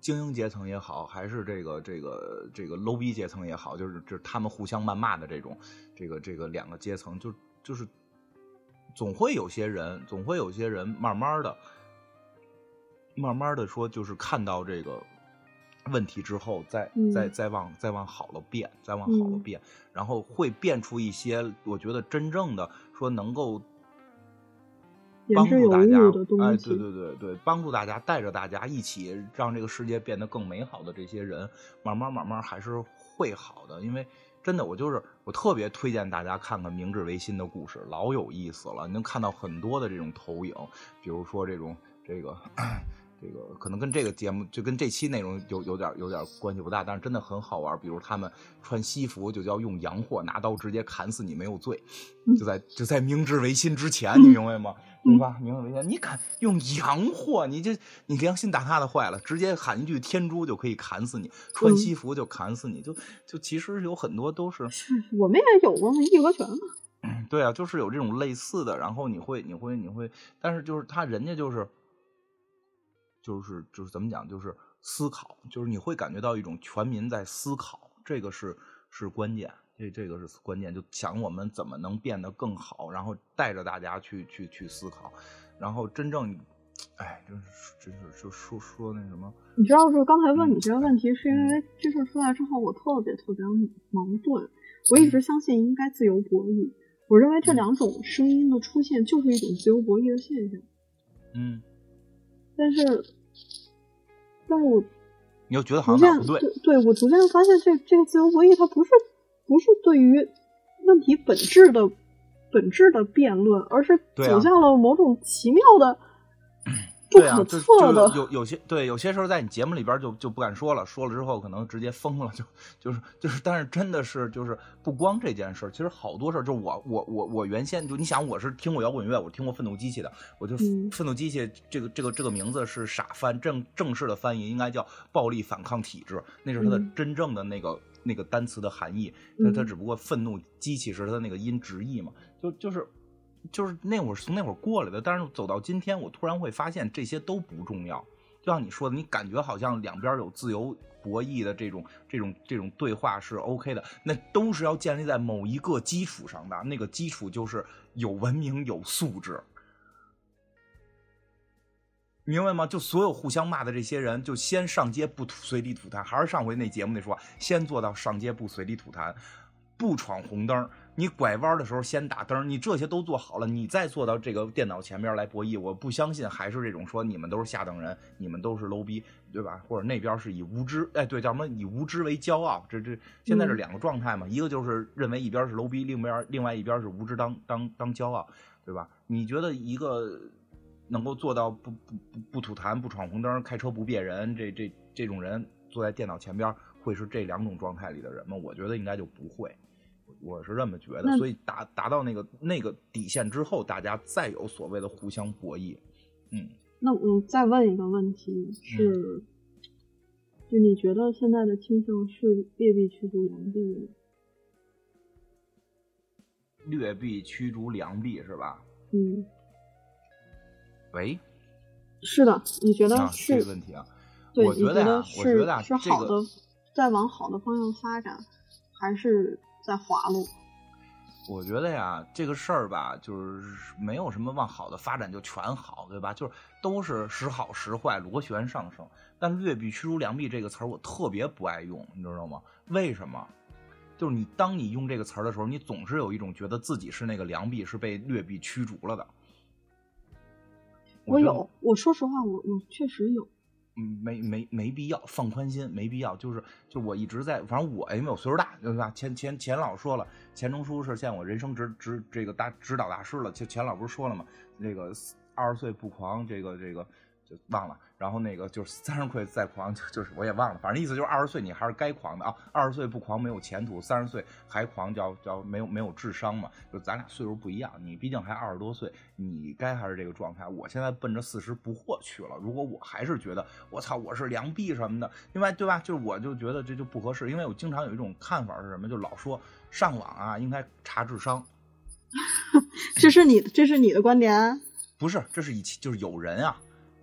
精英阶层也好，还是这个这个这个 low 逼阶层也好，就是就是他们互相谩骂的这种，这个这个两个阶层，就就是总会有些人，总会有些人慢慢的、慢慢的说，就是看到这个问题之后，再、嗯再再往再往好了变，再往好了嗯变，然后会变出一些我觉得真正的说能够帮助大家哎，对对对对，帮助大家，带着大家一起让这个世界变得更美好的这些人，慢慢慢慢还是会好的。因为真的，我就是我特别推荐大家看看明治维新的故事，老有意思了。你能看到很多的这种投影，比如说这种这个。这个可能跟这个节目就跟这期内容有有点有点关系不大，但是真的很好玩。比如他们穿西服就叫用洋货，拿刀直接砍死你没有罪，嗯就在就在明治维新之前，你明白吗？明白？明治维新，你敢用洋货，你这你良心大大的坏了，直接喊一句天诛就可以砍死你，穿嗯西服就砍死你，就就其实有很多都是是我们也有过那义和拳嘛，对啊，就是有这种类似的，然后你会你会你会，但是就是他人家就是就是就是怎么讲，就是思考，就是你会感觉到一种全民在思考，这个是是关键，这这个是关键，就想我们怎么能变得更好，然后带着大家去去去思考，然后真正，哎，真是真是就说说那什么，你知道，就是刚才问你这个嗯问题，是因为这事儿出来之后，我特别特别矛盾。我一直相信应该自由博弈，我认为这嗯两种声音的出现就是一种自由博弈的现象。嗯，但是，但是我你又觉得好像不对，对对我逐渐发现这这个自由博弈它不是不是对于问题本质的本质的辩论，而是走向了某种奇妙的、不对啊，可就测的。就有有些对有些时候在你节目里边就就不敢说了，说了之后可能直接疯了，就就是就是，但是真的是就是不光这件事儿，其实好多事儿，就我我我我原先就你想我是听过摇滚乐，我听过愤怒机器的，我就嗯愤怒机器这个这个这个名字是傻翻，正正式的翻译应该叫暴力反抗体制，那是它的嗯真正的那个那个单词的含义，它它嗯只不过愤怒机器时它的那个音直译嘛，就就是。就是那会儿从那会儿过来的，但是走到今天，我突然会发现这些都不重要。就像你说的，你感觉好像两边有自由博弈的这种这种这种对话是 OK 的，那都是要建立在某一个基础上的，那个基础就是有文明有素质。明白吗？就所有互相骂的这些人，就先上街不随地吐痰，还是上回那节目那说，先做到上街不随地吐痰，不闯红灯。你拐弯的时候先打灯，你这些都做好了，你再坐到这个电脑前面来博弈，我不相信还是这种说你们都是下等人，你们都是 low 逼，对吧？或者那边是以无知，哎，对，叫什么以无知为骄傲，这这现在是嗯两个状态嘛，一个就是认为一边是 low 逼，另边另外一边是无知当当当骄傲，对吧？你觉得一个能够做到不不不不吐痰、不闯红灯、开车不别人，这这这种人坐在电脑前边会是这两种状态里的人吗？我觉得应该就不会。我是这么觉得，所以达达到那个那个底线之后，大家再有所谓的互相博弈，嗯，那我再问一个问题是，就你觉得现在的倾向是劣币驱逐良币吗？劣币驱逐良币是吧？嗯，喂，是的，你觉得啊，是？这个问题啊，对，我你觉得是觉得啊是好的，再往好的方向发展，还是在滑落？我觉得呀，这个事儿吧，就是没有什么往好的发展就全好，对吧？就是都是时好时坏，螺旋上升。但劣币驱逐良币这个词儿，我特别不爱用，你知道吗？为什么？就是你当你用这个词儿的时候，你总是有一种觉得自己是那个良币，是被劣币驱逐了的。我有，我说实话，我我确实有。嗯，没没没必要，放宽心，没必要。就是就我一直在，反正我因为我岁数大，对吧？钱钱钱老说了，钱钟书是现我人生指指这个大指导大师了。就钱老不是说了吗？这个二十岁不狂，这个这个就忘了。然后那个就是 三十岁再狂，就就是我也忘了。反正意思就是二十岁你还是该狂的啊。二十岁不狂没有前途，三十岁还狂叫叫没有没有智商嘛。就咱俩岁数不一样，你毕竟还二十多岁，你该还是这个状态。我现在奔着四十不惑去了。如果我还是觉得我操我是良币什么的，另外对吧？就是我就觉得这就不合适，因为我经常有一种看法是什么，就老说上网啊应该查智商。这是你这是你的观点，啊不是，这是以前就是有人啊，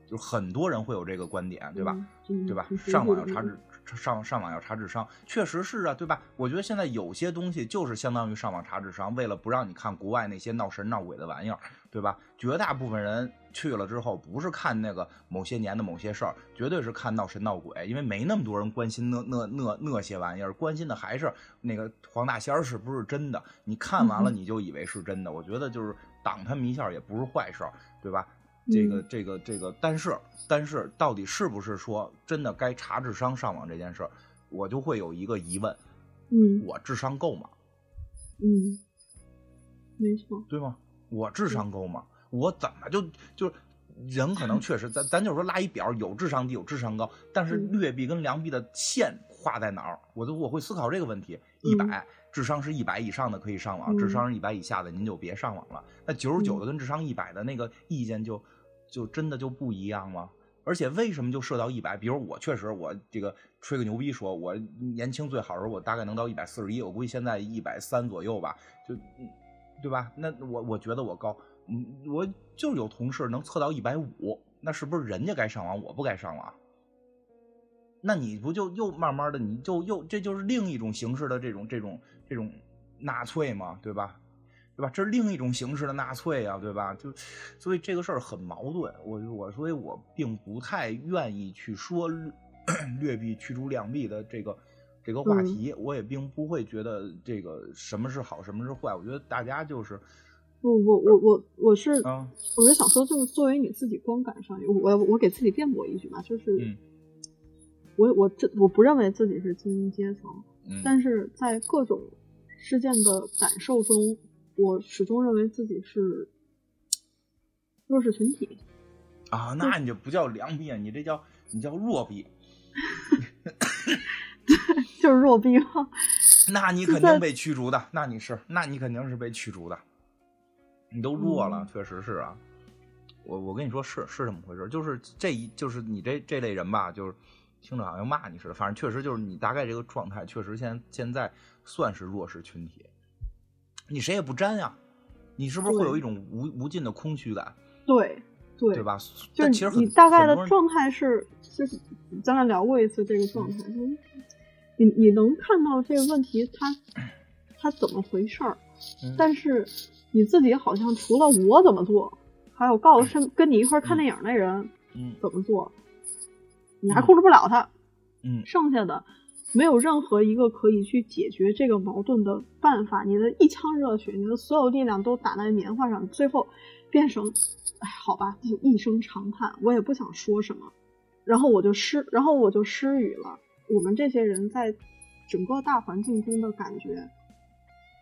就很多人会有这个观点，对吧？嗯？对吧上网要查智上上网要查智商，确实是啊，对吧？我觉得现在有些东西就是相当于上网查智商，为了不让你看国外那些闹神闹鬼的玩意儿，对吧？绝大部分人去了之后，不是看那个某些年的某些事儿，绝对是看闹神闹鬼，因为没那么多人关心那那那那些玩意儿，关心的还是那个黄大仙儿是不是真的。你看完了你就以为是真的，我觉得就是挡他们一下也不是坏事儿，对吧？这个这个这个，但是但是，到底是不是说真的该查智商上网这件事儿，我就会有一个疑问，嗯我智商够吗？嗯，没错，对吗？我智商够吗？我怎么就就是人可能确实，咱咱就是说拉一表，有智商低，有智商高，但是嗯劣币跟良币的线画在哪儿？我就我会思考这个问题。一百、智商是一百以上的可以上网，嗯智商是一百以下的您就别上网了。那九十九的跟智商一百的那个意见就就真的就不一样吗？而且为什么就设到一百？比如我确实我这个吹个牛逼说，我年轻最好的时候我大概能到一百四十一，我估计现在一百三左右吧，就对吧？那我我觉得我高，我就有同事能测到一百五，那是不是人家该上网，我不该上网？那你不就又慢慢的，你就又这就是另一种形式的这种这种这种纳粹嘛，对吧？对吧？这是另一种形式的纳粹啊，对吧？就所以这个事儿很矛盾，我我所以我并不太愿意去说劣劣币驱逐良币的这个这个话题，我也并不会觉得这个什么是好，什么是坏。我觉得大家就是不我，我我我是，啊，我是想说，就是作为你自己观感上，我我给自己辩驳一句吧，就是，嗯我我这我不认为自己是精英阶层，嗯但是在各种事件的感受中，我始终认为自己是弱势群体。啊，那你就不叫良币，你这叫你叫弱币，就是弱逼嘛。那你肯定被驱逐的，那你是，那你肯定是被驱逐的，你都弱了，嗯确实是啊。我我跟你说是是这么回事，就是这一就是你这这类人吧，就是听着好像骂你似的，反正确实就是你大概这个状态，确实现现在算是弱势群体，你谁也不沾呀，你是不是会有一种无无尽的空虚感，对对对吧？就是其实你大概的状态是，就是咱俩聊过一次这个状态，就是你你能看到这个问题它它怎么回事儿，嗯但是你自己好像除了我怎么做，还有告诉身跟你一块儿看电影那人嗯怎么做，你还控制不了他，嗯剩下的没有任何一个可以去解决这个矛盾的办法。你的一腔热血，你的所有力量都打在棉花上，最后变成，哎，好吧，就一声长叹，我也不想说什么，然后我就失，然后我就失语了。我们这些人在整个大环境中的感觉，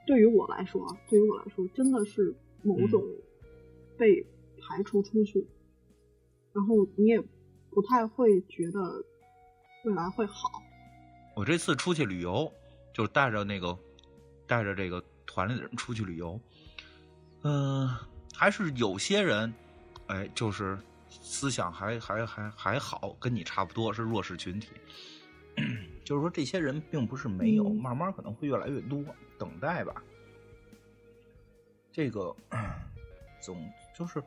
对于我来说，啊，对于我来说，真的是某种被排除出去，然后你也不太会觉得未来会好。我这次出去旅游，就是带着那个带着这个团里的人出去旅游，嗯、还是有些人，哎，就是思想还还还还好，跟你差不多是弱势群体。就是说，这些人并不是没有，嗯慢慢可能会越来越多，等待吧。这个 总就是，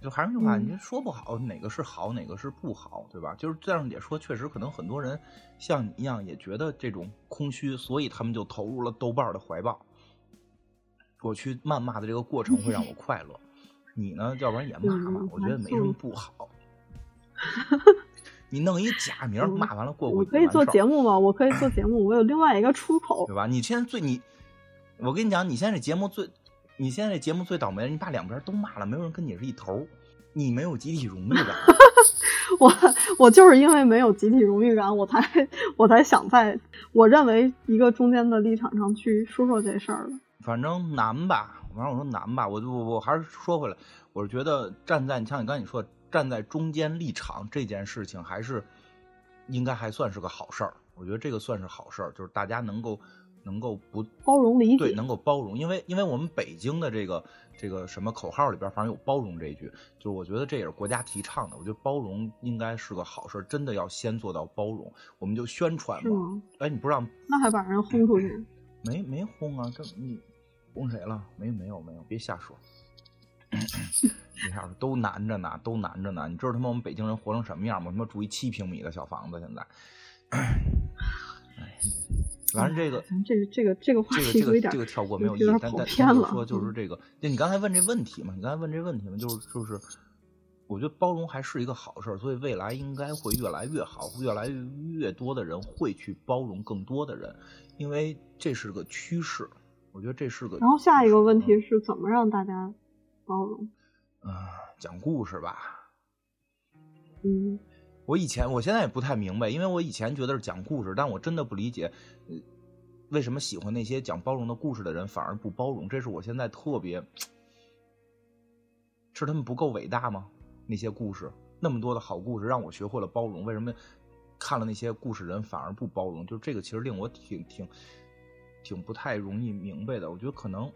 就还是那句话，嗯你说不好哪个是好，哪个是不好，对吧？就是这样也说，确实可能很多人像你一样也觉得这种空虚，所以他们就投入了豆瓣的怀抱。我去谩骂的这个过程会让我快乐，你呢？要不然也骂骂嗯，我觉得没什么不好。你弄一假名骂完了过过我可以做节目吗？我可以做 节目，我有另外一个出口对。吧？你现在最你，我跟你讲，你现在这节目最，你现在这节目最倒霉，你把两边都骂了，没有人跟你是一头，你没有集体荣誉感。我我就是因为没有集体荣誉感，我才我才想在我认为一个中间的立场上去说说这事儿的。反正难吧，反正我说难吧，我就我我还是说回来，我是觉得站在你像你刚才你说的站在中间立场这件事情，还是应该还算是个好事儿。我觉得这个算是好事儿，就是大家能够能够不包容理对，能够包容，因为因为我们北京的这个这个什么口号里边，反正有包容这一句，就是我觉得这也是国家提倡的。我觉得包容应该是个好事，真的要先做到包容，我们就宣传嘛。哎，你不知道那还把人轰出去？没没轰啊？这你轰谁了？没没有没有，别瞎说。别瞎说，都难着呢，都难着呢。你知道他妈我们北京人活成什么样吗？他妈住一七平米的小房子，现在 反正这个这个这个这个话这个这题有一点个这个跳过没有意义，有点但但跑偏是说就是嗯这个，就你刚才问这问题嘛，你刚才问这问题嘛，就是就是，我觉得包容还是一个好事儿，所以未来应该会越来越好，越来越多的人会去包容更多的人，因为这是个趋势，我觉得这是个。然后下一个问题嗯是怎么让大家包容？嗯，讲故事吧。嗯我以前，我现在也不太明白，因为我以前觉得是讲故事，但我真的不理解，呃，为什么喜欢那些讲包容的故事的人反而不包容？这是我现在特别，是他们不够伟大吗？那些故事，那么多的好故事，让我学会了包容，为什么看了那些故事人反而不包容？就这个其实令我挺挺挺不太容易明白的。我觉得可能。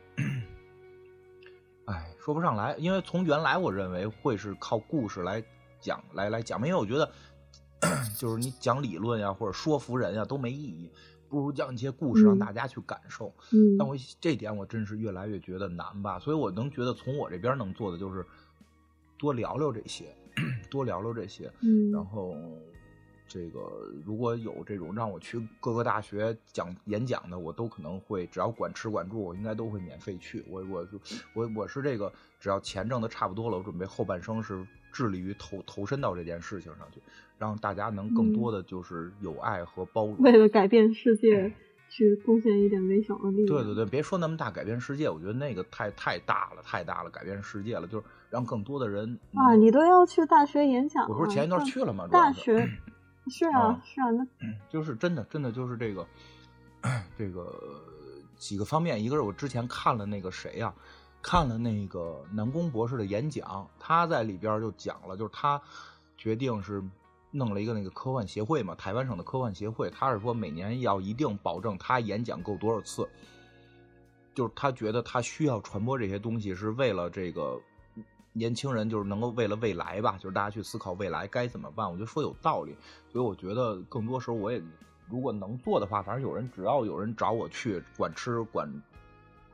哎，说不上来，因为从原来我认为会是靠故事来讲来来讲，因为我觉得 就是你讲理论呀或者说服人呀都没意义，不如讲一些故事让嗯大家去感受。嗯但我这点我真是越来越觉得难吧，所以我能觉得从我这边能做的就是多聊聊这些，多聊聊这些，嗯然后这个如果有这种让我去各个大学讲演讲的，我都可能会，只要管吃管住，我应该都会免费去。我我就我我是这个，只要钱挣的差不多了，我准备后半生是致力于投投身到这件事情上去，让大家能更多的就是有爱和包容。为了改变世界去贡献一点微小的力量。对对对，别说那么大改变世界，我觉得那个太太大了，太大了，改变世界了，就是让更多的人啊，你都要去大学演讲？我不是前一段去了吗？大学 是啊啊是啊，那 就是真的，真的就是这个，这个几个方面。一个是我之前看了那个谁呀、看了那个南宫博士的演讲，他在里边就讲了，就是他决定是弄了一个那个科幻协会嘛，台湾省的科幻协会，他是说每年要一定保证他演讲够多少次，就是他觉得他需要传播这些东西，是为了这个年轻人，就是能够为了未来吧，就是大家去思考未来该怎么办。我觉得说有道理，所以我觉得更多时候我也如果能做的话，反正有人只要有人找我去管吃管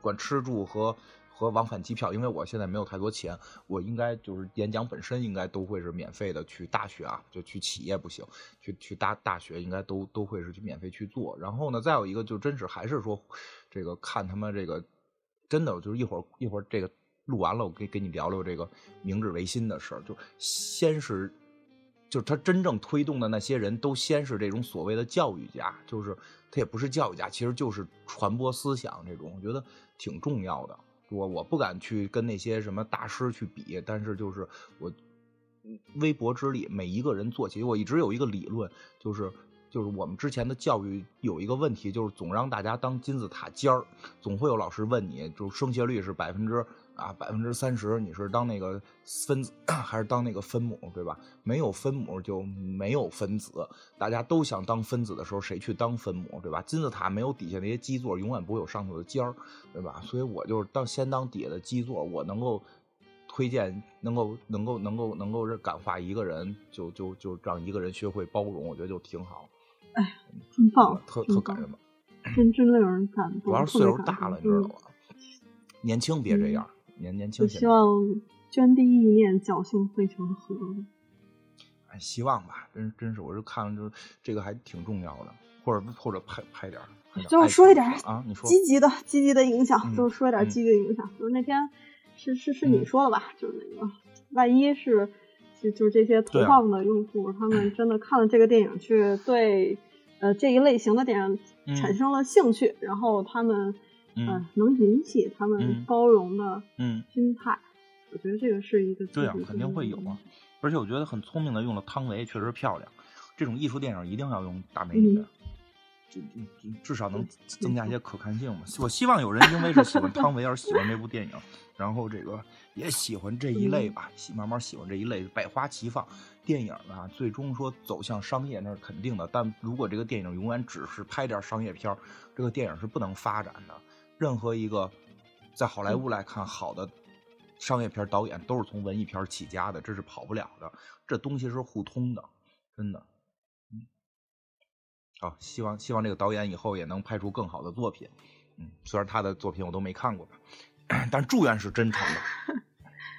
管吃住和。和往返机票，因为我现在没有太多钱，我应该就是演讲本身应该都会是免费的。去大学啊，就去企业不行，去去大大学应该都都会是去免费去做。然后呢，再有一个就真是还是说，这个看他们这个真的，就是一会儿一会儿这个录完了，我给给你聊聊这个明治维新的事儿。就先是，就是他真正推动的那些人都先是这种所谓的教育家，就是他也不是教育家，其实就是传播思想这种，我觉得挺重要的。我我不敢去跟那些什么大师去比，但是就是我微薄之力，每一个人做起。我一直有一个理论，就是就是我们之前的教育有一个问题，就是总让大家当金字塔尖儿，总会有老师问你，就是升学率是百分之啊百分之三十，你是当那个分子 还是当那个分母，对吧？没有分母就没有分子，大家都想当分子的时候，谁去当分母，对吧？金字塔没有底下那些基座，永远不会有上头的尖儿，对吧？所以我就是当先当底下的基座，我能够推荐，能够能够能够能够感化一个人，就就就让一个人学会包容，我觉得就挺好，哎真棒，特特感人吧。真真令人感动。主要是岁数大了，你知道吗？年轻别这样，年年轻我希。望捐滴意念，侥幸汇成河。哎，希望吧，真真是，我是看了就是这个还挺重要的，或者或者拍拍点儿，就是说一点儿啊，你说积极的、积极的影响，嗯就是说一点嗯积极的影响。就是那天是是是你嗯说的吧？就是那个，万一是就就是这些投放的用户，他们 真的看了这个电影，去对呃这一类型的电影嗯产生了兴趣，然后他们嗯呃能引起他们嗯包容的嗯，心态。我觉得这个是一个对啊，肯定会有啊。而且我觉得很聪明的用了汤唯，确实漂亮。这种艺术电影一定要用大美女嗯，就就就至少能增加一些可看性嘛。我希望有人因为是喜欢汤唯而喜欢这部电影，然后这个也喜欢这一类吧，喜慢慢喜欢这一类，百花齐放。电影啊，最终说走向商业那是肯定的，但如果这个电影永远只是拍点商业片，这个电影是不能发展的。任何一个在好莱坞来看好的商业片导演都是从文艺片起家的，这是跑不了的。这东西是互通的，真的。嗯，好，希望希望这个导演以后也能拍出更好的作品。嗯，虽然他的作品我都没看过吧，但祝愿是真诚的。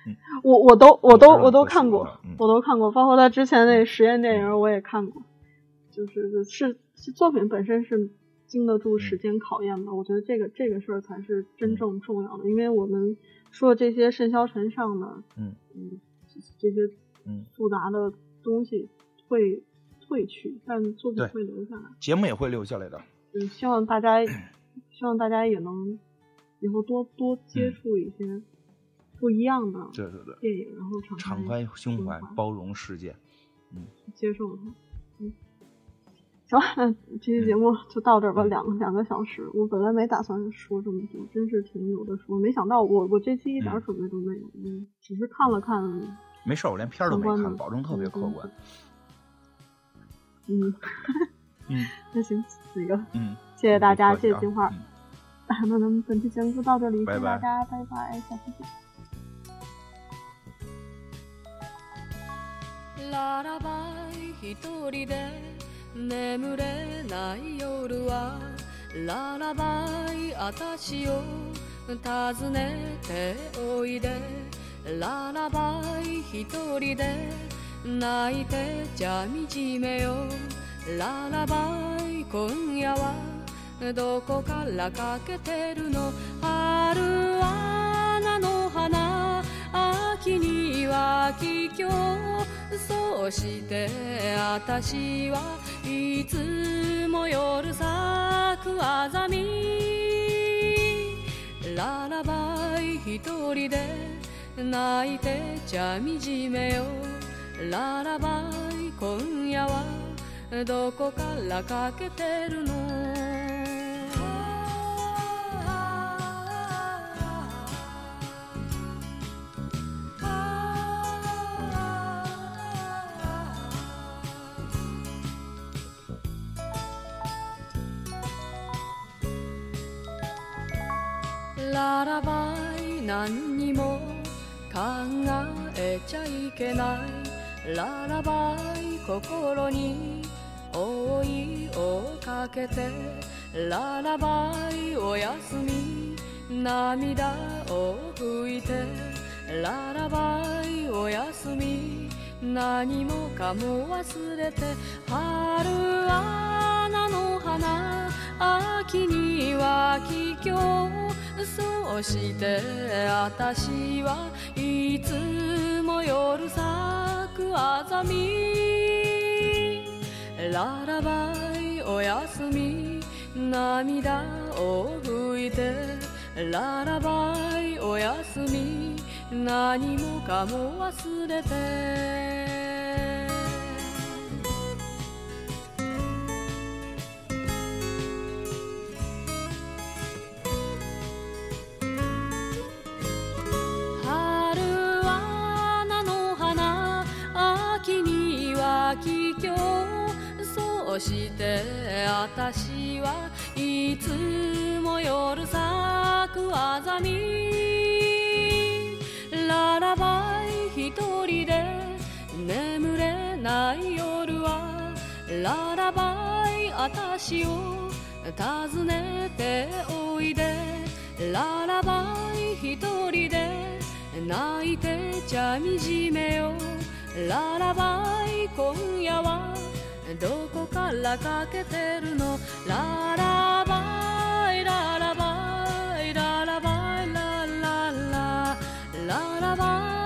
我我都我都我都看过嗯，我都看过，包括他之前那实验电影我也看过。就是是是作品本身是经得住时间考验的。我觉得这个这个事儿才是真正重要的，因为我们说这些甚嚣尘上的，嗯嗯，这些嗯，复杂的东西会褪去，但作品会留下来。节目也会留下来的。嗯，希望大家希望大家也能以后多多接嗯触一些不一样的对对对，电影，然后敞敞开开胸怀胸，怀包容世界。嗯接受它。嗯，行吧，那这期节目就到这儿吧，两两个小时。我本来没打算说这么多，真是挺有的说。没想到我我这期一点准备都没有，嗯，只是看了看，没事儿，我连片儿都没看，保证特别客观。嗯，嗯 那行，那个嗯，谢谢大家，谢谢金花。嗯 那咱们本期节目就到这里，拜谢谢大家，拜拜，下期见。眠れない夜はララバイ私を訪ねておいで。ララバイ一人で泣いてじゃ惨めよ。ララバイ今夜はどこからかけてるの？春は秋には桔梗そして私はいつも夜咲くあざみ。ララバイ一人で泣いてちゃ惨めよ。ララバイ今夜はどこからかけてるの？ララバイ何にも考えちゃいけない。ララバイ心に覆いをかけてララバイおやすみ涙を拭いてララバイおやすみ何もかも忘れて春は菜の花秋には桔梗そして私はいつも夜咲くあざみ。ララバイおやすみ涙を拭いて。ララバイおやすみ何もかも忘れて。は桔梗そして私はいつも夜咲くあざみララバイ一人で眠れない夜はララバイ私を訪ねておいで。ララバイ一人で泣いてちゃ惨めよ。ララバイ今夜はどこからかけてるの？ララバイララバイララバイラララララバイ